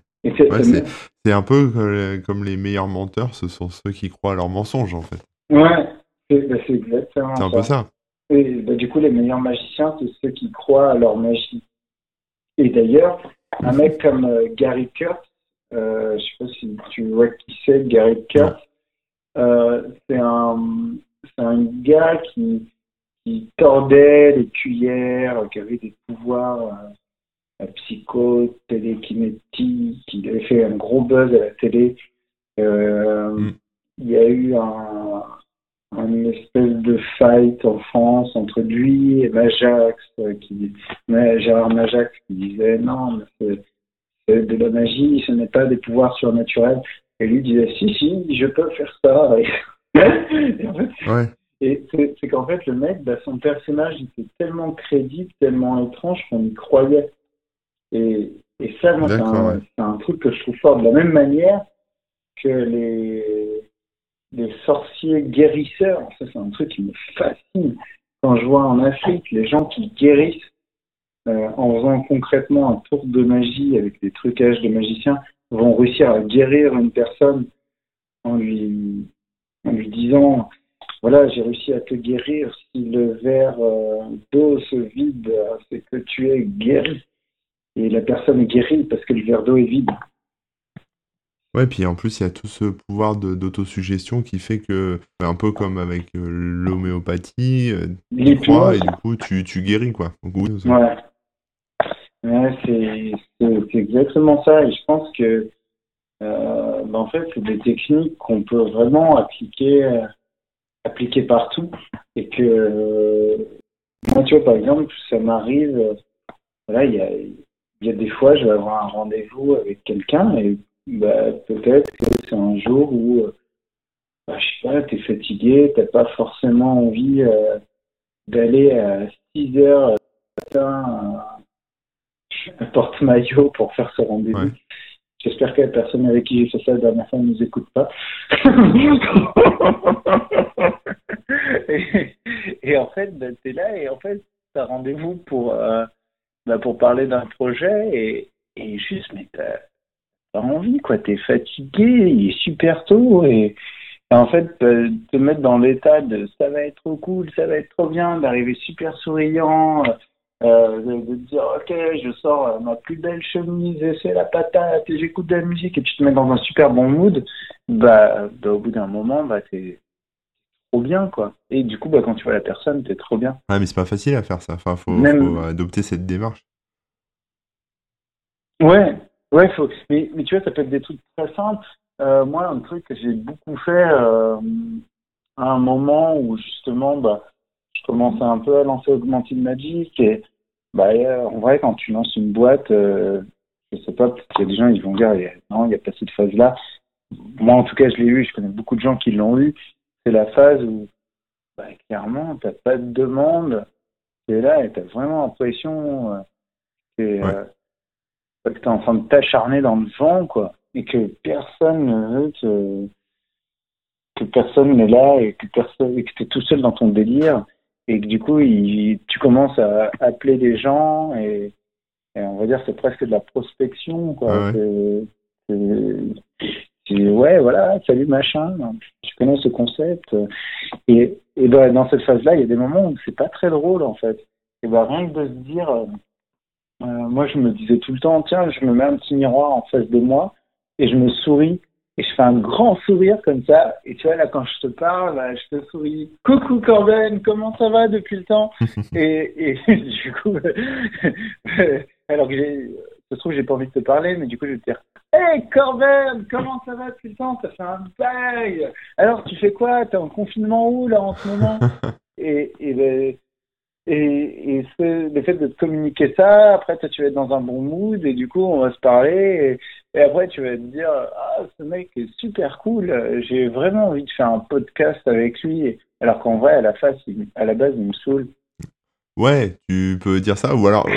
C'est un peu comme les meilleurs menteurs, ce sont ceux qui croient à leurs mensonges en fait. Ouais, c'est bah, exactement C'est un peu ça. Et bah, du coup, les meilleurs magiciens, c'est ceux qui croient à leur magie. Et d'ailleurs, un mec comme euh, Gary Kurtz, euh, je sais pas si tu vois qui c'est, Gary Kurtz, euh, c'est un, un gars qui, qui tordait les cuillères, qui avait des pouvoirs euh, psycho, télékinétique, il avait fait un gros buzz à la télé. Euh, mm. Il y a eu un, un, espèce de fight en France entre lui et Majax, euh, qui, Gérard Majax, qui disait non, c'est de la magie, ce n'est pas des pouvoirs surnaturels. Et lui disait si, si, je peux faire ça. Et, c'est qu'en fait, le mec, bah, son personnage était tellement crédible, tellement étrange qu'on y croyait. Et, ça, c'est un, truc que je trouve fort. De la même manière que les, les sorciers guérisseurs, ça, c'est un truc qui me fascine. Quand je vois en Afrique les gens qui guérissent euh, en faisant concrètement un tour de magie avec des trucages de magiciens, vont réussir à guérir une personne en lui, en lui disant voilà, j'ai réussi à te guérir. Si le verre euh, d'eau se vide, c'est que tu es guéri et la personne est guérie parce que le verre d'eau est vide. Ouais, puis en plus, il y a tout ce pouvoir d'autosuggestion qui fait que, un peu comme avec euh, l'homéopathie, euh, tu crois et du coup, tu, tu guéris, quoi. ouais. ouais c'est exactement ça. Et je pense que, euh, ben, en fait, c'est des techniques qu'on peut vraiment appliquer, appliquer partout. Et que, moi, tu vois, par exemple, ça m'arrive, voilà, il y a il y a des fois, je vais avoir un rendez-vous avec quelqu'un et bah, peut-être que c'est un jour où, euh, bah, je sais pas, tu es fatigué, tu pas forcément envie euh, d'aller à 6 heures matin à porte-maillot pour faire ce rendez-vous. J'espère que la personne avec qui j'ai fait ça la dernière fois ne nous écoute pas. et, en fait, bah, tu es là et en fait, tu as rendez-vous pour, euh, bah, pour parler d'un projet et, et juste, mais t'as pas envie, quoi. T'es fatigué, il est super tôt et, en fait, bah, te mettre dans l'état de ça va être trop cool, ça va être trop bien, d'arriver super souriant, euh, de, de te dire ok je sors euh, ma plus belle chemise et c'est la patate et j'écoute de la musique et tu te mets dans un super bon mood bah, bah au bout d'un moment bah t'es trop bien quoi et du coup bah quand tu vois la personne t'es trop bien Ouais, mais c'est pas facile à faire ça. Enfin, faut, Même- faut adopter cette démarche. Ouais, ouais, faut... mais, mais tu vois, ça peut être des trucs très simples. Euh, moi, un truc que j'ai beaucoup fait euh, à un moment où justement, bah, je commençais un peu à lancer Augmented Magic et bah, en vrai, quand tu lances une boîte, euh, je sais pas, peut-être qu'il y a des gens ils vont dire non, il n'y a pas cette phase-là. Moi, en tout cas, je l'ai eu. Je connais beaucoup de gens qui l'ont eu. C'est la phase où, bah, clairement, t'as pas de demande. Et là, et t'as vraiment l'impression euh, que Ouais. euh, que t'es en train de t'acharner dans le vent, quoi, et que personne ne veut te, que personne n'est là et que personne, et que t'es tout seul dans ton délire, et que du coup, il, tu commences à appeler des gens et, et on va dire c'est presque de la prospection, quoi. Ah ouais. Ouais, voilà, salut machin, tu connais ce concept. Et, et ben, dans cette phase-là, il y a des moments où c'est pas très drôle en fait. Et ben, rien que de se dire, euh, euh, moi je me disais tout le temps, tiens, je me mets un petit miroir en face de moi et je me souris et je fais un grand sourire comme ça. Et tu vois, là, quand je te parle, là, je te souris. Coucou Corben, comment ça va depuis le temps? Et, et du coup, alors que j'ai, ça se trouve, j'ai pas envie de te parler, mais du coup, je vais te dire, Hey Corben, comment ça va depuis le temps Ça fait un bail. Alors, tu fais quoi? T'es en confinement où là en ce moment? Et, et, ben, et, et ce- le fait de te communiquer ça, après toi, tu vas être dans un bon mood et du coup, on va se parler. Et, et après, tu vas te dire, ah, ce mec est super cool. J'ai vraiment envie de faire un podcast avec lui. Alors qu'en vrai, à la face, il- à la base, il me saoule. Ouais, tu peux dire ça, ou alors.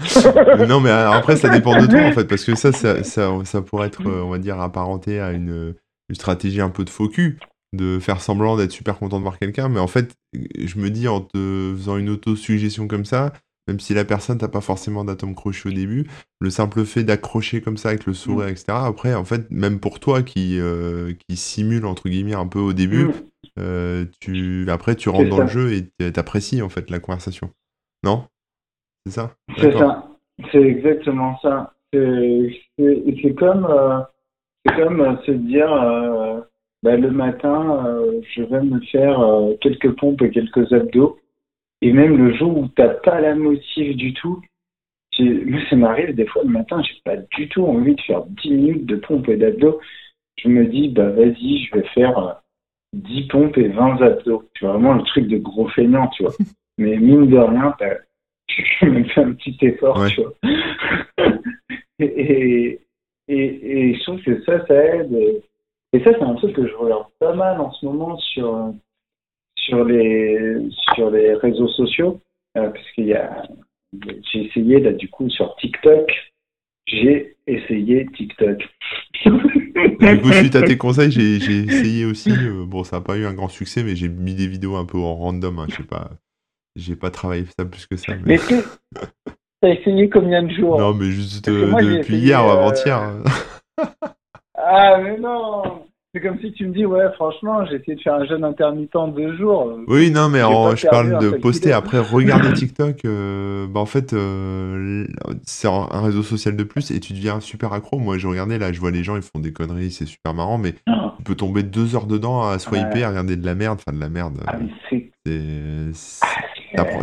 non, mais après, ça dépend de toi, en fait, parce que ça, ça, ça, ça pourrait être, euh, on va dire, apparenté à une, une stratégie un peu de faux cul, de faire semblant d'être super content de voir quelqu'un, mais en fait, je me dis, en te faisant une auto-suggestion comme ça, même si la personne n'a pas forcément d'atome crochu au début, le simple fait d'accrocher comme ça avec le sourire, etc., après, en fait, même pour toi qui, euh, qui simule, entre guillemets, un peu au début, Mm. euh, tu, après, tu rentres dans le jeu et t'apprécies, en fait, la conversation. Non? C'est ça? C'est ça. C'est exactement ça. C'est c'est- c'est comme, euh, c'est comme euh, se dire, euh, bah, le matin, je vais me faire quelques pompes et quelques abdos. Et même le jour où t'as pas la motive du tout, tu- moi ça m'arrive des fois le matin, j'ai pas du tout envie de faire 10 minutes de pompes et d'abdos. Je me dis, bah vas-y, je vais faire euh, 10 pompes et 20 abdos. Tu vois, vraiment le truc de gros feignant, tu vois. Mais mine de rien, tu même fait un petit effort, Ouais. tu vois. et, et, et, je trouve que ça, ça aide. Et, ça, c'est un truc que je regarde pas mal en ce moment sur, sur, les, sur les réseaux sociaux. euh, parce qu'il y a. J'ai essayé, là, du coup, sur TikTok. J'ai essayé TikTok. Du coup, suite à tes conseils, j'ai j'ai essayé aussi. euh, bon, ça n'a pas eu un grand succès, mais j'ai mis des vidéos un peu en random. hein, je sais pas. J'ai pas travaillé ça plus que ça. Mais que t'as essayé combien de jours Non, mais juste euh, moi, depuis hier ou euh, avant-hier. hein. Ah, mais non C'est comme si tu me dis, ouais, franchement, j'ai essayé de faire un jeûne intermittent deux jours. Oui, non, mais en- je parle de poster. Après, regarder TikTok, euh, bah, en fait, euh, c'est un réseau social de plus et tu deviens super accro. Moi, je regardais là, je vois les gens, ils font des conneries, c'est super marrant, mais Ah, tu peux tomber deux heures dedans à swiper, Ouais. à regarder de la merde, enfin de la merde. Ah, mais c'est...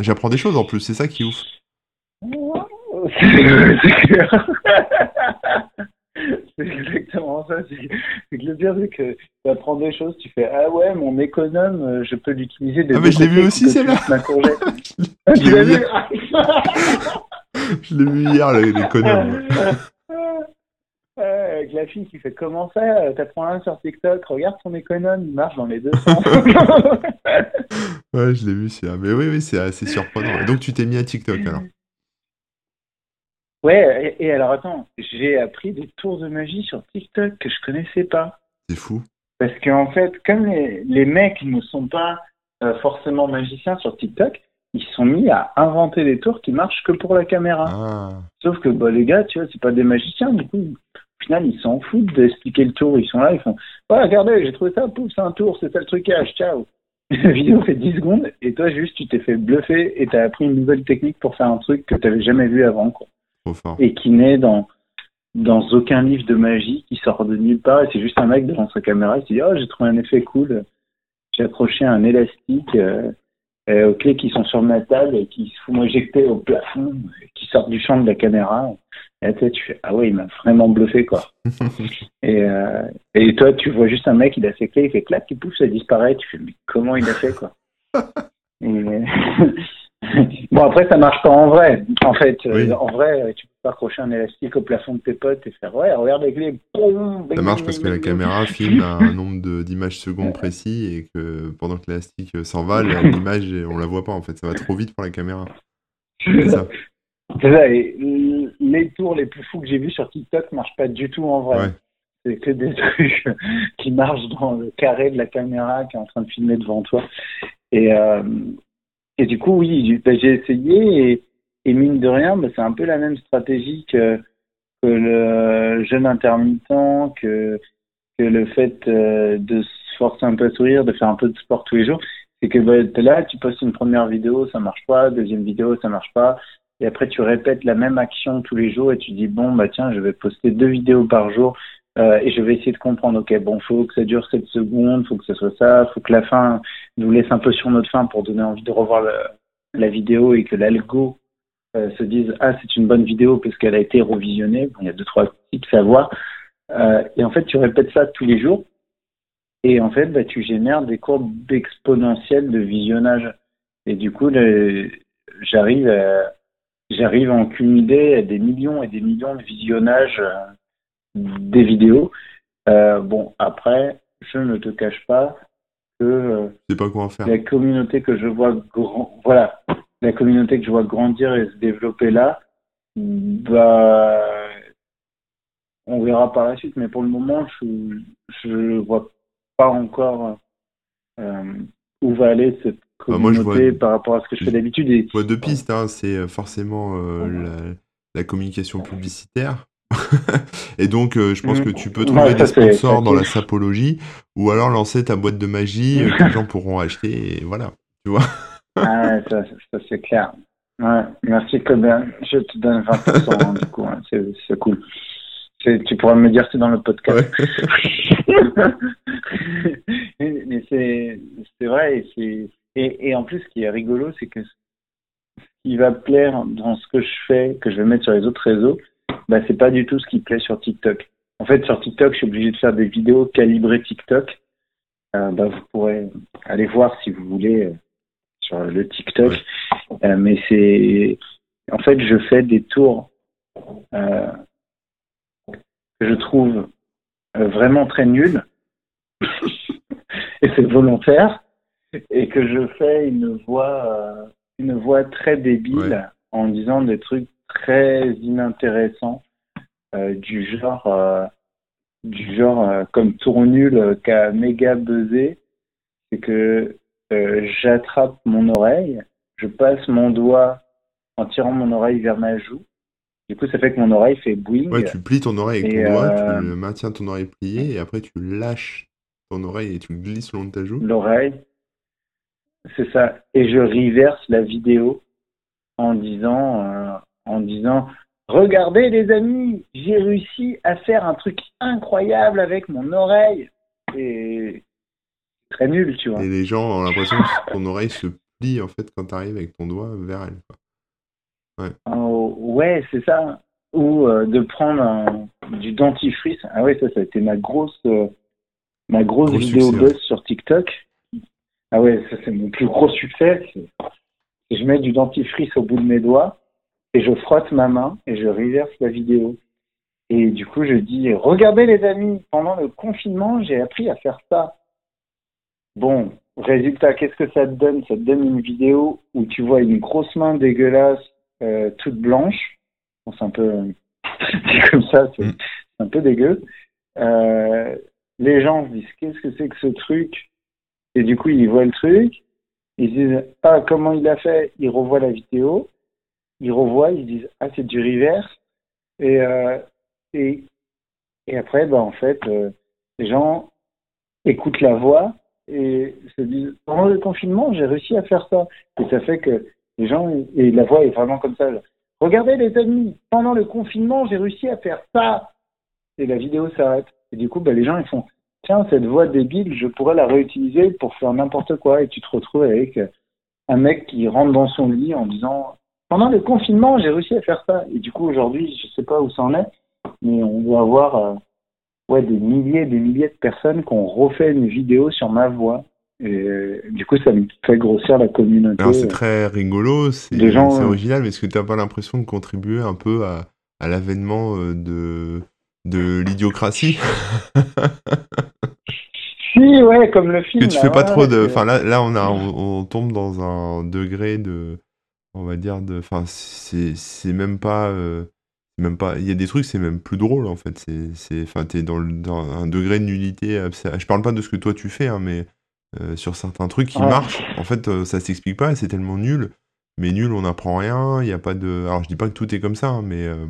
J'apprends des choses en plus, c'est ça qui est ouf. C'est clair. C'est exactement ça. C'est que le pire, c'est que tu apprends des choses, tu fais Ah ouais, mon économe, euh, je peux l'utiliser des Ah, mais je l'ai vu aussi, celle-là. Je l'ai vu. Je l'ai vu hier. Ouais, Avec la fille qui fait comment ça euh, T'apprends un sur TikTok, regarde ton économe, il marche dans les deux sens. Ouais, je l'ai vu, c'est Mais oui, oui, c'est assez surprenant. Et donc, tu t'es mis à TikTok alors? Ouais, et, et alors attends, j'ai appris des tours de magie sur TikTok que je connaissais pas. C'est fou. Parce qu'en fait, comme les, les mecs ne sont pas euh, forcément magiciens sur TikTok, ils sont mis à inventer des tours qui marchent que pour la caméra. Ah, Sauf que bah, les gars, tu vois, c'est pas des magiciens, du coup, final, ils s'en foutent d'expliquer le tour. Ils sont là, ils font Ouais, regardez, j'ai trouvé ça, pouf, c'est un tour, c'est ça le trucage, ciao. la vidéo fait 10 secondes et toi juste tu t'es fait bluffer et t'as appris une nouvelle technique pour faire un truc que t'avais jamais vu avant quoi. Et qui naît dans dans aucun livre de magie qui sort de nulle part et c'est juste un mec devant sa caméra qui dit oh j'ai trouvé un effet cool j'ai accroché un élastique euh, euh, aux clés qui sont sur ma table et qui se font éjecter au plafond qui sortent du champ de la caméra. Et tu fais ah ouais il m'a vraiment bluffé quoi. Et, euh, et toi tu vois juste un mec il a ses clés il fait clac il pousse ça disparaît. Tu fais mais comment il a fait quoi bon, après, ça marche pas en vrai. En fait, euh, en vrai, tu peux pas accrocher un élastique au plafond de tes potes et faire ouais, regarde les clés. ça marche parce que la caméra filme à un nombre d'images secondes précis et que pendant que l'élastique s'en va, l'image, on la voit pas en fait. Ça va trop vite pour la caméra. C'est ça. Ça. Et les tours les plus fous que j'ai vus sur TikTok marchent pas du tout en vrai. C'est que des trucs qui marchent dans le carré de la caméra qui est en train de filmer devant toi. Et, euh, et du coup, oui, bah, j'ai essayé et, mine de rien, bah, c'est un peu la même stratégie que, le jeûne intermittent, que, le fait euh, de se forcer un peu à sourire, de faire un peu de sport tous les jours. C'est que bah, es là, tu postes une première vidéo, ça marche pas, deuxième vidéo, ça marche pas. Et après, tu répètes la même action tous les jours et tu dis, bon, bah tiens, je vais poster deux vidéos par jour euh, et je vais essayer de comprendre, ok, bon, faut que ça dure 7 secondes, faut que ce soit ça, faut que la fin nous laisse un peu sur notre fin pour donner envie de revoir la, vidéo et que l'algo euh, se dise, ah, c'est une bonne vidéo parce qu'elle a été revisionnée. Bon, il y a deux, trois tips à voir. Euh, et en fait, tu répètes ça tous les jours. Et en fait, bah, tu génères des courbes exponentielles de visionnage. Et du coup, j'arrive à, j'arrive à en cumuler des millions et des millions de visionnages des vidéos. Euh, bon, après, je ne te cache pas que pas quoi faire. la communauté que je vois grand, voilà, la communauté que je vois grandir et se développer là, bah, on verra par la suite. Mais pour le moment, je ne vois pas encore euh, où va aller cette communauté bah, par rapport à ce que je fais d'habitude. Je vois deux pistes. Hein. C'est forcément euh, la, communication publicitaire et donc, euh, je pense que tu peux trouver des sponsors dans la sapologie ou alors lancer ta boîte de magie euh, que les gens pourront acheter et voilà, tu vois. ah, ça, ça c'est clair. Ouais, merci Combien Je te donne 20% hein, du coup, hein, c'est cool. Tu pourras me dire c'est dans le podcast. Mais c'est vrai. Et, et, et en plus, ce qui est rigolo, c'est que ce qui va plaire dans ce que je fais, que je vais mettre sur les autres réseaux, bah, c'est pas du tout ce qui plaît sur TikTok. En fait, sur TikTok, je suis obligé de faire des vidéos calibrées TikTok. Euh, bah, vous pourrez aller voir si vous voulez euh, sur le TikTok. Euh, mais c'est, en fait, je fais des tours euh, que je trouve vraiment très nuls. et c'est volontaire. Et que je fais une voix, une voix très débile en disant des trucs très inintéressant euh, du genre euh, du genre euh, comme tour nul qui a méga buzzé c'est que j'attrape mon oreille je passe mon doigt en tirant mon oreille vers ma joue du coup, ça fait que mon oreille fait boing. Ouais, tu plies ton oreille avec ton doigt, tu maintiens ton oreille pliée, et après tu lâches ton oreille et tu glisses le long de ta joue. L'oreille, c'est ça. Et je reverse la vidéo en disant, en disant Regardez les amis, j'ai réussi à faire un truc incroyable avec mon oreille. Et très nul, tu vois. Et les gens ont l'impression que ton oreille se plie en fait quand tu arrives avec ton doigt vers elle. Ouais, oh, ouais c'est ça. Ou euh, de prendre du dentifrice. Ah ouais, ça, ça a été ma grosse, euh, ma grosse, vidéo buzz sur TikTok. Ah ouais, ça c'est mon plus gros succès. Je mets du dentifrice au bout de mes doigts et je frotte ma main et je reverse la vidéo. Et du coup, je dis, regardez les amis, pendant le confinement, j'ai appris à faire ça. Bon, résultat, qu'est-ce que ça te donne Ça te donne une vidéo où tu vois une grosse main dégueulasse, euh, toute blanche? Bon, c'est un peu comme ça, c'est mm. un peu dégueu. Euh, les gens se disent, qu'est-ce que c'est que ce truc? Et du coup, ils voient le truc, ils disent, ah, comment il a fait? Ils revoient la vidéo, ils revoient, ils disent ah c'est du reverse et euh, et et après bah en fait euh, les gens écoutent la voix et se disent pendant le confinement, j'ai réussi à faire ça. Et ça fait que les gens, et la voix est vraiment comme ça. Regardez les amis, pendant le confinement, j'ai réussi à faire ça. Et la vidéo s'arrête. Et du coup, bah, les gens, ils font, tiens, cette voix débile, je pourrais la réutiliser pour faire n'importe quoi. Et tu te retrouves avec un mec qui rentre dans son lit en disant, pendant le confinement, j'ai réussi à faire ça. Et du coup, aujourd'hui, je sais pas où ça en est, mais on doit avoir euh, ouais, des milliers et des milliers de personnes qui ont refait une vidéo sur ma voix. Et euh, du coup, ça me fait grossir la communauté. C'est euh, très rigolo, c'est original, mais est-ce que tu n'as pas l'impression de contribuer un peu à, à l'avènement de, de l'idiocratie? Si, ouais, comme le film. Que tu fais pas trop de. Enfin, là, là on, a, on, tombe dans un degré de. On va dire de. Enfin, c'est même pas même pas il y a des trucs c'est même plus drôle en fait. C'est c'est enfin t'es dans, dans un degré de nullité je parle pas de ce que toi tu fais hein, mais euh, sur certains trucs qui marchent en fait euh, ça s'explique pas c'est tellement nul. Mais nul on n'apprend rien il y a pas de alors je dis pas que tout est comme ça hein, mais euh,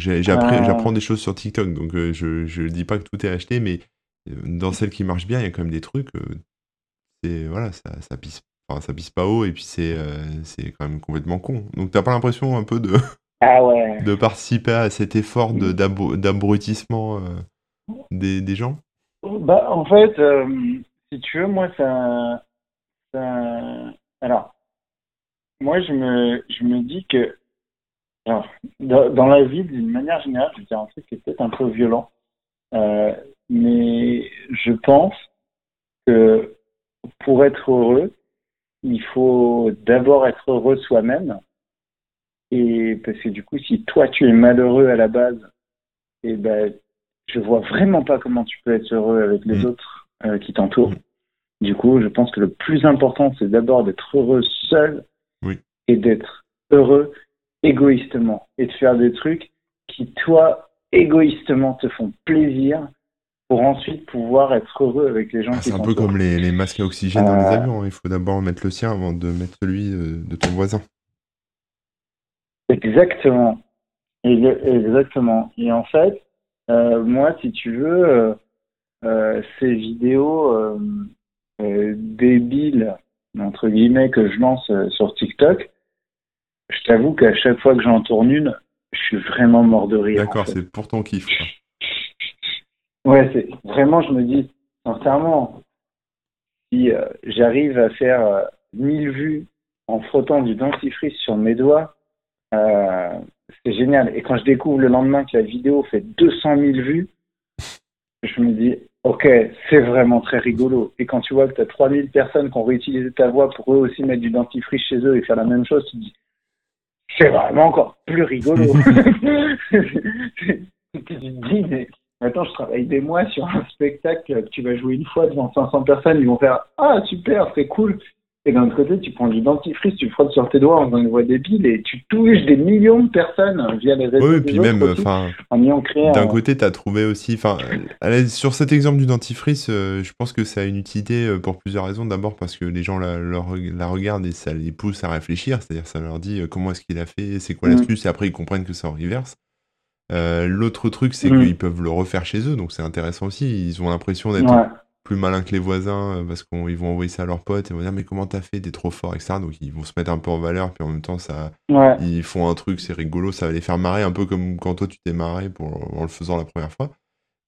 j'apprends des choses sur TikTok donc je je dis pas que tout est acheté mais dans celles qui marchent bien il y a quand même des trucs c'est voilà ça ça pisse ça pisse pas haut et puis c'est euh, c'est quand même complètement con. Donc t'as pas l'impression un peu de ah de participer à cet effort de d'abrutissement euh, des, des, gens? Bah en fait, euh, si tu veux, moi ça, alors moi je me je me dis que alors, dans, la vie d'une manière générale, je vais dire un truc qui est peut-être un peu violent, mais je pense que pour être heureux, il faut d'abord être heureux soi-même. Et parce que du coup, si toi tu es malheureux à la base, et eh ben, je vois vraiment pas comment tu peux être heureux avec les mm. autres euh, qui t'entourent. Mm. Du coup, je pense que le plus important, c'est d'abord d'être heureux seul et d'être heureux égoïstement et de faire des trucs qui, toi, égoïstement, te font plaisir pour ensuite pouvoir être heureux avec les gens ah, qui C'est un peu comme les, les, masques à oxygène dans les euh, avions. Il faut d'abord mettre le sien avant de mettre celui euh, de ton voisin. Exactement. Exactement. Et en fait, euh, moi, si tu veux, ces vidéos débiles, entre guillemets, que je lance sur TikTok, je t'avoue qu'à chaque fois que j'en tourne une, je suis vraiment mort de rire. D'accord, c'est pour ton kiff. Ouais, c'est vraiment, je me dis, sincèrement, si euh, j'arrive à faire euh, 1000 vues en frottant du dentifrice sur mes doigts, euh, c'est génial. Et quand je découvre le lendemain que la vidéo fait 200 000 vues, je me dis, ok, c'est vraiment très rigolo. Et quand tu vois que tu as 3000 personnes qui ont réutilisé ta voix pour eux aussi mettre du dentifrice chez eux et faire la même chose, tu te dis, c'est vraiment encore plus rigolo. tu te dis, mais Maintenant, je travaille des mois sur un spectacle que tu vas jouer une fois devant 500 personnes, ils vont faire Ah, super, c'est cool. Et d'un autre côté, tu prends du dentifrice, tu frottes sur tes doigts en faisant une voix débile et tu touches des millions de personnes via les réseaux oui, puis même, enfin, en ayant créé. D'un côté, tu as trouvé aussi, enfin, sur cet exemple du dentifrice, euh, je pense que ça a une utilité euh, pour plusieurs raisons. D'abord parce que les gens la, la, regardent et ça les pousse à réfléchir, c'est-à-dire ça leur dit euh, comment est-ce qu'il a fait, c'est quoi mm. l'astuce, et après ils comprennent que c'est en reverse. Euh, l'autre truc, c'est mm. qu'ils peuvent le refaire chez eux, donc c'est intéressant aussi. Ils ont l'impression d'être plus malins que les voisins euh, parce qu'ils vont envoyer ça à leurs potes et vont dire mais comment t'as fait, t'es trop fort, etc. Donc ils vont se mettre un peu en valeur, puis en même temps ça, ils font un truc, c'est rigolo, ça va les faire marrer un peu comme quand toi tu t'es marré pour, en le faisant la première fois.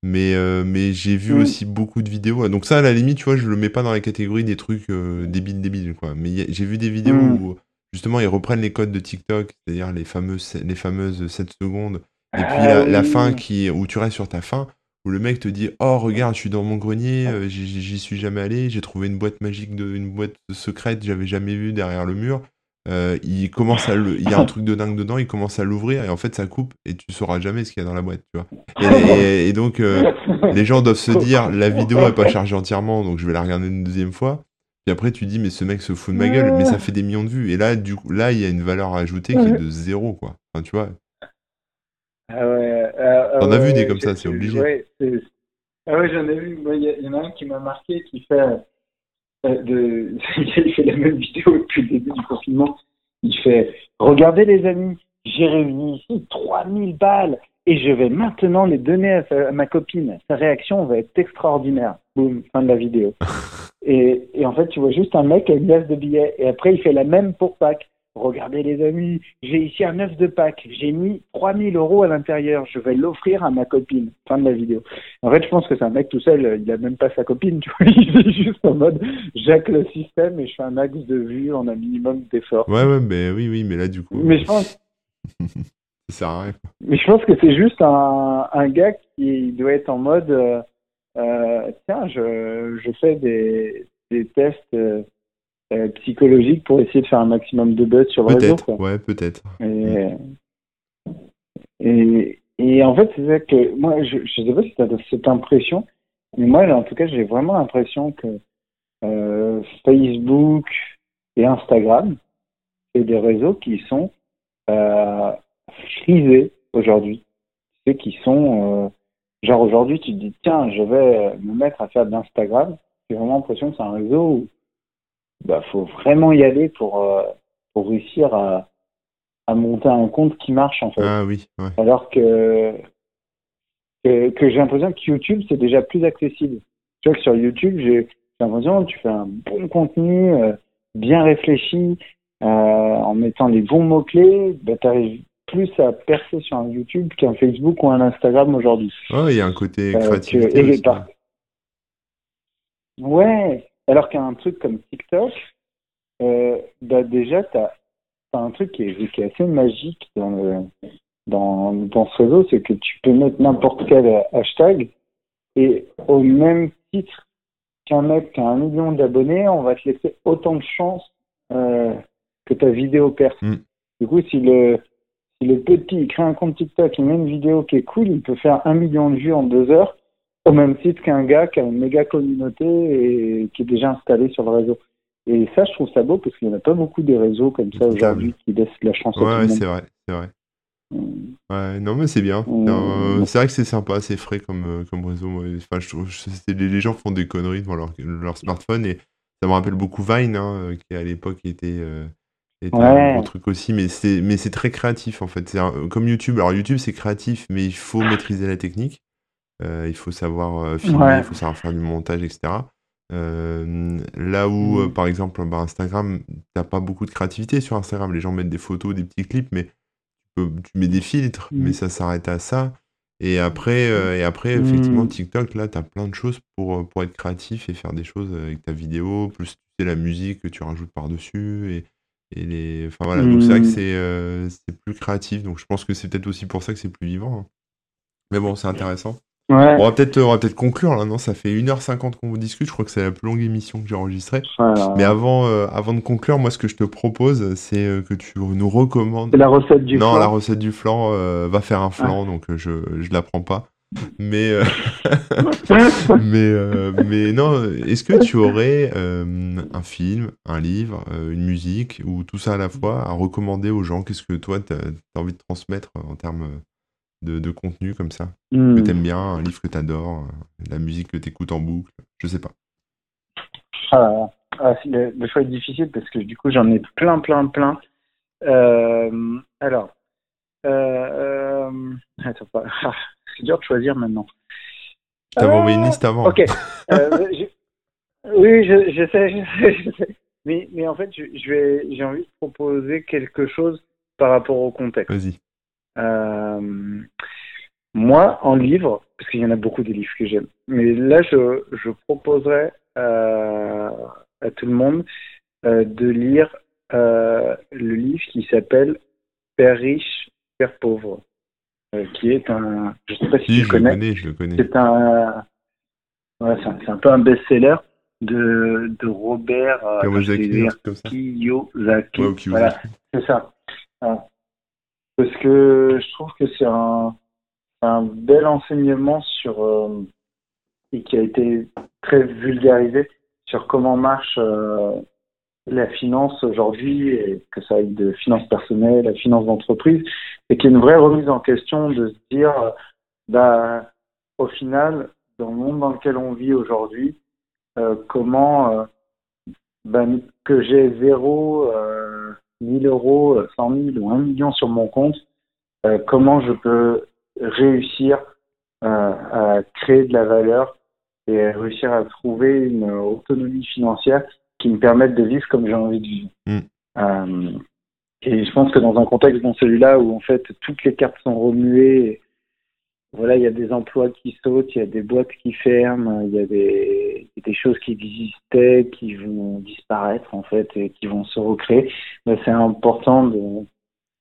Mais, euh, mais j'ai vu mm. aussi beaucoup de vidéos. Donc ça, à la limite, tu vois, je le mets pas dans la catégorie des trucs débiles débiles, quoi. Mais j'ai vu des vidéos mm. où justement ils reprennent les codes de TikTok, c'est-à-dire les fameuses, les fameuses 7 secondes et puis ah la, fin qui, où tu restes sur ta fin, où le mec te dit Oh, regarde, je suis dans mon grenier, euh, j'y suis jamais allé, j'ai trouvé une boîte magique, de, une boîte secrète, j'avais jamais vu derrière le mur. Euh, il commence à il y a un truc de dingue dedans, il commence à l'ouvrir et en fait ça coupe et tu sauras jamais ce qu'il y a dans la boîte, tu vois. Et, donc euh, les gens doivent se dire la vidéo est pas chargée entièrement, donc je vais la regarder une deuxième fois. Puis après tu dis mais ce mec se fout de ma gueule, mais ça fait des millions de vues. Et là du coup là il y a une valeur ajoutée qui est de zéro quoi. Enfin, tu vois, ah ouais. Euh, T'en as vu des comme ça, c'est obligé. Ouais, ah ouais, j'en ai vu. Il y, en a un qui m'a marqué qui fait. Euh, de... il fait la même vidéo depuis le début du confinement. Il fait Regardez les amis, j'ai réuni ici 3000 balles et je vais maintenant les donner à, ma copine. Sa réaction va être extraordinaire. Boum, fin de la vidéo. et, et en fait, tu vois juste un mec avec une glace de billets et après il fait la même pour Pâques. Regardez les amis, j'ai ici un œuf de Pâques, j'ai mis 3000 euros à l'intérieur, je vais l'offrir à ma copine. Fin de la vidéo. En fait, je pense que c'est un mec tout seul, il a même pas sa copine, tu vois, il est juste en mode, j'acque le système et je fais un axe de vue en un minimum d'effort. Ouais, ouais, mais oui, oui, mais là, du coup. Mais je pense. Ça sert à rien. Mais je pense que c'est juste un, un gars qui doit être en mode, euh, euh tiens, je, je fais des, des tests. Euh, euh, psychologique pour essayer de faire un maximum de buzz sur le réseau. Quoi. Ouais, peut-être. Et, et, en fait, c'est ça que moi, je ne sais pas si tu as cette impression, mais moi, en tout cas, j'ai vraiment l'impression que euh, Facebook et Instagram, c'est des réseaux qui sont euh, frisés aujourd'hui. C'est qui sont, genre aujourd'hui, tu te dis, tiens, je vais me mettre à faire de l'Instagram. J'ai vraiment l'impression que c'est un réseau où bah, faut vraiment y aller pour, euh, pour réussir à, à monter un compte qui marche en fait. Ah oui. Alors que, que, que j'ai l'impression que YouTube c'est déjà plus accessible. Tu vois que sur YouTube j'ai l'impression que tu fais un bon contenu euh, bien réfléchi euh, en mettant les bons mots clés, bah, tu arrives plus à percer sur un YouTube qu'un Facebook ou un Instagram aujourd'hui. Ouais, il y a un côté créatif. Ouais, alors qu'un truc comme TikTok, euh, bah déjà, tu as, un truc qui est, qui est, assez magique dans, le, dans, dans ce réseau, c'est que tu peux mettre n'importe quel hashtag et au même titre qu'un mec qui a un million d'abonnés, on va te laisser autant de chance euh, que ta vidéo perce. Mm. Du coup, si le, si le petit il crée un compte TikTok, il met une vidéo qui est cool, il peut faire un million de vues en deux heures au même titre qu'un gars qui a une méga communauté et qui est déjà installé sur le réseau. Et ça, je trouve ça beau parce qu'il n'y en a pas beaucoup de réseaux comme ça aujourd'hui qui laissent la chance ouais, Ouais, c'est vrai, c'est vrai. Mm. Ouais, non, mais c'est bien. Mm. c'est vrai que c'est sympa, c'est frais comme, euh, comme réseau. Enfin, je trouve, les, gens font des conneries devant leur, leur smartphone et ça me rappelle beaucoup Vine, hein, euh, qui à l'époque était, euh, était un truc aussi, mais c'est, très créatif en fait. C'est comme YouTube. Alors, YouTube, c'est créatif, mais il faut maîtriser la technique. Euh, il faut savoir euh, filmer, il faut savoir faire du montage, etc. Euh, là où, mmh. par exemple, bah, Instagram, t'as pas beaucoup de créativité sur Instagram. Les gens mettent des photos, des petits clips, mais tu, mets des filtres, mais mmh. ça s'arrête à ça. Et après, et après effectivement, mmh. TikTok, là, tu as plein de choses pour, pour être créatif et faire des choses avec ta vidéo, plus tu sais, la musique que tu rajoutes par-dessus. Et, et les... Enfin voilà, donc c'est vrai que c'est c'est plus créatif. Donc je pense que c'est peut-être aussi pour ça que c'est plus vivant. Hein. Mais bon, c'est intéressant. On va peut-être peut conclure là, non Ça fait 1h50 qu'on vous discute, je crois que c'est la plus longue émission que j'ai enregistrée. Mais avant, euh, avant de conclure, moi ce que je te propose, c'est euh, que tu nous recommandes. la recette du non, flan. la recette du flan euh, va faire un flan, donc je, je la prends pas. Mais, mais, mais non, est-ce que tu aurais un film, un livre, une musique, ou tout ça à la fois à recommander aux gens? Qu'est-ce que toi, tu as, envie de transmettre en termes de, contenu comme ça Que hmm. t'aimes bien, un livre que t'adores, euh, la musique que t'écoutes en boucle, je sais pas. Ah, ah le, choix est difficile parce que du coup j'en ai plein, plein, plein. Euh, alors, euh, attends pas, c'est dur de choisir maintenant. Je t'avais envoyé une liste avant. Ok. oui, je, je, sais, je, sais, Mais, mais en fait, je, vais, j'ai envie de proposer quelque chose par rapport au contexte. Vas-y. Euh, moi, en livre, parce qu'il y en a beaucoup des livres que j'aime, mais là, je, je proposerais euh, à tout le monde euh, de lire le livre qui s'appelle Père riche, Père pauvre, qui est un, je sais pas si, tu connais, connais, je le connais. C'est un, c'est un, peu un best-seller de, de Robert Kiyosaki. Kiyosaki. Voilà, c'est ça. Parce que je trouve que c'est un, un bel enseignement sur euh, et qui a été très vulgarisé sur comment marche euh, la finance aujourd'hui et que ça aille de finance personnelle à finance d'entreprise et qu'il y une vraie remise en question de se dire bah au final dans le monde dans lequel on vit aujourd'hui euh, comment bah, que j'ai zéro 1000 euros, 100 000 ou 1 million sur mon compte, euh, comment je peux réussir à créer de la valeur et réussir à trouver une autonomie financière qui me permette de vivre comme j'ai envie de vivre. Mm. et je pense que dans un contexte dans celui-là où en fait toutes les cartes sont remuées, voilà, il y a des emplois qui sautent, il y a des boîtes qui ferment, il y a des, des choses qui existaient qui vont disparaître en fait et qui vont se recréer. Mais c'est important de,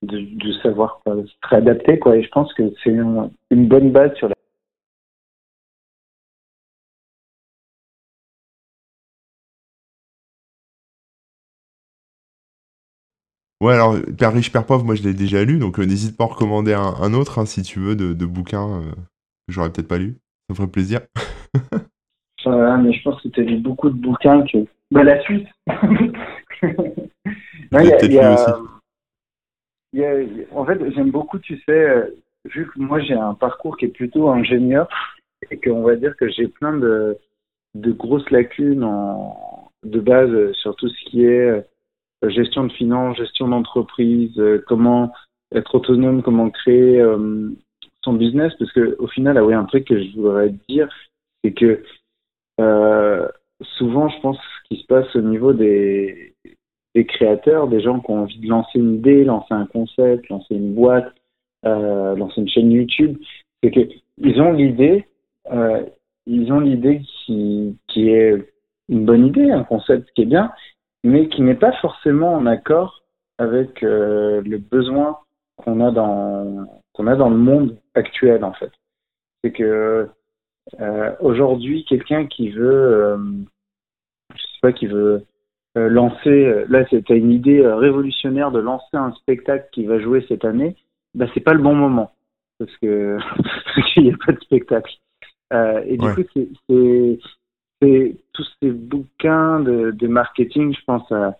de, de, savoir se réadapter quoi. Et je pense que c'est une bonne base sur Ouais, alors Père riche, Père pauvre, moi je l'ai déjà lu, donc euh, n'hésite pas à recommander un, autre hein, si tu veux de, de bouquins euh, que j'aurais peut-être pas lu. Ça me ferait plaisir. mais je pense que tu as lu beaucoup de bouquins que. Bah, la suite En fait, j'aime beaucoup, tu sais, euh, vu que moi j'ai un parcours qui est plutôt ingénieur et qu'on va dire que j'ai plein de, de grosses lacunes en, de base sur tout ce qui est gestion de finances, gestion d'entreprise, euh, comment être autonome, comment créer euh, son business, parce que au final, ah oui, un truc que je voudrais dire, c'est que souvent, je pense, ce qui se passe au niveau des, créateurs, des gens qui ont envie de lancer une idée, lancer un concept, lancer une boîte, euh, lancer une chaîne YouTube, c'est que ils ont l'idée, euh, ils ont l'idée qui est une bonne idée, un concept qui est bien, mais qui n'est pas forcément en accord avec euh, le besoin qu'on a dans qu'on a dans le monde actuel en fait. C'est que euh, aujourd'hui, quelqu'un qui veut, euh, je sais pas, qui veut euh, lancer, là, c'était une idée révolutionnaire de lancer un spectacle qui va jouer cette année, bah c'est pas le bon moment parce que qu'il n'y a pas de spectacle. et du coup, c'est tous ces bouquins de, marketing, je pense à,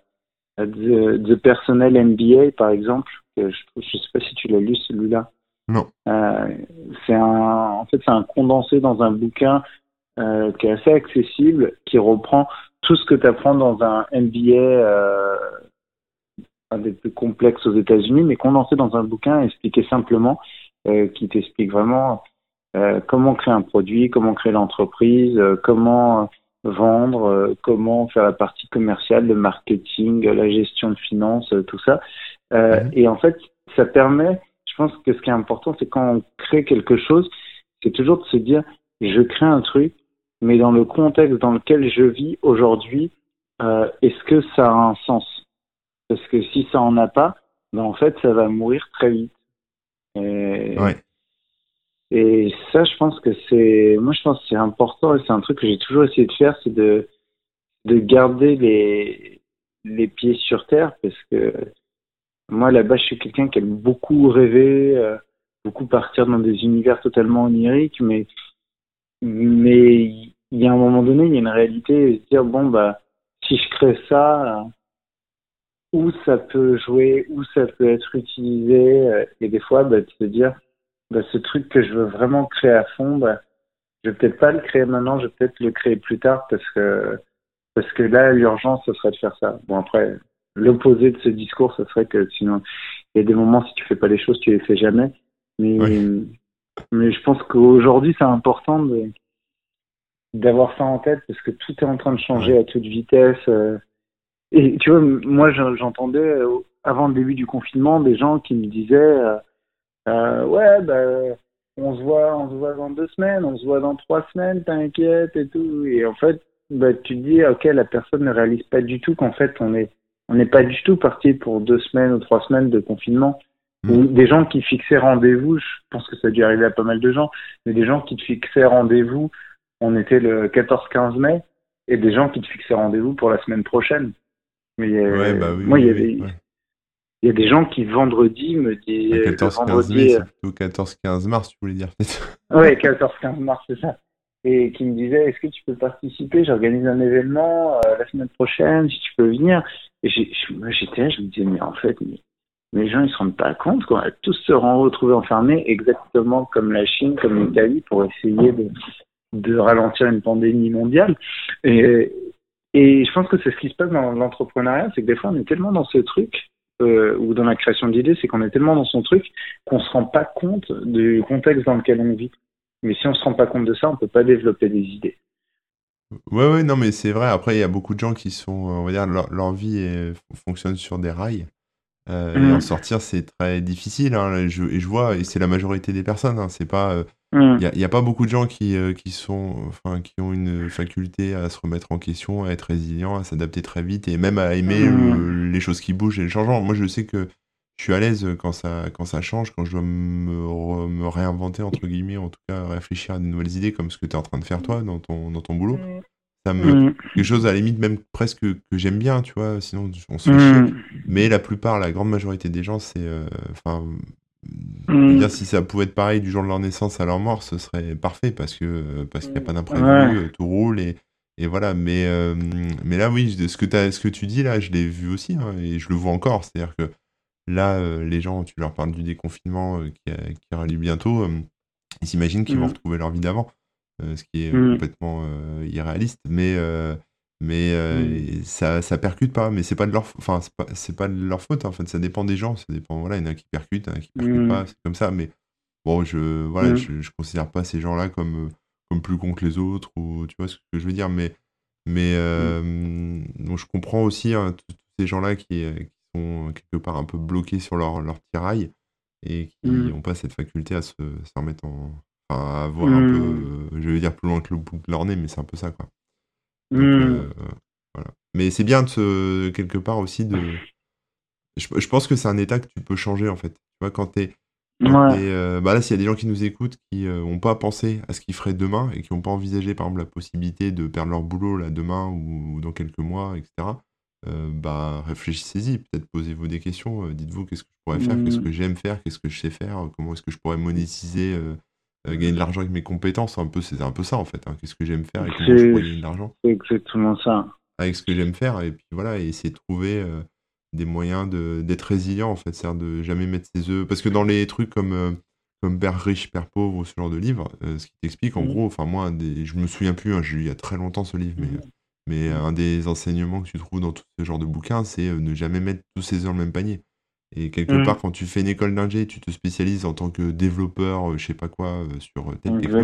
The, Personnel MBA, par exemple, que je ne sais pas si tu l'as lu celui-là. Non. Euh, c'est un, en fait, c'est un condensé dans un bouquin euh, qui est assez accessible, qui reprend tout ce que tu apprends dans un MBA, euh, un des plus complexes aux États-Unis, mais condensé dans un bouquin, expliqué simplement, qui t'explique vraiment euh, comment créer un produit, comment créer l'entreprise, euh, comment vendre, euh, comment faire la partie commerciale, le marketing, la gestion de finances, tout ça. Mhm. Et en fait, ça permet, je pense que ce qui est important, c'est quand on crée quelque chose, c'est toujours de se dire, je crée un truc, mais dans le contexte dans lequel je vis aujourd'hui, est-ce que ça a un sens? Parce que si ça en a pas, ben en fait, ça va mourir très vite. Et, ouais. Et ça, je pense que c'est, moi, je pense c'est important et c'est un truc que j'ai toujours essayé de faire, c'est de, de garder les, les pieds sur terre parce que moi, là-bas, je suis quelqu'un qui aime beaucoup rêver, euh, beaucoup partir dans des univers totalement oniriques, mais, mais il y a un moment donné, il y a une réalité et se dire, bon, bah, si je crée ça, où ça peut jouer, où ça peut être utilisé, euh, et des fois, bah, tu te dire, bah, ce truc que je veux vraiment créer à fond, bah, je vais peut-être pas le créer maintenant, je vais peut-être le créer plus tard parce que parce que là l'urgence ce serait de faire ça. Bon après l'opposé de ce discours ce serait que sinon il y a des moments si tu fais pas les choses tu les fais jamais. Mais mais je pense qu'aujourd'hui c'est important de d'avoir ça en tête parce que tout est en train de changer à toute vitesse. Euh. Et tu vois, moi j'entendais euh, avant le début du confinement des gens qui me disaient euh, euh, ouais, bah, on se voit, on se voit dans deux semaines, on se voit dans trois semaines, t'inquiète et tout. Et en fait, bah, tu te dis, ok, la personne ne réalise pas du tout qu'en fait, on est, on n'est pas du tout parti pour deux semaines ou trois semaines de confinement. Mmh. Des gens qui fixaient rendez-vous, je pense que ça a dû arriver à pas mal de gens, mais des gens qui te fixaient rendez-vous, on était le 14-15 mai, et des gens qui te fixaient rendez-vous pour la semaine prochaine. Mais ouais, bah oui, moi, il y avait, il y a des gens qui vendredi me disent. 14-15 mai, c'est 14-15 mars, tu voulais dire. Oui, 14-15 mars, c'est ça. Et qui me disaient Est-ce que tu peux participer? J'organise un événement euh, la semaine prochaine, si tu peux venir. Et j'étais là, je me disais Mais en fait, mais, les gens, ils se rendent pas compte qu'on tous se retrouver enfermés, exactement comme la Chine, comme l'Italie, pour essayer de, de ralentir une pandémie mondiale. Et, et je pense que c'est ce qui se passe dans l'entrepreneuriat c'est que des fois, on est tellement dans ce truc ou dans la création d'idées, c'est qu'on est tellement dans son truc qu'on se rend pas compte du contexte dans lequel on vit. Mais si on se rend pas compte de ça, on peut pas développer des idées. Ouais, ouais, non, mais c'est vrai. Après, il y a beaucoup de gens qui sont, on va dire, leur, vie fonctionne sur des rails. Euh, et en mmh. sortir, c'est très difficile. Hein, et, je, vois, et c'est la majorité des personnes. Hein, c'est pas, euh. Il n'y a, pas beaucoup de gens qui, euh, qui sont, enfin, qui ont une faculté à se remettre en question, à être résilient, à s'adapter très vite et même à aimer mmh. les choses qui bougent et le changement. Moi, je sais que je suis à l'aise quand ça, quand ça change, quand je dois me, me réinventer entre guillemets, en tout cas réfléchir à de nouvelles idées comme ce que tu es en train de faire toi dans ton, dans ton boulot. Ça me... Mm. Quelque chose à la limite même presque que j'aime bien, tu vois, sinon on se fait mm. Mais la plupart, la grande majorité des gens, c'est... Euh, Mm. dire si ça pouvait être pareil du jour de leur naissance à leur mort, ce serait parfait parce que parce qu'il n'y a pas d'imprévu, euh, tout roule et, et voilà. Mais, euh, mais là, oui, ce que, as, ce que tu dis là, je l'ai vu aussi hein, et je le vois encore. C'est-à-dire que là, les gens, tu leur parles du déconfinement qui, qui aura lieu bientôt, ils s'imaginent qu'ils vont retrouver leur vie d'avant. Euh, ce qui est mmh. complètement euh, irréaliste, mais euh, mais mmh. ça, ça percute pas mais c'est pas de leur enfin c'est pas, pas de leur faute en fait ça dépend des gens ça dépend voilà il y en a qui percutent il y en a qui percutent mmh. pas c'est comme ça mais bon je voilà je, je, considère pas ces gens là comme comme plus cons que les autres ou tu vois ce que je veux dire mais mais donc je comprends aussi hein, tous ces gens là qui, qui, sont quelque part un peu bloqués sur leur leur tirail et qui n'ont pas cette faculté à se, se remettre en, à voir un peu, euh, je vais dire plus loin que le bout de leur nez, mais c'est un peu ça, quoi. Mmh. Euh, voilà. Mais c'est bien de quelque part aussi de. Je, pense que c'est un état que tu peux changer en fait. Tu vois, quand t'es. Euh, bah là, s'il y a des gens qui nous écoutent qui n'ont pas pensé à ce qu'ils feraient demain et qui n'ont pas envisagé, par exemple, la possibilité de perdre leur boulot là demain ou, dans quelques mois, etc. bah réfléchissez-y, peut-être posez-vous des questions. Dites-vous qu'est-ce que je pourrais faire, qu'est-ce mmh. que j'aime faire, qu'est-ce que je sais faire, comment est-ce que je pourrais monétiser euh, gagner de l'argent avec mes compétences, un peu, c'est un peu ça en fait. Hein. Qu'est-ce que j'aime faire et comment je gagner de l'argent C'est exactement ça. Avec ce que j'aime faire, et puis voilà, et essayer de trouver euh, des moyens d'être résilient en fait, c'est-à-dire de jamais mettre ses œufs. Parce que dans les trucs comme, euh, comme Père riche, Père pauvre ou ce genre de livre, ce qui t'explique en mmh. gros, enfin moi, des, je me souviens plus, hein, j'ai lu il y a très longtemps ce livre, mais. Mmh. Mais un des enseignements que tu trouves dans tout ce genre de bouquins, c'est ne jamais mettre tous ses œufs dans le même panier. Et quelque mmh. part, quand tu fais une école d'ingé, tu te spécialises en tant que développeur, euh, je sais pas quoi, euh, sur euh, telle techno.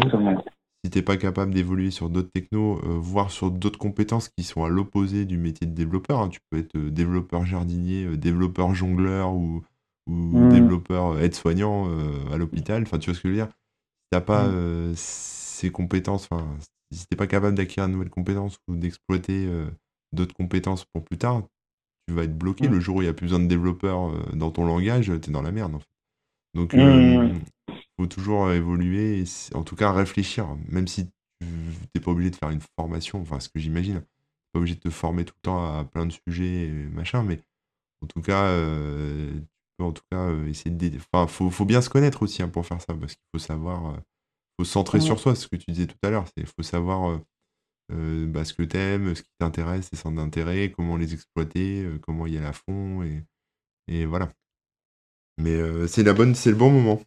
Si t'es pas capable d'évoluer sur d'autres technos, voire sur d'autres compétences qui sont à l'opposé du métier de développeur, hein, tu peux être développeur jardinier, développeur jongleur ou, ou mmh. développeur aide-soignant à l'hôpital. Enfin, tu vois ce que je veux dire? Si t'as pas mmh. ces compétences, enfin, si t'es pas capable d'acquérir de nouvelles compétences ou d'exploiter d'autres compétences pour plus tard, tu vas être bloqué. Le jour où il n'y a plus besoin de développeurs euh, dans ton langage, tu es dans la merde. En fait. Donc, il euh, faut toujours évoluer, et en tout cas réfléchir, même si tu n'es pas obligé de faire une formation, enfin, ce que j'imagine, pas obligé de te former tout le temps à plein de sujets, et machin, mais en tout cas, euh, tu peux en tout cas essayer de. Enfin, faut, faut bien se connaître aussi hein, pour faire ça, parce qu'il faut savoir, faut se centrer sur soi, ce que tu disais tout à l'heure, il faut savoir euh, bah, ce que tu aimes, ce qui t'intéresse, les centres d'intérêt, comment les exploiter, euh, comment y aller à fond, et, et voilà. Mais euh, c'est la bonne, c'est le bon moment.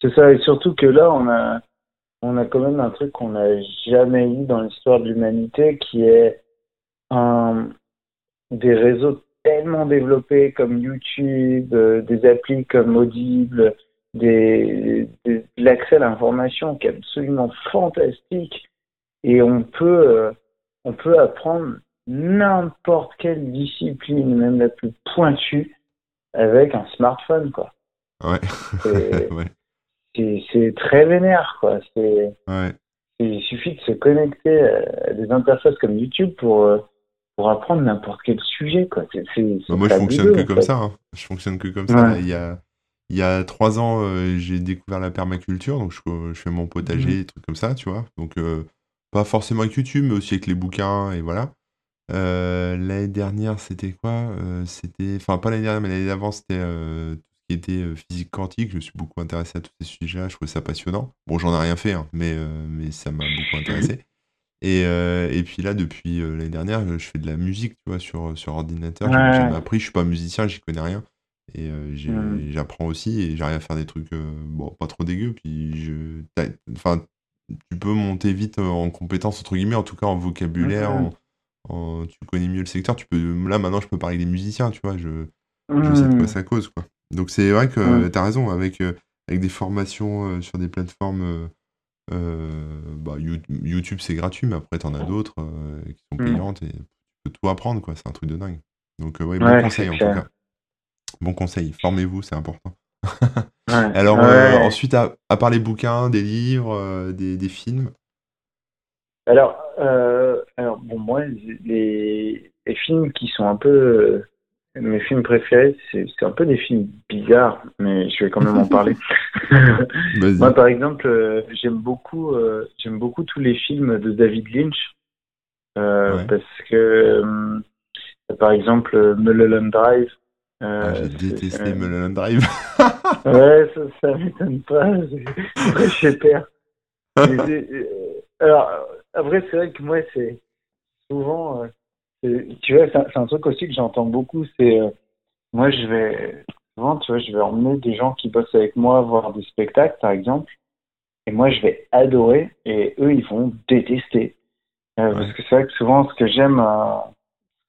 C'est ça, et surtout que là, on a, on a quand même un truc qu'on n'a jamais eu dans l'histoire de l'humanité, qui est un, des réseaux tellement développés comme YouTube, des applis comme Audible, des, des l'accès à l'information qui est absolument fantastique et on peut, euh, on peut apprendre n'importe quelle discipline, même la plus pointue, avec un smartphone, quoi. Ouais. C'est très vénère, quoi. C'est. Il suffit de se connecter à des interfaces comme YouTube pour, euh, pour apprendre n'importe quel sujet, quoi. Bah, moi, je fonctionne que comme ça. Hein. Je fonctionne que comme ça. Il y a, il y a trois ans, euh, j'ai découvert la permaculture, donc je, je fais mon potager, mmh. des trucs comme ça, tu vois. Donc, pas forcément avec YouTube, mais aussi avec les bouquins, et voilà. Euh, l'année dernière, c'était quoi? Euh, C'était, enfin pas l'année dernière, mais l'année d'avant, c'était euh, tout ce qui était physique quantique. Je me suis beaucoup intéressé à tous ces sujets-là. Je trouvais ça passionnant. Bon, j'en ai rien fait, hein, mais mais ça m'a beaucoup intéressé. Et, et puis là, depuis l'année dernière, je fais de la musique, tu vois, sur sur ordinateur. J'ai jamais appris. Je suis pas musicien, j'y connais rien. Et mmh. j'apprends aussi et j'arrive à faire des trucs bon pas trop dégueux. Puis je, enfin tu peux monter vite euh, en compétences, entre guillemets, en tout cas en vocabulaire, tu connais mieux le secteur. Tu peux, là, maintenant, je peux parler des musiciens, tu vois. Je, je sais de quoi ça cause, quoi. Donc c'est vrai que Hmm. tu as raison, avec, euh, avec des formations euh, sur des plateformes, euh, bah, You- YouTube c'est gratuit, mais après t'en as d'autres euh, qui sont Hmm. payantes et tu peux tout apprendre, quoi. C'est un truc de dingue. Donc euh, ouais, bon Ouais, conseil en tout cas. Bon conseil, formez-vous, c'est important. Alors Ouais. euh, ensuite, à, à part les bouquins, des livres, euh, des, des films, Alors, euh, alors bon, moi, les, les films qui sont un peu mes films préférés, c'est un peu des films bizarres, mais je vais quand même en parler. Moi, par exemple, euh, j'aime beaucoup, euh, j'aime beaucoup tous les films de David Lynch euh, Ouais. parce que, par exemple, Mulholland Drive. Euh, Ah, j'ai c'est- détesté Mulholland Drive. Ouais, ça, ça m'étonne pas. Chez père. Mais c'est- euh, alors, après, c'est vrai que moi, c'est souvent. euh, tu vois, c'est un, truc aussi que j'entends beaucoup. C'est. euh, moi, je vais. Souvent, tu vois, je vais emmener des gens qui bossent avec moi voir des spectacles, par exemple. Et moi, je vais adorer. Et eux, ils vont détester. Euh, Ouais. Parce que c'est vrai que souvent, ce que j'aime. euh,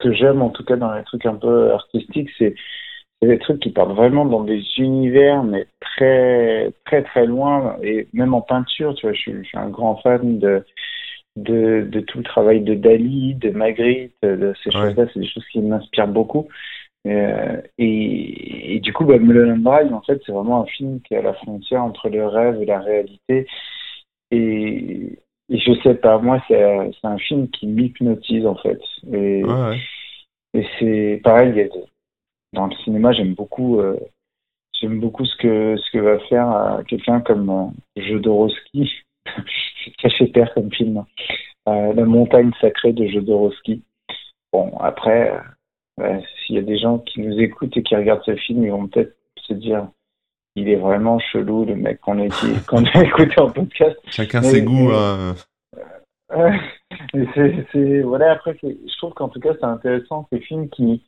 ce que j'aime, en tout cas, dans les trucs un peu artistiques, c'est c'est des trucs qui partent vraiment dans des univers, mais très, très, très loin. Et même en peinture, tu vois, je suis, je suis un grand fan de, de, de tout le travail de Dali, de Magritte, de ces Ouais. choses-là. C'est des choses qui m'inspirent beaucoup. Euh, et, et du coup, bah, Mulholland Drive, en fait, c'est vraiment un film qui est à la frontière entre le rêve et la réalité. Et, et je sais pas, moi, c'est c'est un film qui m'hypnotise, en fait. Et, Ouais, ouais. et c'est pareil, il y a des- dans le cinéma, j'aime beaucoup, euh, j'aime beaucoup ce que ce que va faire euh, quelqu'un comme euh, Jodorowsky. c'est chez père comme film. Euh, La montagne sacrée de Jodorowsky. Bon, après, euh, ouais, s'il y a des gens qui nous écoutent et qui regardent ce film, ils vont peut-être se dire, il est vraiment chelou le mec qu'on a, écouté- qu'on a écouté en podcast. Chacun Mais- ses goûts. hein. C'est, voilà, après, je trouve qu'en tout cas, c'est intéressant ces films qui,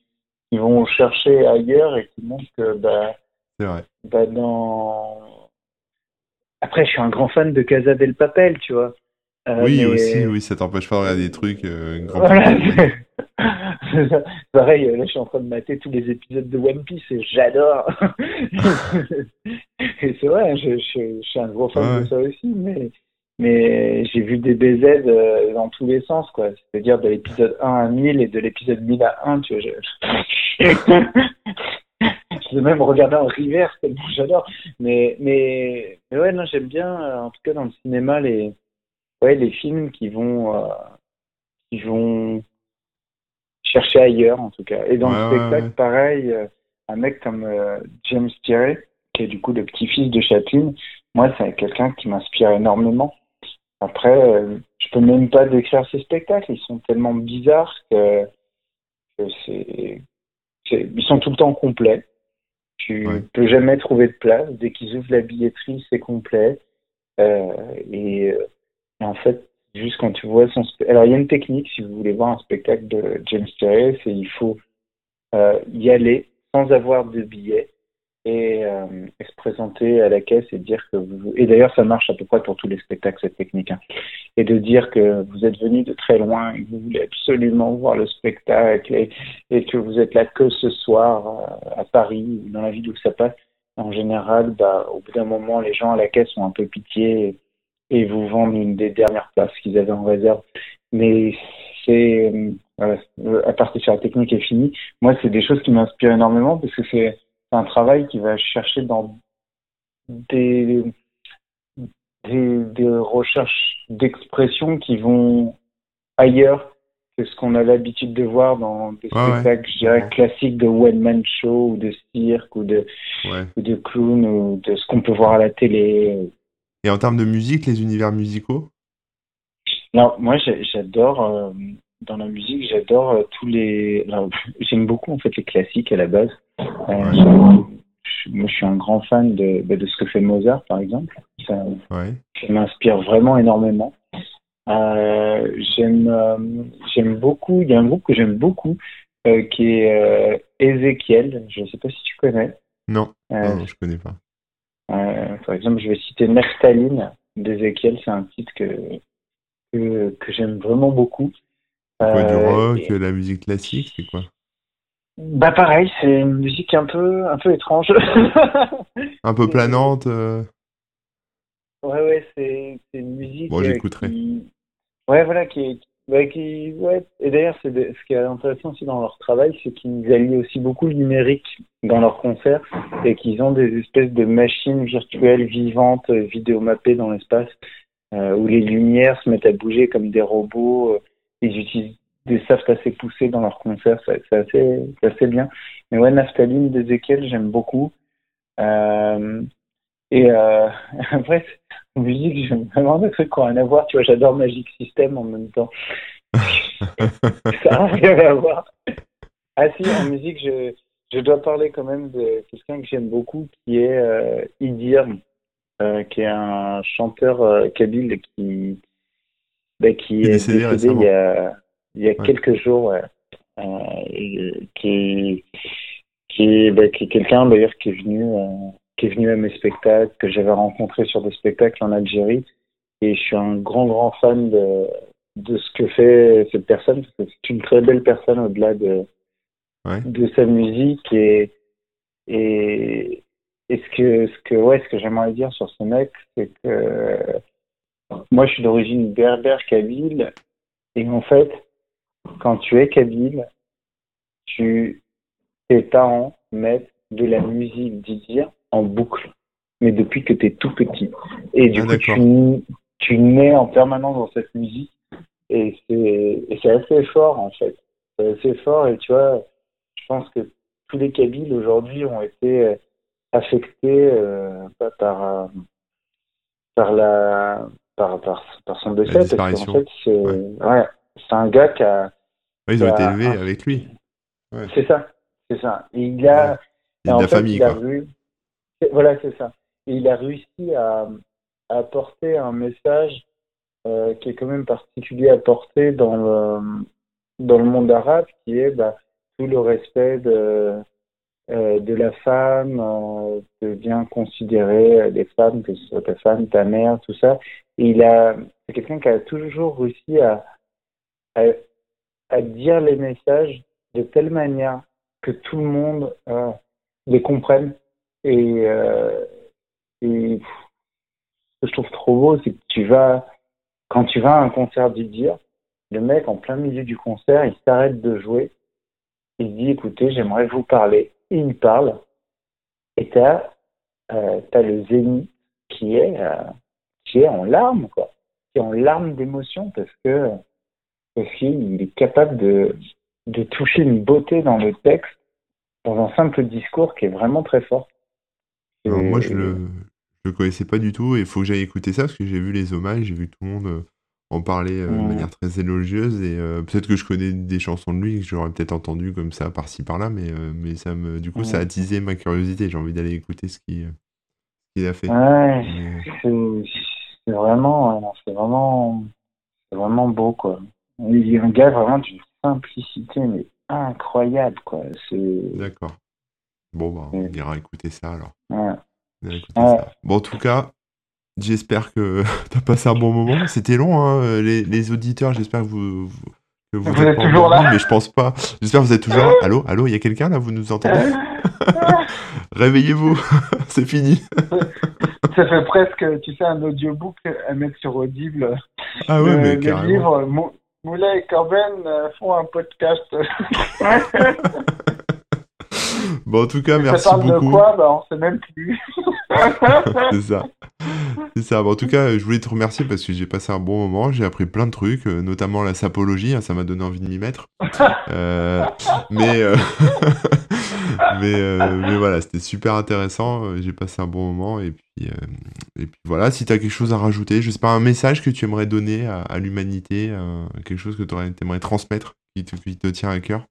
qui vont chercher ailleurs et qui montrent que, bah, C'est vrai. bah, dans. Après, je suis un grand fan de Casa del Papel, tu vois. Euh, oui, mais- aussi, oui, ça t'empêche pas de regarder des trucs. euh, grand Voilà. Pareil, là, je suis en train de mater tous les épisodes de One Piece et j'adore. et c'est vrai, je, je- je suis un gros fan Ouais. de ça aussi, mais, mais j'ai vu des BZ euh, dans tous les sens, quoi. C'est-à-dire de l'épisode 1 à 1000 et de l'épisode 1000 à 1, tu vois. Je, je l'ai même regardé en reverse tellement j'adore. Mais, mais, mais ouais, non, j'aime bien, euh, en tout cas dans le cinéma, les, ouais, les films qui vont, euh, qui vont chercher ailleurs, en tout cas. Et dans Ouais, le spectacle, ouais. pareil, un mec comme James Thierry, qui est du coup le petit-fils de Chaplin, moi, c'est quelqu'un qui m'inspire énormément. Après, euh, je peux même pas décrire ses spectacles, ils sont tellement bizarres que, que c'est, ils sont tout le temps complets. Tu Ouais. peux jamais trouver de place. Dès qu'ils ouvrent la billetterie, c'est complet. Euh, et, euh, et en fait, juste quand tu vois son alors il y a une technique si vous voulez voir un spectacle de James Terry, c'est il faut euh, y aller sans avoir de billet euh, et se présenter à la caisse et dire que vous et d'ailleurs ça marche à peu près pour tous les spectacles cette technique hein. et de dire que vous êtes venu de très loin et que vous voulez absolument voir le spectacle et, que vous êtes là que ce soir euh, à Paris ou dans la ville où ça passe en général bah, au bout d'un moment les gens à la caisse ont un peu pitié et, vous vendent une des dernières places qu'ils avaient en réserve mais c'est euh, à partir sur la technique est fini moi c'est des choses qui m'inspirent énormément parce que c'est c'est un travail qui va chercher dans des, des, des recherches d'expression qui vont ailleurs que ce qu'on a l'habitude de voir dans des ouais. spectacles, je dirais, classiques de one-man show ou de cirque ou de, Ouais. ou de clown ou de ce qu'on peut voir à la télé. Et en termes de musique, les univers musicaux? Non, moi j'adore euh, dans la musique, j'adore euh, tous les. alors, J'aime beaucoup en fait les classiques à la base. Euh, je- moi, je suis un grand fan de, bah, de ce que fait Mozart, par exemple. Ça, Ouais. ça m'inspire vraiment énormément. Euh, j'aime, j'aime beaucoup. Il y a un groupe que j'aime beaucoup qui est Ezekiel. Je ne sais pas si tu connais. Non, non, je connais pas. par exemple, je vais citer Neftaline d'Ezekiel. C'est un titre que que, que j'aime vraiment beaucoup. Quoi, du Euh, rock, et- la musique classique, c'est quoi? Bah pareil, c'est une musique un peu un peu étrange. un peu planante. Euh. Ouais ouais, c'est une musique. Bon, j'écouterai. Ouais voilà, qui, qui ouais. Et d'ailleurs, c'est ce qui est intéressant aussi dans leur travail, c'est qu'ils allient aussi beaucoup le numérique dans leurs concerts et qu'ils ont des espèces de machines virtuelles vivantes, vidéomappées dans l'espace, euh, où les lumières se mettent à bouger comme des robots. Ils utilisent des safts assez poussés dans leurs concerts, c'est assez, assez bien. Mais ouais, Naphtaline d'Ezekiel, j'aime beaucoup. Euh, et euh, après, musique, j'aime vraiment des trucs qui n'ont rien à voir. Tu vois, j'adore Magic System en même temps. ça n'a rien à voir. Ah si, en musique, je, je dois parler quand même de quelqu'un que j'aime beaucoup, qui est euh, Idir, euh, qui est un chanteur euh, kabyle qui, bah, qui est décédé, il y a il y a quelques jours, euh, qui, qui, bah, qui est quelqu'un d'ailleurs qui est venu, euh, qui est venu à mes spectacles, que j'avais rencontré sur des spectacles en Algérie, et je suis un grand grand fan de, de ce que fait cette personne, parce que c'est une très belle personne au-delà de, de sa musique et et, et ce que ce que ouais ce que j'aimerais dire sur ce mec c'est que moi je suis d'origine berbère kabyle et en fait quand tu es kabyle, tu, tes parents mettent de la musique d'Idir en boucle, mais depuis que tu es tout petit. Et du ah, coup, tu, tu nais en permanence dans cette musique, et c'est assez fort, en fait. C'est assez fort, et tu vois, je pense que tous les Kabyles aujourd'hui ont été euh, affectés euh, par, euh, par, la, par, par, son décès, parce qu'en fait, c'est ouais. un gars qui a, ils ont été élevés avec lui. C'est ça, c'est ça. il a, il a de la famille, quoi. Voilà, c'est ça. Et il a réussi à, apporter un message euh, qui est quand même particulier à porter dans le, dans le monde arabe, qui est bah, tout le respect de, euh, de la femme, euh, de bien considérer les femmes, que ce soit ta femme, ta mère, tout ça. Et il a, c'est quelqu'un qui a toujours réussi à, à à dire les messages de telle manière que tout le monde euh, les comprenne. Et, euh, et ce que je trouve trop beau, c'est que tu vas, quand tu vas à un concert dire le mec en plein milieu du concert, il s'arrête de jouer, il dit écoutez, j'aimerais vous parler. Et il parle, et tu as, euh, le zénith qui est, euh, qui est en larmes, quoi, qui est en larmes d'émotion parce que il est capable de, de toucher une beauté dans le texte, dans un simple discours qui est vraiment très fort. moi, je le, le connaissais pas du tout et il faut que j'aille écouter ça parce que j'ai vu les hommages, j'ai vu tout le monde euh, en parler euh, de manière très élogieuse et euh, peut-être que je connais des chansons de lui que j'aurais peut-être entendu comme ça par-ci par-là, mais, mais ça me, du coup, ça a attisé ma curiosité. J'ai envie d'aller écouter ce qu'il a fait. Ouais, c'est vraiment, c'est vraiment, vraiment beau quoi. Il est un gars vraiment d'une simplicité, mais incroyable, quoi. D'accord. Bon, bah, on ira écouter ça alors. Ouais. Bon, en tout cas, j'espère que tu as passé un bon moment. C'était long, hein, les, les, auditeurs. J'espère que vous, que vous, êtes, toujours là. mais je pense pas. J'espère que vous êtes toujours là. Allô, allô, il y a quelqu'un là? Vous nous entendez? Réveillez-vous, c'est fini. Ça fait presque, tu sais, un audiobook à mettre sur Audible. Ah ouais, mais carrément. livre, Moulin et Corben euh, font un podcast. bon, en tout cas, merci ça parle beaucoup. de quoi? Bah, On sait même plus. c'est ça. C'est ça. Bon, en tout cas, je voulais te remercier parce que j'ai passé un bon moment. J'ai appris plein de trucs, euh, notamment la sapologie. Hein, ça m'a donné envie de m'y mettre. Euh, mais, mais, mais voilà, c'était super intéressant. J'ai passé un bon moment. Et puis, et puis voilà, si tu as quelque chose à rajouter, je sais pas, un message que tu aimerais donner à, l'humanité, quelque chose que tu aimerais transmettre qui te, qui te tient à cœur?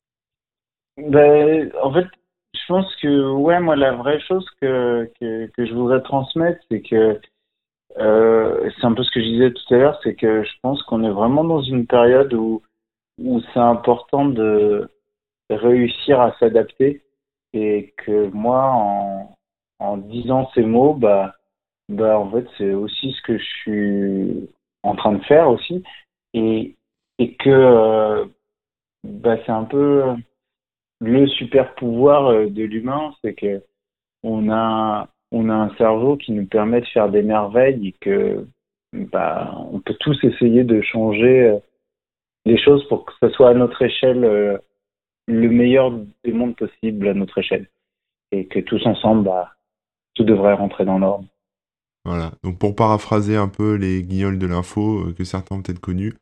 Ben, En fait, je pense que, ouais, moi, la vraie chose que, que, que je voudrais transmettre, c'est que euh, c'est un peu ce que je disais tout à l'heure, c'est que je pense qu'on est vraiment dans une période où, où c'est important de réussir à s'adapter et que moi, en, en disant ces mots, bah, bah en fait, c'est aussi ce que je suis en train de faire aussi. Et, et que euh, bah, c'est un peu le super pouvoir de l'humain, c'est que on a on a un cerveau qui nous permet de faire des merveilles et que bah, on peut tous essayer de changer les choses pour que ce soit à notre échelle le meilleur des mondes possible à notre échelle et que tous ensemble, bah, tout devrait rentrer dans l'ordre. Voilà, donc pour paraphraser un peu les guignols de l'info euh, que certains ont peut-être connus,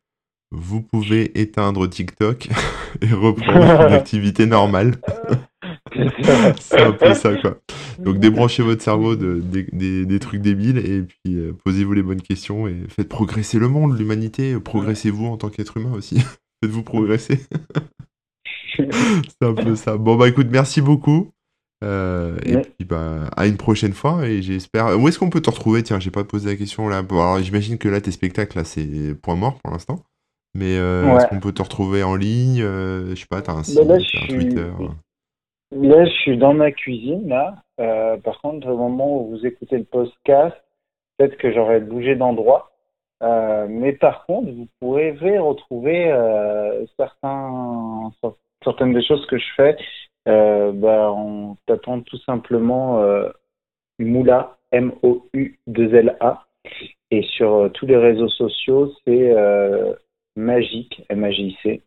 vous pouvez éteindre TikTok et reprendre une activité normale. c'est un peu ça, quoi. Donc débranchez votre cerveau de, des trucs débiles et puis euh, posez-vous les bonnes questions et faites progresser le monde, l'humanité. Progressez-vous en tant qu'être humain aussi. Faites-vous progresser. c'est un peu ça. Bon, bah écoute, merci beaucoup. Euh, et puis bah, à une prochaine fois et j'espère. Où est-ce qu'on peut te retrouver? Tiens, j'ai pas posé la question là. alors j'imagine que là tes spectacles là c'est point mort pour l'instant. Mais euh, est-ce qu'on peut te retrouver en ligne euh, Je sais pas, t'as un site, là, un Twitter. Là, je suis dans ma cuisine là. par contre, au moment où vous écoutez le podcast, peut-être que j'aurais bougé d'endroit. mais par contre, vous pourrez retrouver certains, certaines des choses que je fais euh, bah, en tapant tout simplement euh, Moula, M-O-U-2-L-A. Et sur euh, tous les réseaux sociaux, c'est euh, Magique, M-A-J-C,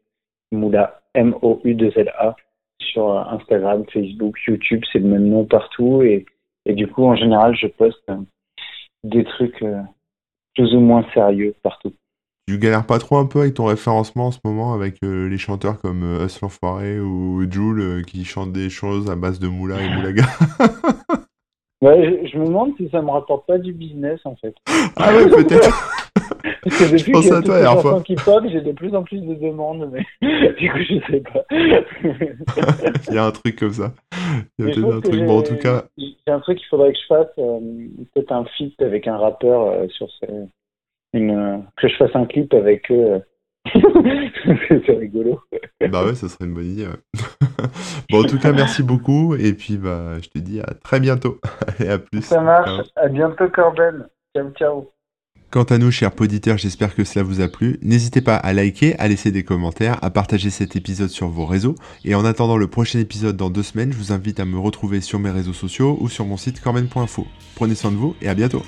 Moula, M-O-U-2-L-A. Sur Instagram, Facebook, YouTube, c'est le même nom partout. Et, et du coup, en général, je poste des trucs plus ou moins sérieux partout. Tu galères pas trop un peu avec ton référencement en ce moment avec euh, les chanteurs comme euh, Us l'Enfoiré ou Jules euh, qui chantent des choses à base de moula et moulaga? Ouais, je, me demande si ça me rapporte pas du business en fait. Ah ouais, peut-être. Parce que depuis je pense que à toi, la fois. qui pop, j'ai de plus en plus de demandes, mais du coup, je sais pas. Il y a un truc comme ça. Il y a peut-être un truc. Bon, en tout cas. Il y a un truc qu'il faudrait que je fasse, peut-être un feat avec un rappeur sur ces une, que je fasse un clip avec eux. c'est rigolo. bah ouais, ça serait une bonne idée. bon, en tout cas, merci beaucoup. Et puis, bah, je te dis à très bientôt. Et à plus. Ça marche. À bientôt, Corben. Ciao, ciao. Quant à nous, chers poditeurs, j'espère que cela vous a plu. N'hésitez pas à liker, à laisser des commentaires, à partager cet épisode sur vos réseaux. Et en attendant le prochain épisode dans deux semaines, je vous invite à me retrouver sur mes réseaux sociaux ou sur mon site corben.info. Prenez soin de vous et à bientôt.